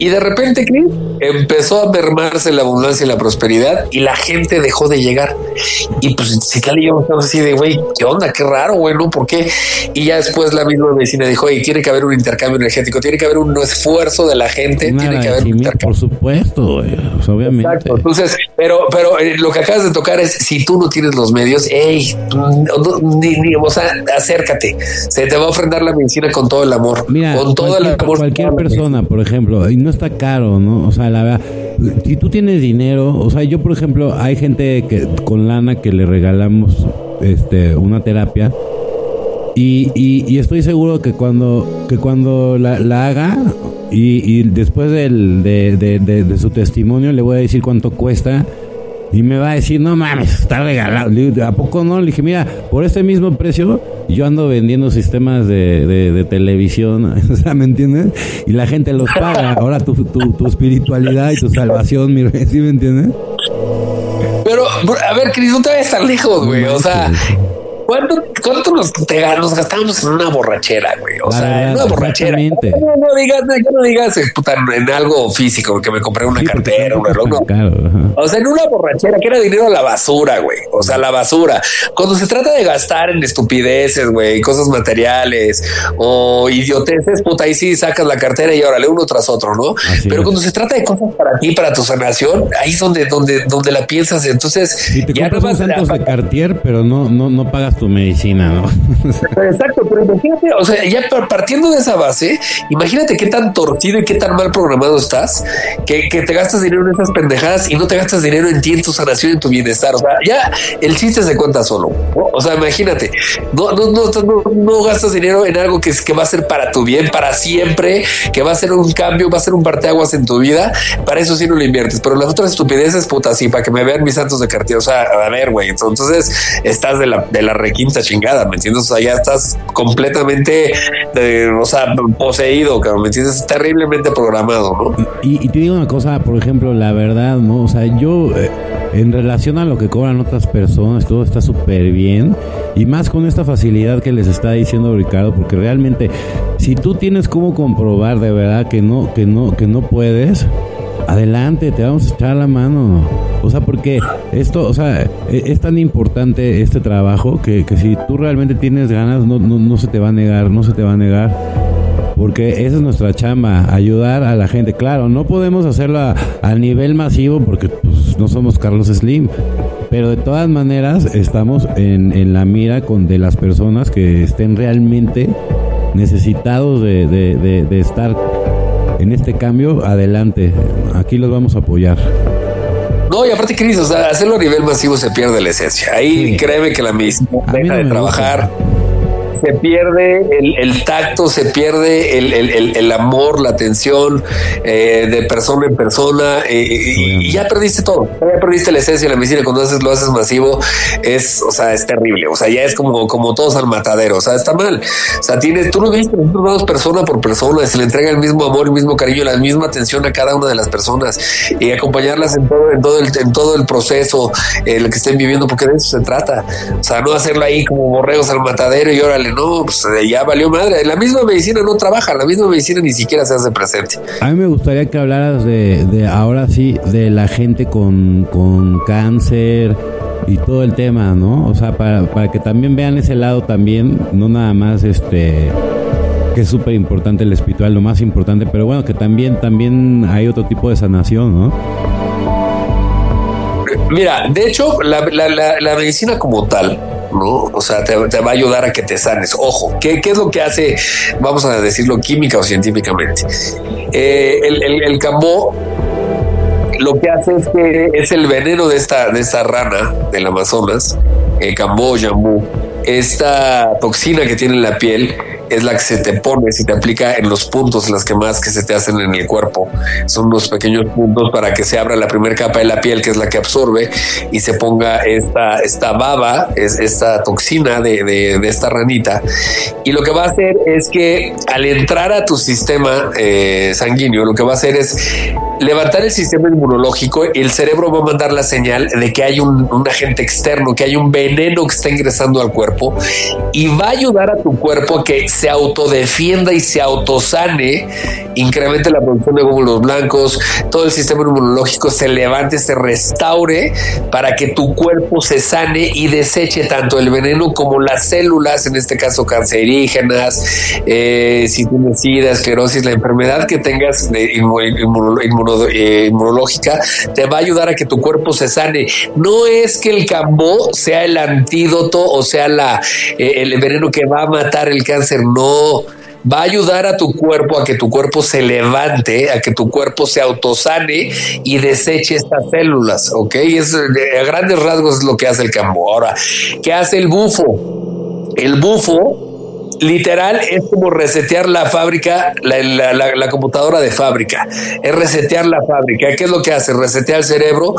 Y de repente, Chris, empezó a mermarse la abundancia y la prosperidad y la gente dejó de llegar. Y pues si tal y yo estamos así de, güey, ¿qué onda? Qué raro, güey, ¿no? ¿Por qué? Y ya después la misma medicina dijo, oye, tiene que haber un intercambio energético, tiene que haber un esfuerzo de la gente, tiene que haber un intercambio. Por supuesto, güey, pues, obviamente. Exacto. Entonces, pero, pero eh, lo que acabas de tocar es, si tú no tienes los medios, hey, ni, o sea, acércate. Se te va a ofrendar la medicina con todo el amor. con todo el amor. Cualquier persona, por ejemplo, y no está caro, ¿no? O sea, la verdad, si tú tienes dinero, o sea, yo por ejemplo, hay gente que con lana que le regalamos este una terapia y, y, estoy seguro que cuando que cuando la, haga y, y después del, de, de, de su testimonio le voy a decir cuánto cuesta y me va a decir, no mames, está regalado. ¿A poco no? Le dije, mira, por este mismo precio, yo ando vendiendo sistemas de, de, televisión, *laughs* o sea, ¿me entiendes? Y la gente los paga. Ahora tu, tu, tu espiritualidad y tu salvación, mi ¿sí me entiendes? Pero, a ver, Cris, no te vayas tan lejos, güey. O sea, ¿cuánto, cuánto nos, nos gastamos en una borrachera, güey? O sea, en una borrachera. No, no, digas, no digas eh, puta, en algo físico, que me compré una cartera, un reloj. o sea, en una borrachera que era dinero a la basura, güey. O sea, la basura. Cuando se trata de gastar en estupideces, güey, cosas materiales o idioteces, puta, ahí sí sacas la cartera y órale uno tras otro, ¿no? Pero cuando se trata de cosas para ti, para tu sanación, ahí es donde, donde, donde la piensas. Entonces, si te ya compras Santos de Cartier, pero no, no, no pagas tu medicina, ¿no? *laughs* Exacto, pero imagínate, o sea, ya partiendo de esa base, imagínate qué tan torcido y qué tan mal programado estás, que, que te gastas dinero en esas pendejadas y no te gastas dinero en ti, en tu sanación, en tu bienestar. O sea, ya el chiste se cuenta solo. O sea, imagínate, no, no, no, no, gastas dinero en algo que, que va a ser para tu bien, para siempre, que va a ser un cambio, va a ser un parteaguas en tu vida. Para eso sí no lo inviertes, pero las otras estupideces, puta, sí, para que me vean mis santos de cartier. O sea, a ver, güey, entonces estás de la, de la requinta chingada, ¿me entiendes? O sea, ya estás completamente, eh, o sea, poseído, ¿me entiendes? Terriblemente programado, ¿no? Y, te digo una cosa, por ejemplo, la verdad, ¿no? O sea, yo, eh, en relación a lo que cobran otras personas, todo está súper bien. Y más con esta facilidad que les está diciendo Ricardo, porque realmente, si tú tienes cómo comprobar de verdad que no, que no, que no puedes, adelante, te vamos a echar la mano. O sea, porque esto, o sea, e, es tan importante este trabajo que, que si tú realmente tienes ganas, no, no, no se te va a negar, no se te va a negar porque esa es nuestra chamba, ayudar a la gente. Claro, no podemos hacerlo a, nivel masivo porque pues, no somos Carlos Slim, pero de todas maneras estamos en, en, la mira con de las personas que estén realmente necesitados de, de, de estar en este cambio, adelante. Aquí los vamos a apoyar. No, y aparte, Cris, o sea, hacerlo a nivel masivo se pierde la esencia. Ahí créeme que la medicina deja de trabajar se pierde el, tacto, se pierde el, amor, la atención eh, de persona en persona eh, y ya perdiste todo, ya perdiste la esencia de la medicina cuando haces, lo haces masivo, es, o sea, es terrible, o sea, ya es como, como todos al matadero, o sea, está mal, o sea, tienes, tú lo viste, nosotros persona por persona, se le entrega el mismo amor, el mismo cariño, la misma atención a cada una de las personas y acompañarlas en todo, en todo el, en todo el proceso, en el que estén viviendo, porque de eso se trata, o sea, no hacerlo ahí como borregos al matadero y órale, no, pues eh, ya valió madre. La misma medicina no trabaja, la misma medicina ni siquiera se hace presente. A mí me gustaría que hablaras de, de ahora sí, de la gente con, con cáncer y todo el tema, ¿no? O sea, para, para que también vean ese lado también, no nada más este que es súper importante el espiritual, lo más importante, pero bueno, que también, también hay otro tipo de sanación, ¿no? Mira, de hecho, la, la, la medicina como tal, ¿no? O sea, te, va a ayudar a que te sanes. Ojo, ¿qué, es lo que hace, vamos a decirlo química o científicamente? Eh, el cambó lo que hace es que es el veneno de esta, de esta rana del Amazonas, el cambó, yambú, esta toxina que tiene en la piel es la que se te pone, si te aplica en los puntos, las que más que se te hacen en el cuerpo. Son unos pequeños puntos para que se abra la primera capa de la piel, que es la que absorbe, y se ponga esta, esta baba, es, esta toxina de, de, esta ranita. Y lo que va a hacer es que al entrar a tu sistema eh, sanguíneo, lo que va a hacer es levantar el sistema inmunológico y el cerebro va a mandar la señal de que hay un, un agente externo, que hay un veneno que está ingresando al cuerpo y va a ayudar a tu cuerpo a que se autodefienda y se autosane, incremente la producción de glóbulos blancos, todo el sistema inmunológico se levante, se restaure para que tu cuerpo se sane y deseche tanto el veneno como las células, en este caso cancerígenas, eh, si tienes sida, esclerosis, la enfermedad que tengas eh, inmunológica, te va a ayudar a que tu cuerpo se sane. No es que el cambó sea el antídoto o sea eh, el veneno que va a matar el cáncer, no va a ayudar a tu cuerpo a que tu cuerpo se levante, a que tu cuerpo se autosane y deseche estas células, ¿ok? Es, a grandes rasgos es lo que hace el cambo. Ahora, ¿qué hace el bufo? El bufo literal es como resetear la fábrica, la, computadora de fábrica, es resetear la fábrica. ¿Qué es lo que hace? Resetea el cerebro,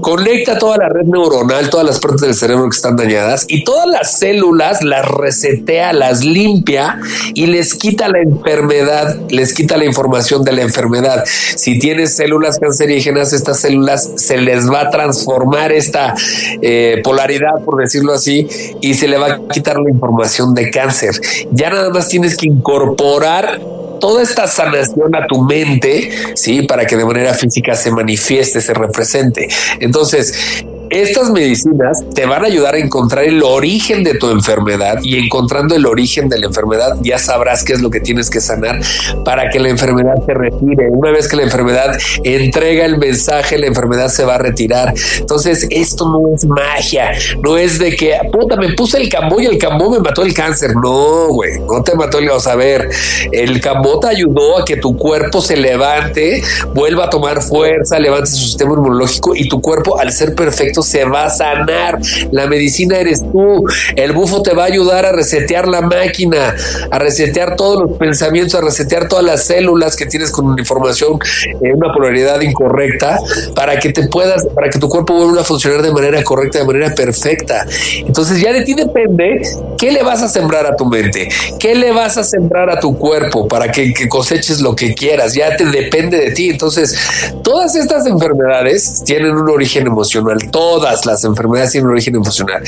conecta toda la red neuronal, todas las partes del cerebro que están dañadas y todas las células las resetea, las limpia y les quita la enfermedad, les quita la información de la enfermedad. Si tienes células cancerígenas, estas células se les va a transformar esta eh, polaridad, por decirlo así, y se le va a quitar la información de cáncer. Ya nada más tienes que incorporar toda esta sanación a tu mente, sí, para que de manera física se manifieste, se represente. Entonces, estas medicinas te van a ayudar a encontrar el origen de tu enfermedad y encontrando el origen de la enfermedad ya sabrás qué es lo que tienes que sanar para que la enfermedad se retire. Una vez que la enfermedad entrega el mensaje, la enfermedad se va a retirar. Entonces, esto no es magia, no es de que, puta, me puse el cambó y el cambó me mató el cáncer. No, güey, no te mató el vamos a ver. El cambó te ayudó a que tu cuerpo se levante, vuelva a tomar fuerza, levante su sistema inmunológico y tu cuerpo al ser perfecto se va a sanar. La medicina eres tú. El bufo te va a ayudar a resetear la máquina, a resetear todos los pensamientos, a resetear todas las células que tienes con una información en una polaridad incorrecta para que te puedas, para que tu cuerpo vuelva a funcionar de manera correcta, de manera perfecta. Entonces ya de ti depende qué le vas a sembrar a tu mente, qué le vas a sembrar a tu cuerpo para que, coseches lo que quieras. Ya te depende de ti. Entonces, todas estas enfermedades tienen un origen emocional. Todo todas las enfermedades tienen origen emocional.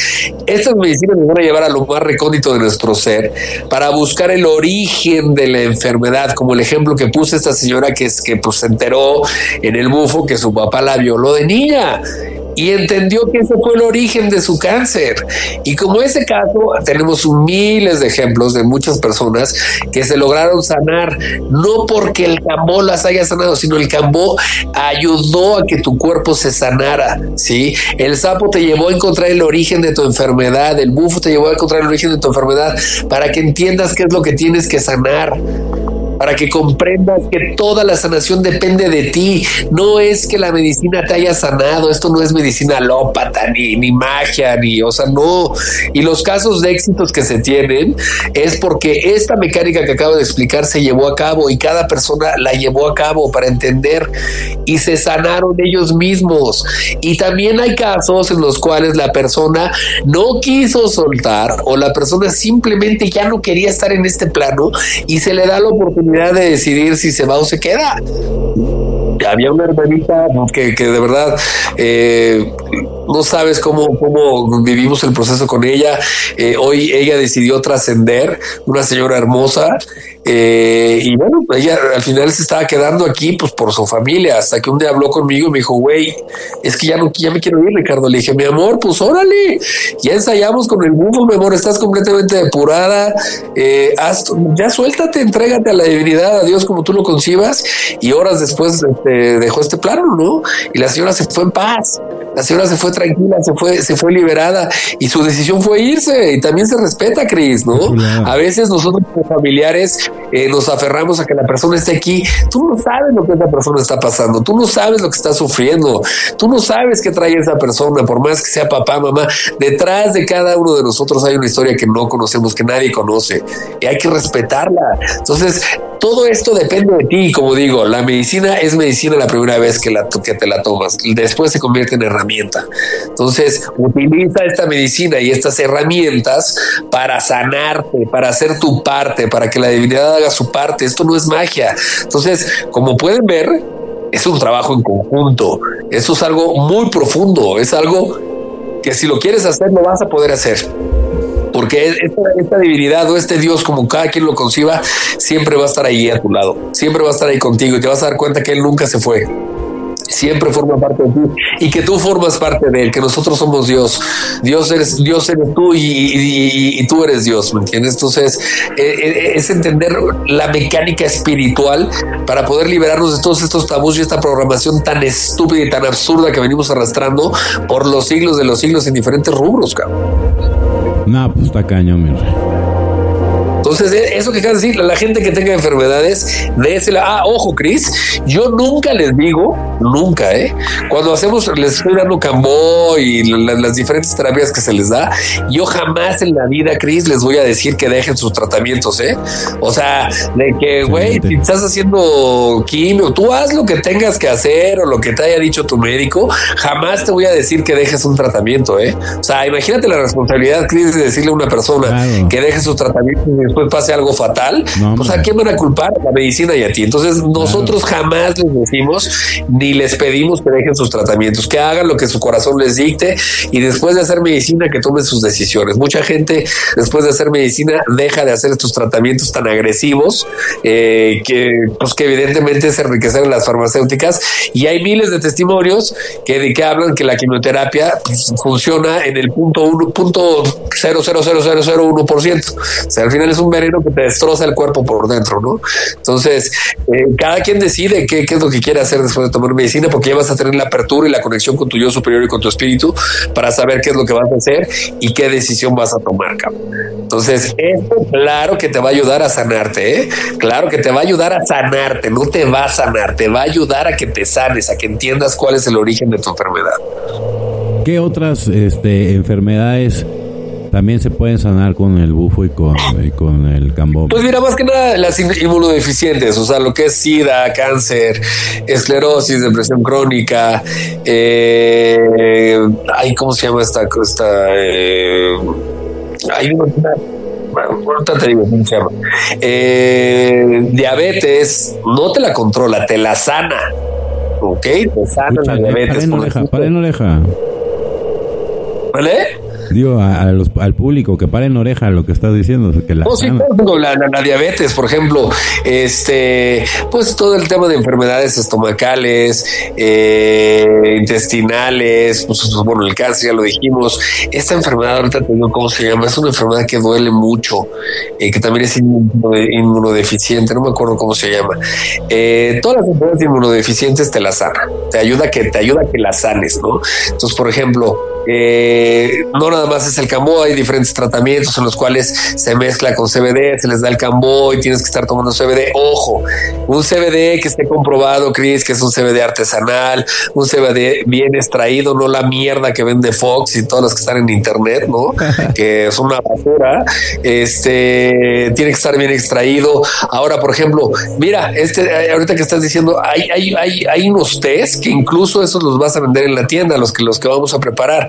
Estas medicinas nos van a llevar a lo más recóndito de nuestro ser para buscar el origen de la enfermedad, como el ejemplo que puse esta señora que, es, que pues, se enteró en el bufo que su papá la violó de niña y entendió que ese fue el origen de su cáncer. Y como ese caso, tenemos miles de ejemplos de muchas personas que se lograron sanar, no porque el cambó las haya sanado, sino el cambó ayudó a que tu cuerpo se sanara, ¿sí? El sapo te llevó a encontrar el origen de tu enfermedad, el bufo te llevó a encontrar el origen de tu enfermedad para que entiendas qué es lo que tienes que sanar para que comprendas que toda la sanación depende de ti. No es que la medicina te haya sanado, esto no es medicina alópata, ni, ni magia, ni, o sea, no. Y los casos de éxitos que se tienen es porque esta mecánica que acabo de explicar se llevó a cabo y cada persona la llevó a cabo para entender y se sanaron ellos mismos. Y también hay casos en los cuales la persona no quiso soltar o la persona simplemente ya no quería estar en este plano y se le da la oportunidad de decidir si se va o se queda. Había una hermanita que, que de verdad eh, no sabes cómo, cómo vivimos el proceso con ella. Eh, hoy ella decidió trascender, una señora hermosa, eh, y bueno, ella al final se estaba quedando aquí pues por su familia, hasta que un día habló conmigo y me dijo, güey, es que ya no ya me quiero ir, Ricardo. Le dije, mi amor, pues órale, ya ensayamos con el bufo, mi amor, estás completamente depurada, eh, ya suéltate, entrégate a la divinidad, a Dios como tú lo concibas, y horas después este, dejó este plano, ¿no? Y la señora se fue en paz, la señora se fue tranquila, se fue, se fue liberada, y su decisión fue irse, y también se respeta, Cris, ¿no? A veces nosotros como familiares eh, nos aferramos a que la persona esté aquí. Tú no sabes lo que esa persona está pasando, tú no sabes lo que está sufriendo, tú no sabes qué trae esa persona, por más que sea papá, mamá. Detrás de cada uno de nosotros hay una historia que no conocemos, que nadie conoce, y hay que respetarla. Entonces, todo esto depende de ti, como digo, la medicina es medicina la primera vez que, la, que te la tomas, después se convierte en herramienta. Entonces, utiliza esta medicina y estas herramientas para sanarte, para hacer tu parte, para que la divinidad haga su parte. Esto no es magia. Entonces, como pueden ver, es un trabajo en conjunto. Eso es algo muy profundo. Es algo que si lo quieres hacer, lo vas a poder hacer. Porque esta, divinidad o este Dios, como cada quien lo conciba, siempre va a estar ahí a tu lado, siempre va a estar ahí contigo y te vas a dar cuenta que Él nunca se fue siempre forma parte de ti y que tú formas parte de él, que nosotros somos Dios. Dios eres, Dios eres tú y, tú eres Dios, ¿me entiendes? Entonces, eh, eh, es entender la mecánica espiritual para poder liberarnos de todos estos tabús y esta programación tan estúpida y tan absurda que venimos arrastrando por los siglos de los siglos en diferentes rubros, cabrón. No, pues está cañón, mi rey. Entonces, eh, eso que acabas de decir, la gente que tenga enfermedades, de ese Ah, ojo, Cris, yo nunca les digo, nunca, ¿eh? Cuando hacemos, les estoy dando cambó y las diferentes terapias que se les da, yo jamás en la vida, Cris, les voy a decir que dejen sus tratamientos, ¿eh? O sea, de que, güey, si estás haciendo quimio, tú haz lo que tengas que hacer o lo que te haya dicho tu médico, jamás te voy a decir que dejes un tratamiento, ¿eh? O sea, imagínate la responsabilidad, Cris, de decirle a una persona que deje su tratamiento y después pase algo fatal, pues a quién van a culpar? La medicina y a ti. Entonces, nosotros jamás les decimos ni les pedimos que dejen sus tratamientos, que hagan lo que su corazón les dicte y después de hacer medicina que tomen sus decisiones. Mucha gente después de hacer medicina deja de hacer estos tratamientos tan agresivos eh, que, pues que evidentemente se enriquecen las farmacéuticas y hay miles de testimonios que, de que hablan que la quimioterapia pues, funciona en el punto uno, punto cero cero cero cero cero uno por ciento. O sea, al final es un veneno que te destroza el cuerpo por dentro, ¿no? Entonces, eh, cada quien decide qué, qué es lo que quiere hacer después de tomar medicina, porque ya vas a tener la apertura y la conexión con tu yo superior y con tu espíritu para saber qué es lo que vas a hacer y qué decisión vas a tomar, cabrón. Entonces, esto claro que te va a ayudar a sanarte, ¿eh? Claro que te va a ayudar a sanarte, no te va a sanar, te va a ayudar a que te sanes, a que entiendas cuál es el origen de tu enfermedad. ¿Qué otras este, enfermedades también se pueden sanar con el bufo y con, con el cambó. Pues mira, más que nada las inmunodeficientes, o sea, lo que es SIDA, cáncer, esclerosis, depresión crónica, eh, ay, ¿cómo se llama esta? esta eh, hay una. Eh, diabetes, no te la controla, te la sana. ¿Ok? Te sana la diabetes. Paren oreja, paren oreja. ¿Vale? Digo, a, los, al público que paren oreja lo que estás diciendo. Que la, la, diabetes, por ejemplo, este, pues todo el tema de enfermedades estomacales, eh, intestinales, pues, pues, bueno, el cáncer, ya lo dijimos. Esta enfermedad, ahorita te digo cómo se llama, es una enfermedad que duele mucho, eh, que también es inmunodeficiente, no me acuerdo cómo se llama. Eh, todas las enfermedades inmunodeficientes te las sana, te ayuda que te ayuda a que las sanes, ¿no? Entonces, por ejemplo, eh, no nada más es el cambó, hay diferentes tratamientos en los cuales se mezcla con CBD, se les da el cambó y tienes que estar tomando CBD. Ojo, un CBD que esté comprobado, Chris, que es un CBD artesanal, un CBD bien extraído, no la mierda que vende Fox y todas las que están en internet, ¿no? *laughs* que es una basura. Este tiene que estar bien extraído. Ahora, por ejemplo, mira, este ahorita que estás diciendo, hay, hay, hay, hay unos test que incluso esos los vas a vender en la tienda, los que los que vamos a preparar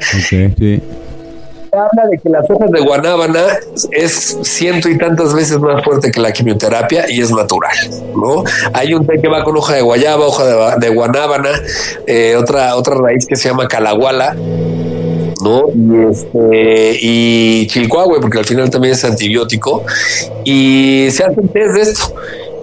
Habla de que las hojas de guanábana es ciento y tantas veces más fuerte que la quimioterapia y es natural, ¿no? Hay un té que va con hoja de guayaba, hoja de, guanábana, eh, otra, otra raíz que se llama calaguala, ¿no? Y, este, y chilcuahue, porque al final también es antibiótico, y se hacen test de esto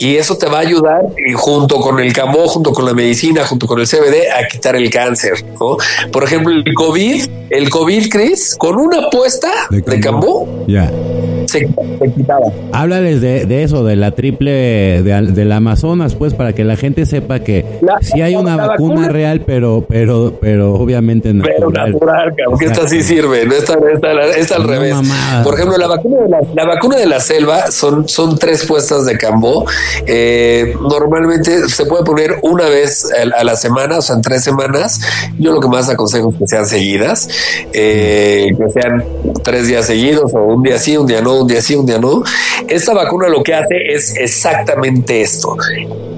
y eso te va a ayudar y junto con el cambó, junto con la medicina, junto con el CBD a quitar el cáncer. ¿no? Por ejemplo, el COVID, el COVID, Chris, con una apuesta de cambó, ya. Se, quitaba. Háblales de, eso, de la triple de, Amazonas, pues, para que la gente sepa que si hay una vacuna, real, pero, pero, pero obviamente natural. Pero natural, que esta sí sirve, no esta, esta, al revés. Por ejemplo, la vacuna de la, la, vacuna de la selva son, son tres puestas de cambó eh, normalmente se puede poner una vez a la semana, o sea, en tres semanas. Yo lo que más aconsejo es que sean seguidas, eh, que sean tres días seguidos o un día sí, un día no, un día sí, un día no. Esta vacuna lo que hace es exactamente esto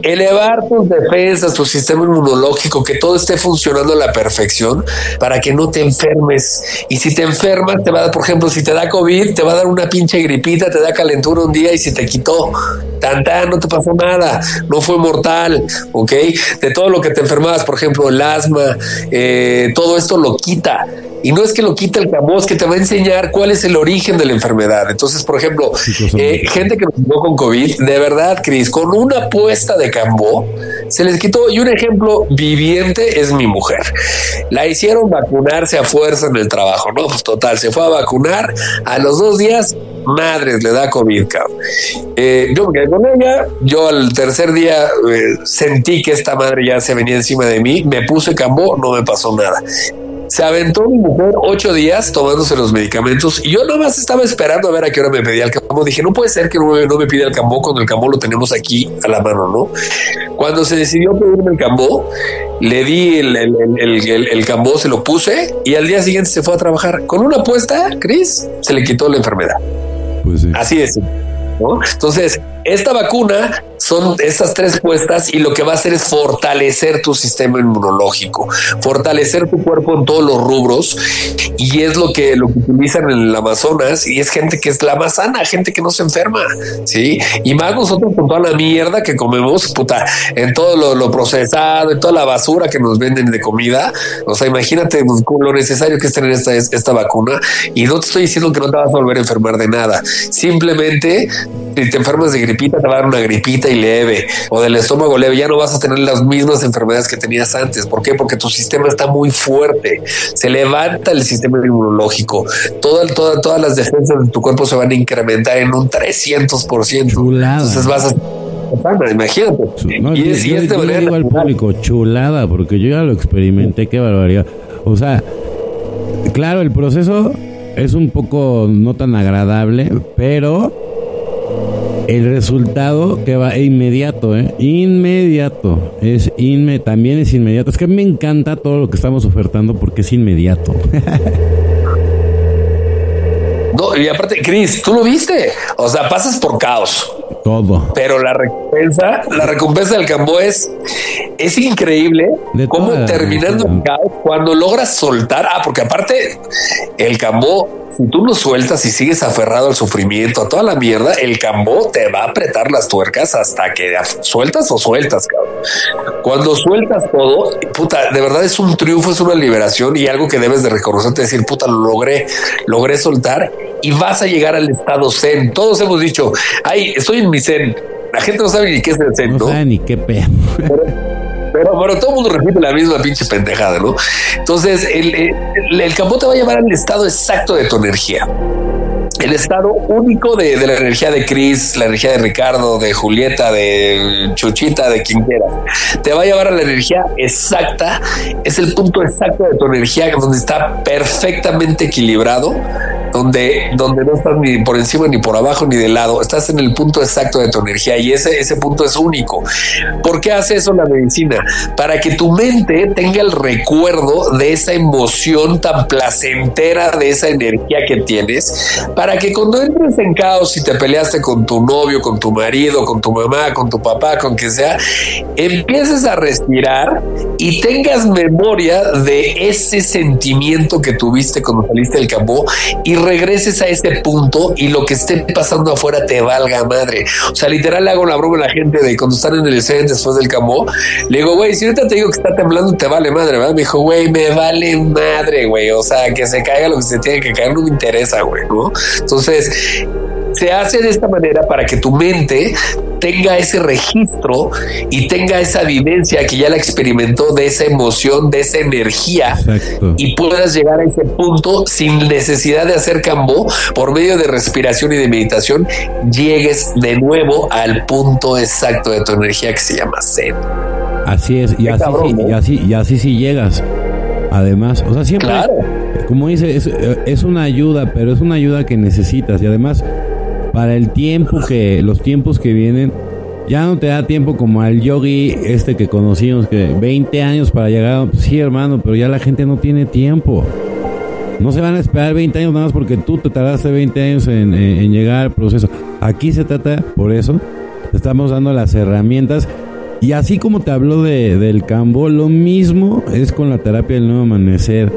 elevar tus defensas, tu sistema inmunológico, que todo esté funcionando a la perfección para que no te enfermes. Y si te enfermas, te va a dar, por ejemplo, si te da COVID, te va a dar una pinche gripita, te da calentura un día y si te quitó, tan, no te pasó nada, no fue mortal, ¿ok? De todo lo que te enfermabas, por ejemplo, el asma, eh, todo esto lo quita. Y no es que lo quita el es que te va a enseñar cuál es el origen de la enfermedad. Entonces, por ejemplo, eh, gente que nos con COVID, de verdad, Cris, con una apuesta de cambó, se les quitó. Y un ejemplo viviente es mi mujer. La hicieron vacunarse a fuerza en el trabajo, ¿no? Pues total, se fue a vacunar. A los dos días, madres, le da COVID, cabrón. Eh, yo me quedé con ella. Yo al tercer día eh, sentí que esta madre ya se venía encima de mí. Me puse cambó, no me pasó nada Se aventó mi mujer ocho días tomándose los medicamentos y yo nomás estaba esperando a ver a qué hora me pedía el cambo. Dije, no puede ser que no me, no me pida el cambo cuando el cambo lo tenemos aquí a la mano, ¿no? Cuando se decidió pedirme el cambo, le di el, el, el, el, cambó, se lo puse y al día siguiente se fue a trabajar. Con una apuesta, Chris, se le quitó la enfermedad. Pues Así es. ¿No? Entonces, esta vacuna son estas tres puestas y lo que va a hacer es fortalecer tu sistema inmunológico, fortalecer tu cuerpo en todos los rubros y es lo que lo que utilizan en el Amazonas y es gente que es la más sana, gente que no se enferma, sí, y más nosotros con toda la mierda que comemos, puta, en todo lo, procesado, en toda la basura que nos venden de comida, o sea, imagínate lo necesario que es tener esta, esta vacuna y no te estoy diciendo que no te vas a volver a enfermar de nada, simplemente si te enfermas de gripita te va a dar una gripita leve o del estómago leve, ya no vas a tener las mismas enfermedades que tenías antes. ¿Por qué? Porque tu sistema está muy fuerte. Se levanta el sistema inmunológico. Toda, toda, todas las defensas de tu cuerpo se van a incrementar en un 300%. Chulada. Entonces vas a imagínate. y es, yo, este digo al público, chulada, porque yo ya lo experimenté, qué barbaridad. O sea, claro, el proceso es un poco no tan agradable, pero el resultado que va inmediato, ¿eh? Inmediato. Es inme también es inmediato. Es que me encanta todo lo que estamos ofertando porque es inmediato. *laughs* y aparte, Chris, tú lo viste. O sea, pasas por caos. Todo. Pero la recompensa, la recompensa del cambo es, es increíble cómo terminando el caos, cuando logras soltar, ah, porque aparte el cambo si tú lo sueltas y sigues aferrado al sufrimiento, a toda la mierda, el cambó te va a apretar las tuercas hasta que sueltas o sueltas, cabrón. Cuando sueltas todo, puta, de verdad es un triunfo, es una liberación y algo que debes de reconocerte, decir, puta, lo logré, logré soltar y vas a llegar al estado zen. Todos hemos dicho, ay, estoy en La gente no sabe ni qué es el zen, ¿no? No sabe ni qué pedo. Pero, pero todo el mundo repite la misma pinche pendejada, ¿no? Entonces, el, el, el campo te va a llevar al estado exacto de tu energía el estado único de, de, la energía de Chris, la energía de Ricardo, de Julieta, de Chuchita, de quien quiera. Te va a llevar a la energía exacta, es el punto exacto de tu energía donde está perfectamente equilibrado, donde, donde no estás ni por encima ni por abajo ni de lado, estás en el punto exacto de tu energía y ese, ese punto es único. ¿Por qué hace eso la medicina? Para que tu mente tenga el recuerdo de esa emoción tan placentera, de esa energía que tienes, para que cuando entres en caos y te peleaste con tu novio, con tu marido, con tu mamá, con tu papá, con quien sea, empieces a respirar y tengas memoria de ese sentimiento que tuviste cuando saliste del campo y regreses a ese punto y lo que esté pasando afuera te valga madre. O sea, literal le hago la broma a la gente de cuando están en el escenario después del campo, le digo, güey, si ahorita te digo que está temblando, te vale madre, ¿verdad? Me dijo, güey, me vale madre, güey. O sea, que se caiga lo que se tiene que caer, no me interesa, güey, ¿no? Entonces, se hace de esta manera para que tu mente tenga ese registro y tenga esa vivencia que ya la experimentó de esa emoción, de esa energía y puedas llegar a ese punto sin necesidad de hacer cambo por medio de respiración y de meditación, llegues de nuevo al punto exacto de tu energía que se llama Zen. Así es, y así, y así, y así sí llegas. Además, o sea, siempre, como dice, es, es una ayuda, pero es una ayuda que necesitas y además para el tiempo que, los tiempos que vienen, ya no te da tiempo como al yogi este que conocimos, que 20 años para llegar, sí hermano, pero ya la gente no tiene tiempo. No se van a esperar 20 años nada más porque tú te tardaste 20 años en, en llegar al proceso. Aquí se trata, por eso, estamos dando las herramientas. Y así como te habló de, del cambo, lo mismo es con la terapia del nuevo amanecer.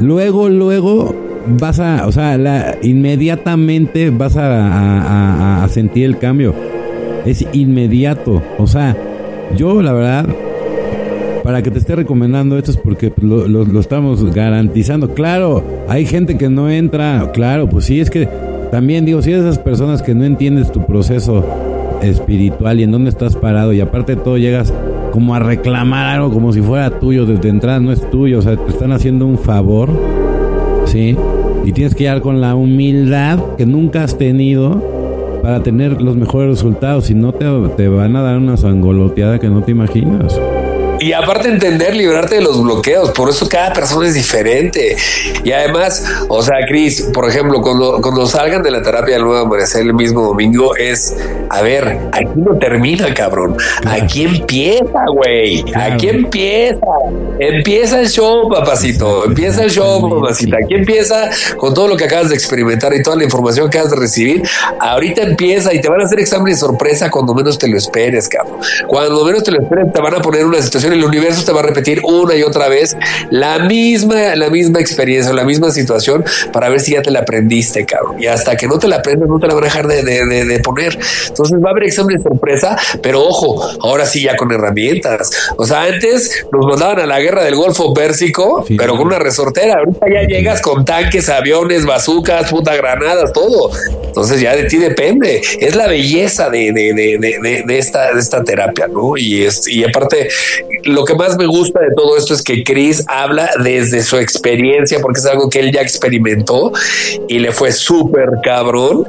Luego, luego, vas a, o sea, la, inmediatamente vas a, sentir el cambio. Es inmediato. O sea, yo la verdad, para que te esté recomendando esto es porque lo, estamos garantizando. Claro, hay gente que no entra, claro, pues sí, es que también digo, si esas personas que no entiendes tu proceso espiritual y en dónde estás parado y aparte de todo llegas como a reclamar algo como si fuera tuyo desde entrada no es tuyo, o sea, te están haciendo un favor ¿sí? Y tienes que llegar con la humildad que nunca has tenido para tener los mejores resultados. Si no, te, te van a dar una sangoloteada que no te imaginas. Y aparte entender, liberarte de los bloqueos. Por eso cada persona es diferente. Y además, o sea, Cris, por ejemplo, cuando, cuando salgan de la terapia del nuevo amanecer el mismo domingo, es, a ver, aquí no termina, cabrón. Aquí empieza, güey. Aquí empieza. Empieza el show, papacito. Empieza el show, mamacita. Aquí empieza con todo lo que acabas de experimentar y toda la información que acabas de recibir. Ahorita empieza y te van a hacer examen de sorpresa cuando menos te lo esperes, cabrón. Cuando menos te lo esperes, te van a poner una situación, el universo te va a repetir una y otra vez la misma, la misma experiencia, la misma situación para ver si ya te la aprendiste, cabrón. Y hasta que no te la aprendes, no te la van a dejar de, de, poner. Entonces va a haber examen de sorpresa, pero ojo, ahora sí ya con herramientas. O sea, antes nos mandaban a la guerra del Golfo Pérsico, pero con una resortera. Ahorita ya llegas con tanques, aviones, bazucas, puta granadas, todo. Entonces ya de ti depende. Es la belleza de, de, esta, de esta terapia, ¿no? Y, es, y aparte, lo que más me gusta de todo esto es que Chris habla desde su experiencia, porque es algo que él ya experimentó y le fue súper cabrón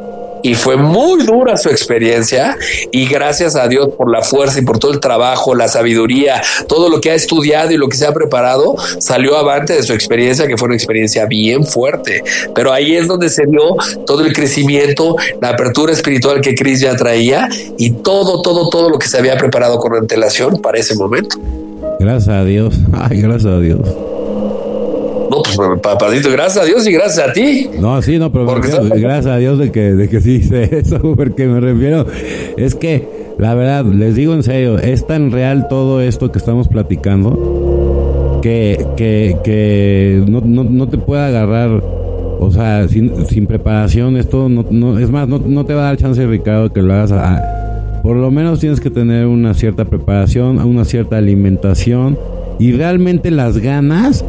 y fue muy dura su experiencia y gracias a Dios por la fuerza y por todo el trabajo, la sabiduría, todo lo que ha estudiado y lo que se ha preparado, salió avante de su experiencia, que fue una experiencia bien fuerte. Pero ahí es donde se vio todo el crecimiento, la apertura espiritual que Cris ya traía y todo, todo, todo lo que se había preparado con antelación para ese momento. Gracias a Dios. *laughs* Ay, gracias a Dios. No, pues papadito, gracias a Dios y gracias a ti. No, sí, no, pero *laughs* gracias a Dios de que, de que sí hice *laughs* eso, porque me refiero, es que la verdad, les digo en serio, es tan real todo esto que estamos platicando que, que, que no, no, no te puede agarrar, o sea, sin, sin preparación, esto no, no, es más, no, no te va a dar chance, Ricardo, que lo hagas a, por lo menos tienes que tener una cierta preparación, una cierta alimentación y realmente las ganas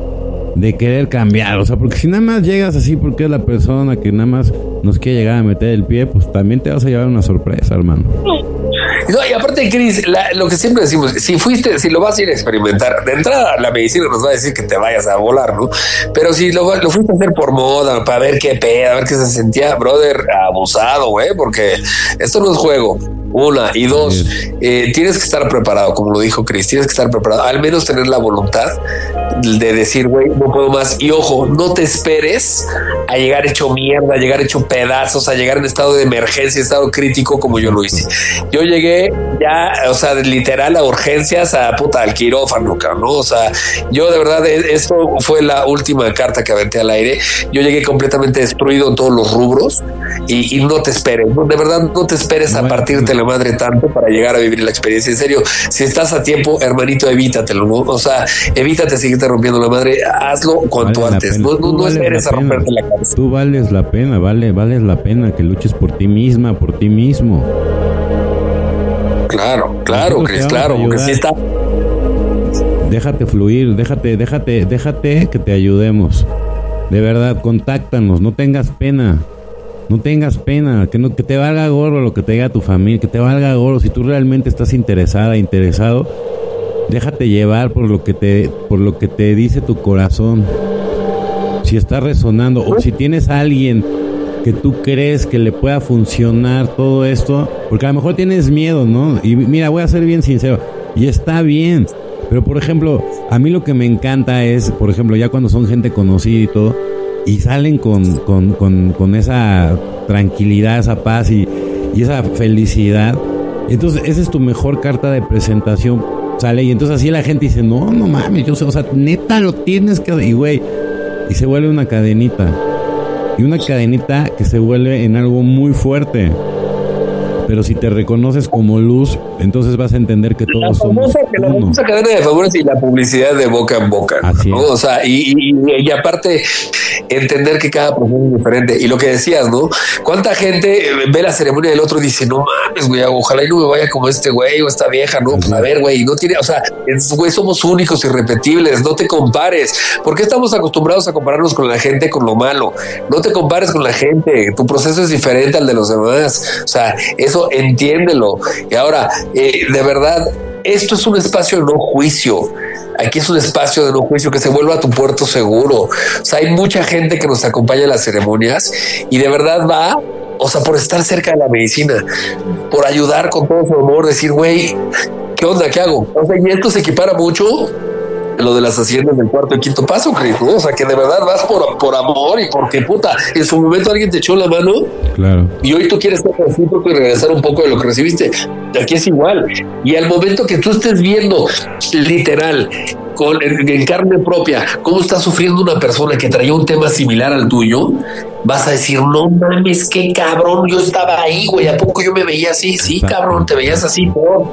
de querer cambiar. O sea, porque si nada más llegas así porque es la persona que nada más nos quiere llegar a meter el pie, pues también te vas a llevar una sorpresa, hermano. No, y aparte, Cris, lo que siempre decimos, si fuiste, si lo vas a ir a experimentar, de entrada la medicina nos va a decir que te vayas a volar, ¿no? Pero si lo, lo fuiste a hacer por moda, para ver qué pedo, a ver qué se sentía, brother, abusado, güey, porque esto no es juego. Una y dos, eh, tienes que estar preparado, como lo dijo Chris, tienes que estar preparado, al menos tener la voluntad de decir, güey, no puedo más. Y ojo, no te esperes a llegar hecho mierda, a llegar hecho pedazos, a llegar en estado de emergencia, estado crítico como yo lo hice. Yo llegué ya, o sea, literal a urgencias, a puta, al quirófano, ¿no? O sea, yo de verdad, e, esto fue la última carta que aventé al aire. Yo llegué completamente destruido en todos los rubros y, no te esperes, de verdad, no te esperes a partirte la madre tanto para llegar a vivir la experiencia. En serio, si estás a tiempo, hermanito, evítatelo, ¿no? O sea, evítate seguirte rompiendo la madre, hazlo cuanto antes. No, no, esperes a romperte la cabeza. Tú vales la pena, vale, vales la pena que luches por ti misma, por ti mismo. Claro, claro, Cris, claro, porque si está. Déjate fluir, déjate, déjate, déjate que te ayudemos. De verdad, contáctanos, no tengas pena. No tengas pena, que, no, que te valga gorro lo que te diga tu familia, que te valga gorro. Si tú realmente estás interesada, interesado, déjate llevar por lo que te, por lo que te dice tu corazón. Si está resonando o si tienes a alguien que tú crees que le pueda funcionar todo esto, porque a lo mejor tienes miedo, ¿no? Y mira, voy a ser bien sincero, y está bien, pero por ejemplo, a mí lo que me encanta es, por ejemplo, ya cuando son gente conocida y todo, y salen con, con, con, con esa tranquilidad, esa paz y, y, esa felicidad. Entonces, esa es tu mejor carta de presentación. Sale y entonces así la gente dice, no, no mames, yo sé, o sea, neta lo tienes que... Y güey, y se vuelve una cadenita. Y una cadenita que se vuelve en algo muy fuerte pero si te reconoces como luz, entonces vas a entender que todos somos La famosa cadena de favores y la publicidad de boca en boca. Así O sea, y, y, aparte entender que cada persona es diferente. Y lo que decías, ¿no? ¿Cuánta gente ve la ceremonia del otro y dice, no mames, güey, ojalá y no me vaya como este güey o esta vieja, ¿no? Pues a ver, güey, no tiene, o sea, güey, somos únicos, irrepetibles, no te compares. ¿Por qué estamos acostumbrados a compararnos con la gente con lo malo? No te compares con la gente, tu proceso es diferente al de los demás. O sea, eso entiéndelo. Y ahora, eh, de verdad, esto es un espacio de no juicio. Aquí es un espacio de no juicio que se vuelva a tu puerto seguro. O sea, hay mucha gente que nos acompaña en las ceremonias y de verdad va o sea, por estar cerca de la medicina, por ayudar con todo su amor, decir, güey, ¿qué onda? ¿Qué hago? O sea, y esto se equipara mucho lo de las haciendas del cuarto y quinto paso, Chris, O sea, que de verdad vas por, por amor y porque, puta, en su momento alguien te echó la mano. Claro. Y hoy tú quieres estar recíproco y regresar un poco de lo que recibiste. Aquí es igual. Y al momento que tú estés viendo, literal, con, en, carne propia, cómo está sufriendo una persona que traía un tema similar al tuyo, vas a decir, no mames, qué cabrón, yo estaba ahí, güey, ¿a poco yo me veía así? Sí, cabrón, te veías así, ¿por?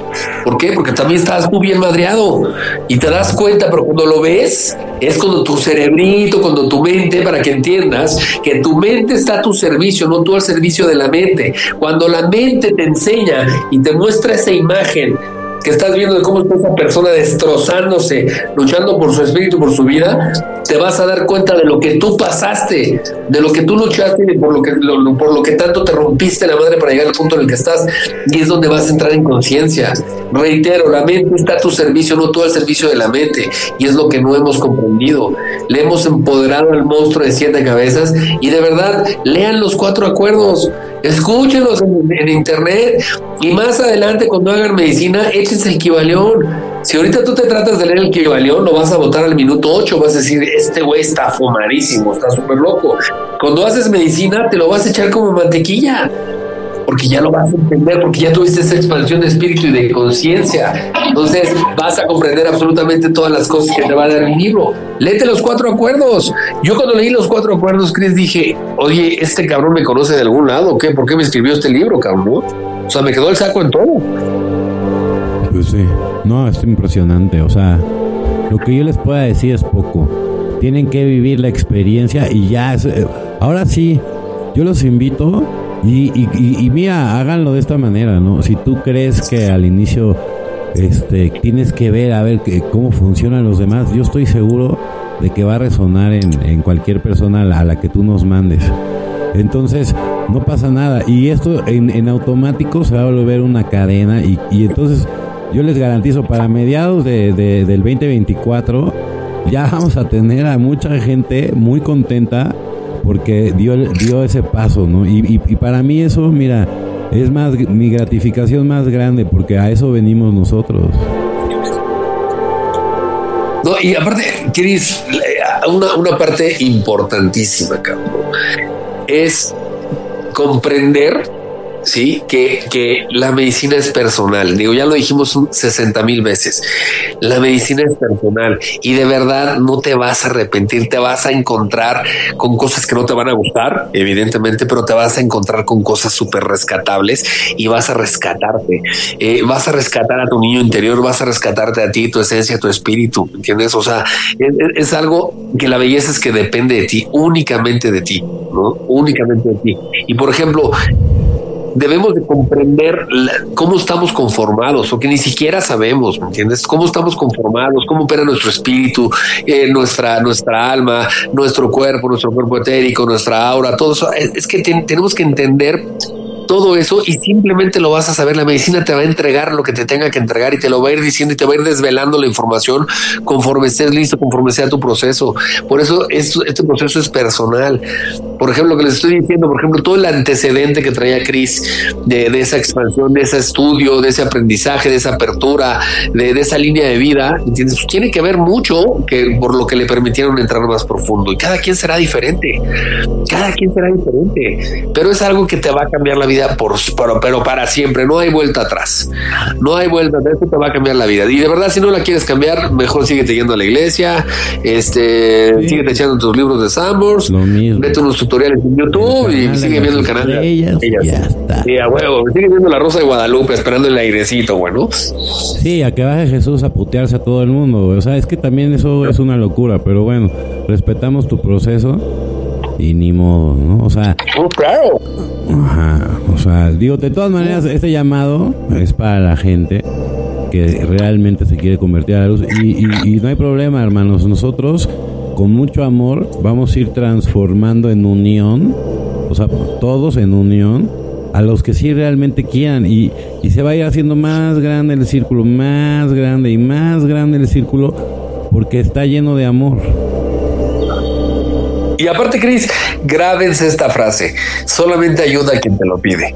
¿Por qué? Porque también estabas muy bien madreado y te das cuenta, pero cuando lo ves, es cuando tu cerebrito, cuando tu mente, para que entiendas que tu mente está a tu servicio, no tú al servicio de la mente. Cuando la mente te enseña y te muestra esa imagen que estás viendo de cómo está esa persona destrozándose, luchando por su espíritu, por su vida, te vas a dar cuenta de lo que tú pasaste, de lo que tú luchaste y por lo que, por lo que tanto te rompiste la madre para llegar al punto en el que estás. Y es donde vas a entrar en conciencia. Reitero, la mente está a tu servicio, no tú al servicio de la mente. Y es lo que no hemos comprendido. Le hemos empoderado al monstruo de siete cabezas y de verdad, lean los cuatro acuerdos, escúchenlos en, internet y más adelante cuando hagan medicina, echen el equivalión. Si ahorita tú te tratas de leer el equivalión, lo vas a votar al minuto 8, vas a decir, este güey está fumadísimo, está súper loco. Cuando haces medicina, te lo vas a echar como mantequilla, porque ya lo vas a entender, porque ya tuviste esa expansión de espíritu y de conciencia. Entonces vas a comprender absolutamente todas las cosas que te va a dar el libro. Léete los cuatro acuerdos. Yo cuando leí los cuatro acuerdos, Chris, dije, oye, este cabrón me conoce de algún lado, ¿qué? ¿Por qué me escribió este libro, cabrón? O sea, me quedó el saco en todo. Pues sí, no, es impresionante. O sea, lo que yo les pueda decir es poco. Tienen que vivir la experiencia y ya. Eh, ahora sí, yo los invito y, y, mira, háganlo de esta manera, ¿no? Si tú crees que al inicio este, tienes que ver a ver que, cómo funcionan los demás, yo estoy seguro de que va a resonar en, en cualquier persona a la, que tú nos mandes. Entonces, no pasa nada. Y esto en, en automático se va a volver una cadena y, y entonces yo les garantizo, para mediados de, del 2024 ya vamos a tener a mucha gente muy contenta porque dio, dio ese paso, ¿no? Y, para mí eso, mira, es más mi gratificación más grande porque a eso venimos nosotros. No, y aparte, Cris, una, una parte importantísima, cabrón, es comprender ¿sí? Que, que la medicina es personal. Digo, ya lo dijimos 60 mil veces. La medicina es personal y de verdad no te vas a arrepentir, te vas a encontrar con cosas que no te van a gustar, evidentemente, pero te vas a encontrar con cosas súper rescatables y vas a rescatarte. Eh, vas a rescatar a tu niño interior, vas a rescatarte a ti, tu esencia, tu espíritu, ¿entiendes? O sea, es, es algo que la belleza es que depende de ti, únicamente de ti, ¿no? Únicamente de ti. Y por ejemplo, debemos de comprender cómo estamos conformados, o que ni siquiera sabemos, ¿me entiendes? Cómo estamos conformados, cómo opera nuestro espíritu, eh, nuestra, nuestra alma, nuestro cuerpo, nuestro cuerpo etérico, nuestra aura, todo eso. Es que tenemos que entender todo eso y simplemente lo vas a saber. La medicina te va a entregar lo que te tenga que entregar y te lo va a ir diciendo y te va a ir desvelando la información conforme estés listo, conforme sea tu proceso. Por eso este proceso es personal. Por ejemplo, lo que les estoy diciendo, por ejemplo, todo el antecedente que traía Cris de, esa expansión, de ese estudio, de ese aprendizaje, de esa apertura, de, esa línea de vida, ¿entiendes? Pues tiene que ver mucho que por lo que le permitieron entrar más profundo y cada quien será diferente. Cada quien será diferente, pero es algo que te va a cambiar la vida por, pero, para siempre, no hay vuelta atrás. No hay vuelta atrás, esto te va a cambiar la vida. Y de verdad, si no la quieres cambiar, mejor sigue yendo a la iglesia, este, sí. sigue echando tus libros de Sambors, vete unos tutoriales en YouTube y sigue viendo el canal de ellas. Ya está. Sí, a huevo, sigue viendo la Rosa de Guadalupe, esperando el airecito, bueno. Sí, a que baje Jesús a putearse a todo el mundo. O sea, es que también eso es una locura, pero bueno, respetamos tu proceso y ni modo, ¿no? O sea, oh, claro. Ajá, o sea, digo, de todas maneras, este llamado es para la gente que realmente se quiere convertir a la luz y, y, no hay problema, hermanos. Nosotros, con mucho amor, vamos a ir transformando en unión, o sea, todos en unión, a los que sí realmente quieran y, y se va a ir haciendo más grande el círculo, más grande y más grande el círculo, porque está lleno de amor. Y aparte, Cris, grábense esta frase, solamente ayuda a quien te lo pide.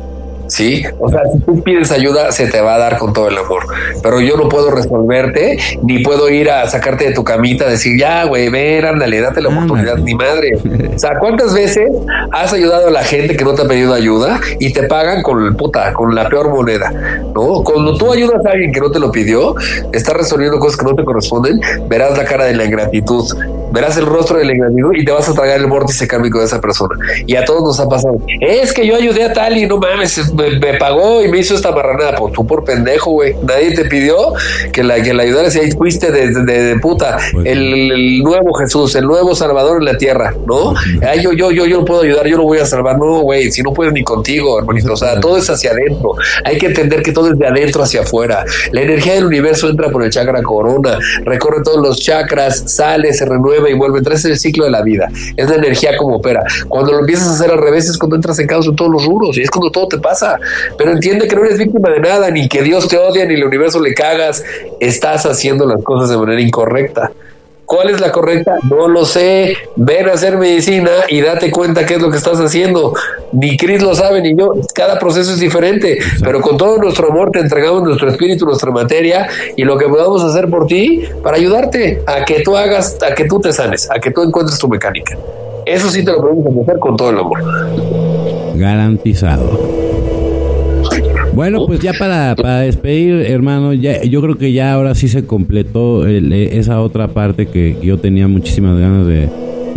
¿sí? O sea, si tú pides ayuda, se te va a dar con todo el amor. Pero yo no puedo resolverte, ni puedo ir a sacarte de tu camita, decir, ya, güey, ver, ándale, date la oportunidad, ni madre. O sea, ¿cuántas veces has ayudado a la gente que no te ha pedido ayuda y te pagan con puta, con la peor moneda? ¿No? Cuando tú ayudas a alguien que no te lo pidió, estás resolviendo cosas que no te corresponden, verás la cara de la ingratitud, verás el rostro de la ingratitud y te vas a tragar el vórtice kármico de esa persona. Y a todos nos ha pasado. Es que yo ayudé a tal y no mames, me, pagó y me hizo esta barranada. Pues tú por pendejo, güey. Nadie te pidió que la, que la ayudaras y ahí fuiste de, de, puta. Pues el, nuevo Jesús, el nuevo Salvador en la tierra, ¿no? Ay, yo, yo, yo, yo no puedo ayudar, yo lo voy a salvar. No, güey, si no puedes ni contigo, hermanito. O sea, todo es hacia adentro. Hay que entender que todo es de adentro hacia afuera. La energía del universo entra por el chakra corona, recorre todos los chakras, sale, se renueva y vuelve. Entra el ciclo de la vida. Es la energía como opera. Cuando lo empiezas a hacer al revés es cuando entras en caos en todos los rubros y es cuando todo te pasa pero entiende que no eres víctima de nada, ni que Dios te odia, ni el universo le cagas, estás haciendo las cosas de manera incorrecta. ¿Cuál es la correcta? No lo sé. Ven a hacer medicina y date cuenta qué es lo que estás haciendo. Ni Cris lo sabe, ni yo. Cada proceso es diferente. Pero con todo nuestro amor te entregamos nuestro espíritu, nuestra materia y lo que podamos hacer por ti para ayudarte a que tú hagas, a que tú te sanes, a que tú encuentres tu mecánica. Eso sí te lo podemos hacer con todo el amor. Garantizado. Bueno, pues ya para, para despedir, hermano, ya, yo creo que ya ahora sí se completó esa otra parte que yo tenía muchísimas ganas de,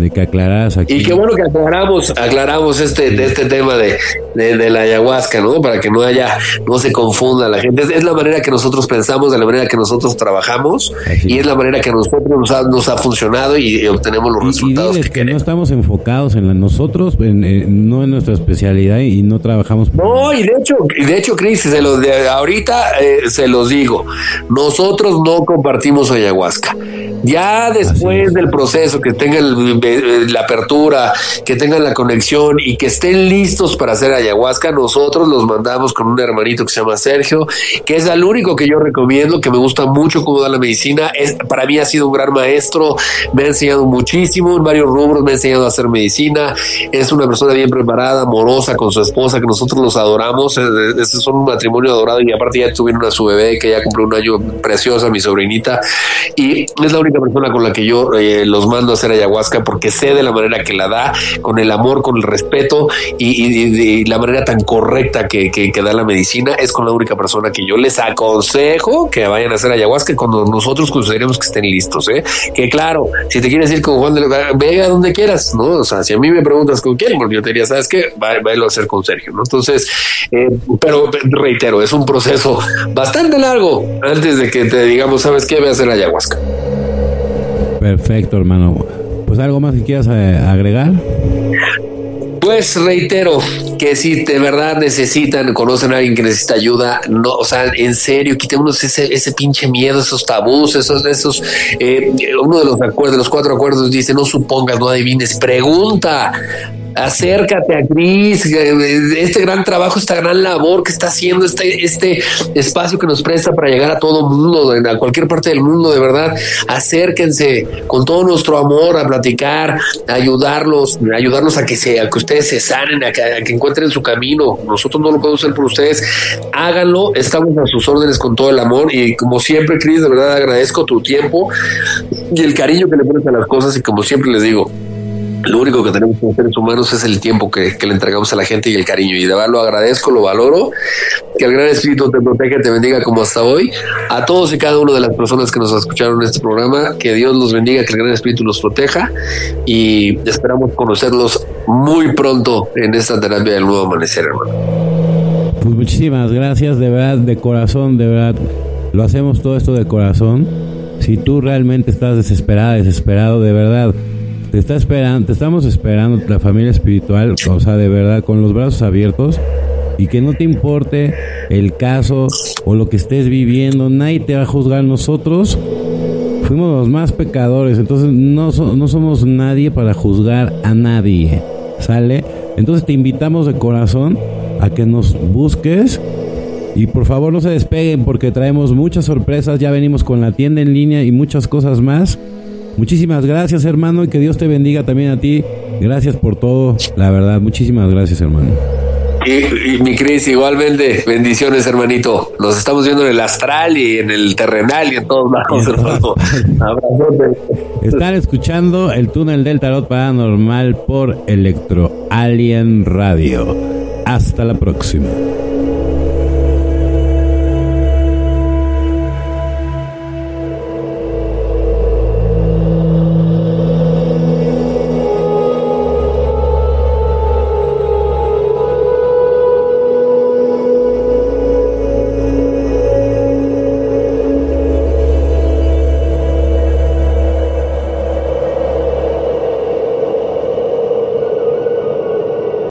de que aquí. Y qué bueno que aclaramos, aclaramos este, de este tema de, de, la ayahuasca, ¿no? Para que no haya, no se confunda la gente. Es, la manera que nosotros pensamos, de la manera que nosotros trabajamos y es la manera que nosotros nos ha, funcionado y, obtenemos los resultados. Y que, no estamos enfocados en nosotros, no en nuestra especialidad y no trabajamos. No, y de hecho, y de hecho, Cris, se los de ahorita eh, se los digo, nosotros no compartimos ayahuasca. Ya después del proceso, que tengan la apertura, que tengan la conexión y que estén listos para hacer ayahuasca, nosotros los mandamos con un hermanito que se llama Sergio, que es el único que yo recomiendo, que me gusta mucho cómo da la medicina. Es, para mí ha sido un gran maestro, me ha enseñado muchísimo en varios rubros, me ha enseñado a hacer medicina. Es una persona bien preparada, amorosa con su esposa, que nosotros los adoramos. Es, son un matrimonio adorado y aparte ya tuvieron a su bebé que ya cumplió un año preciosa, mi sobrinita. Y es la única persona con la que yo eh, los mando a hacer ayahuasca porque sé de la manera que la da, con el amor, con el respeto y, la manera tan correcta que, que, da la medicina, es con la única persona que yo les aconsejo que vayan a hacer ayahuasca cuando nosotros consideremos que estén listos. ¿eh? Que claro, si te quieres ir con Juan de ve a donde quieras, ¿no? O sea, si a mí me preguntas con quién, yo te diría, ¿sabes qué? Váyalo a hacer con Sergio, ¿no? Entonces, eh, pero reitero, es un proceso bastante largo antes de que te digamos, ¿sabes qué? Voy a hacer ayahuasca. Perfecto, hermano. Pues algo más que quieras eh, agregar. Pues reitero que si de verdad necesitan, conocen a alguien que necesita ayuda, no, o sea, en serio, quitémonos ese, ese pinche miedo, esos tabús, esos, esos, eh, uno de los acuerdos, los cuatro acuerdos dice, no supongas, no adivines, pregunta, acércate a Cris, este gran trabajo, esta gran labor que está haciendo, este, este espacio que nos presta para llegar a todo mundo, a cualquier parte del mundo, de verdad, acérquense con todo nuestro amor a platicar, a ayudarlos, ayudarlos a que se, a que ustedes se sanen, a que, encuentren su camino. Nosotros no lo podemos hacer por ustedes, háganlo, estamos a sus órdenes con todo el amor y como siempre, Cris, de verdad agradezco tu tiempo y el cariño que le pones a las cosas y como siempre les digo, lo único que tenemos como seres humanos es el tiempo que, le entregamos a la gente y el cariño. Y de verdad lo agradezco, lo valoro. Que el Gran Espíritu te proteja, te bendiga como hasta hoy. A todos y cada una de las personas que nos escucharon en este programa, que Dios los bendiga, que el Gran Espíritu los proteja. Y esperamos conocerlos muy pronto en esta terapia del nuevo amanecer, hermano. Pues muchísimas gracias, de verdad, de corazón, de verdad. Lo hacemos todo esto de corazón. Si tú realmente estás desesperada, desesperado, de verdad te está esperando, te estamos esperando la familia espiritual, o sea, de verdad, con los brazos abiertos y que no te importe el caso o lo que estés viviendo, nadie te va a juzgar. Nosotros fuimos los más pecadores, entonces no, no somos nadie para juzgar a nadie, ¿sale? Entonces te invitamos de corazón a que nos busques y por favor no se despeguen porque traemos muchas sorpresas, ya venimos con la tienda en línea y muchas cosas más. Muchísimas gracias, hermano, y que Dios te bendiga también a ti Gracias por todo, la verdad. Muchísimas gracias, hermano. Y, mi Cris, igualmente, bendiciones, hermanito. Nos estamos viendo en el astral y en el terrenal y en todos lados, hermano. Están escuchando el túnel del tarot paranormal por Electro Alien Radio. Hasta la próxima.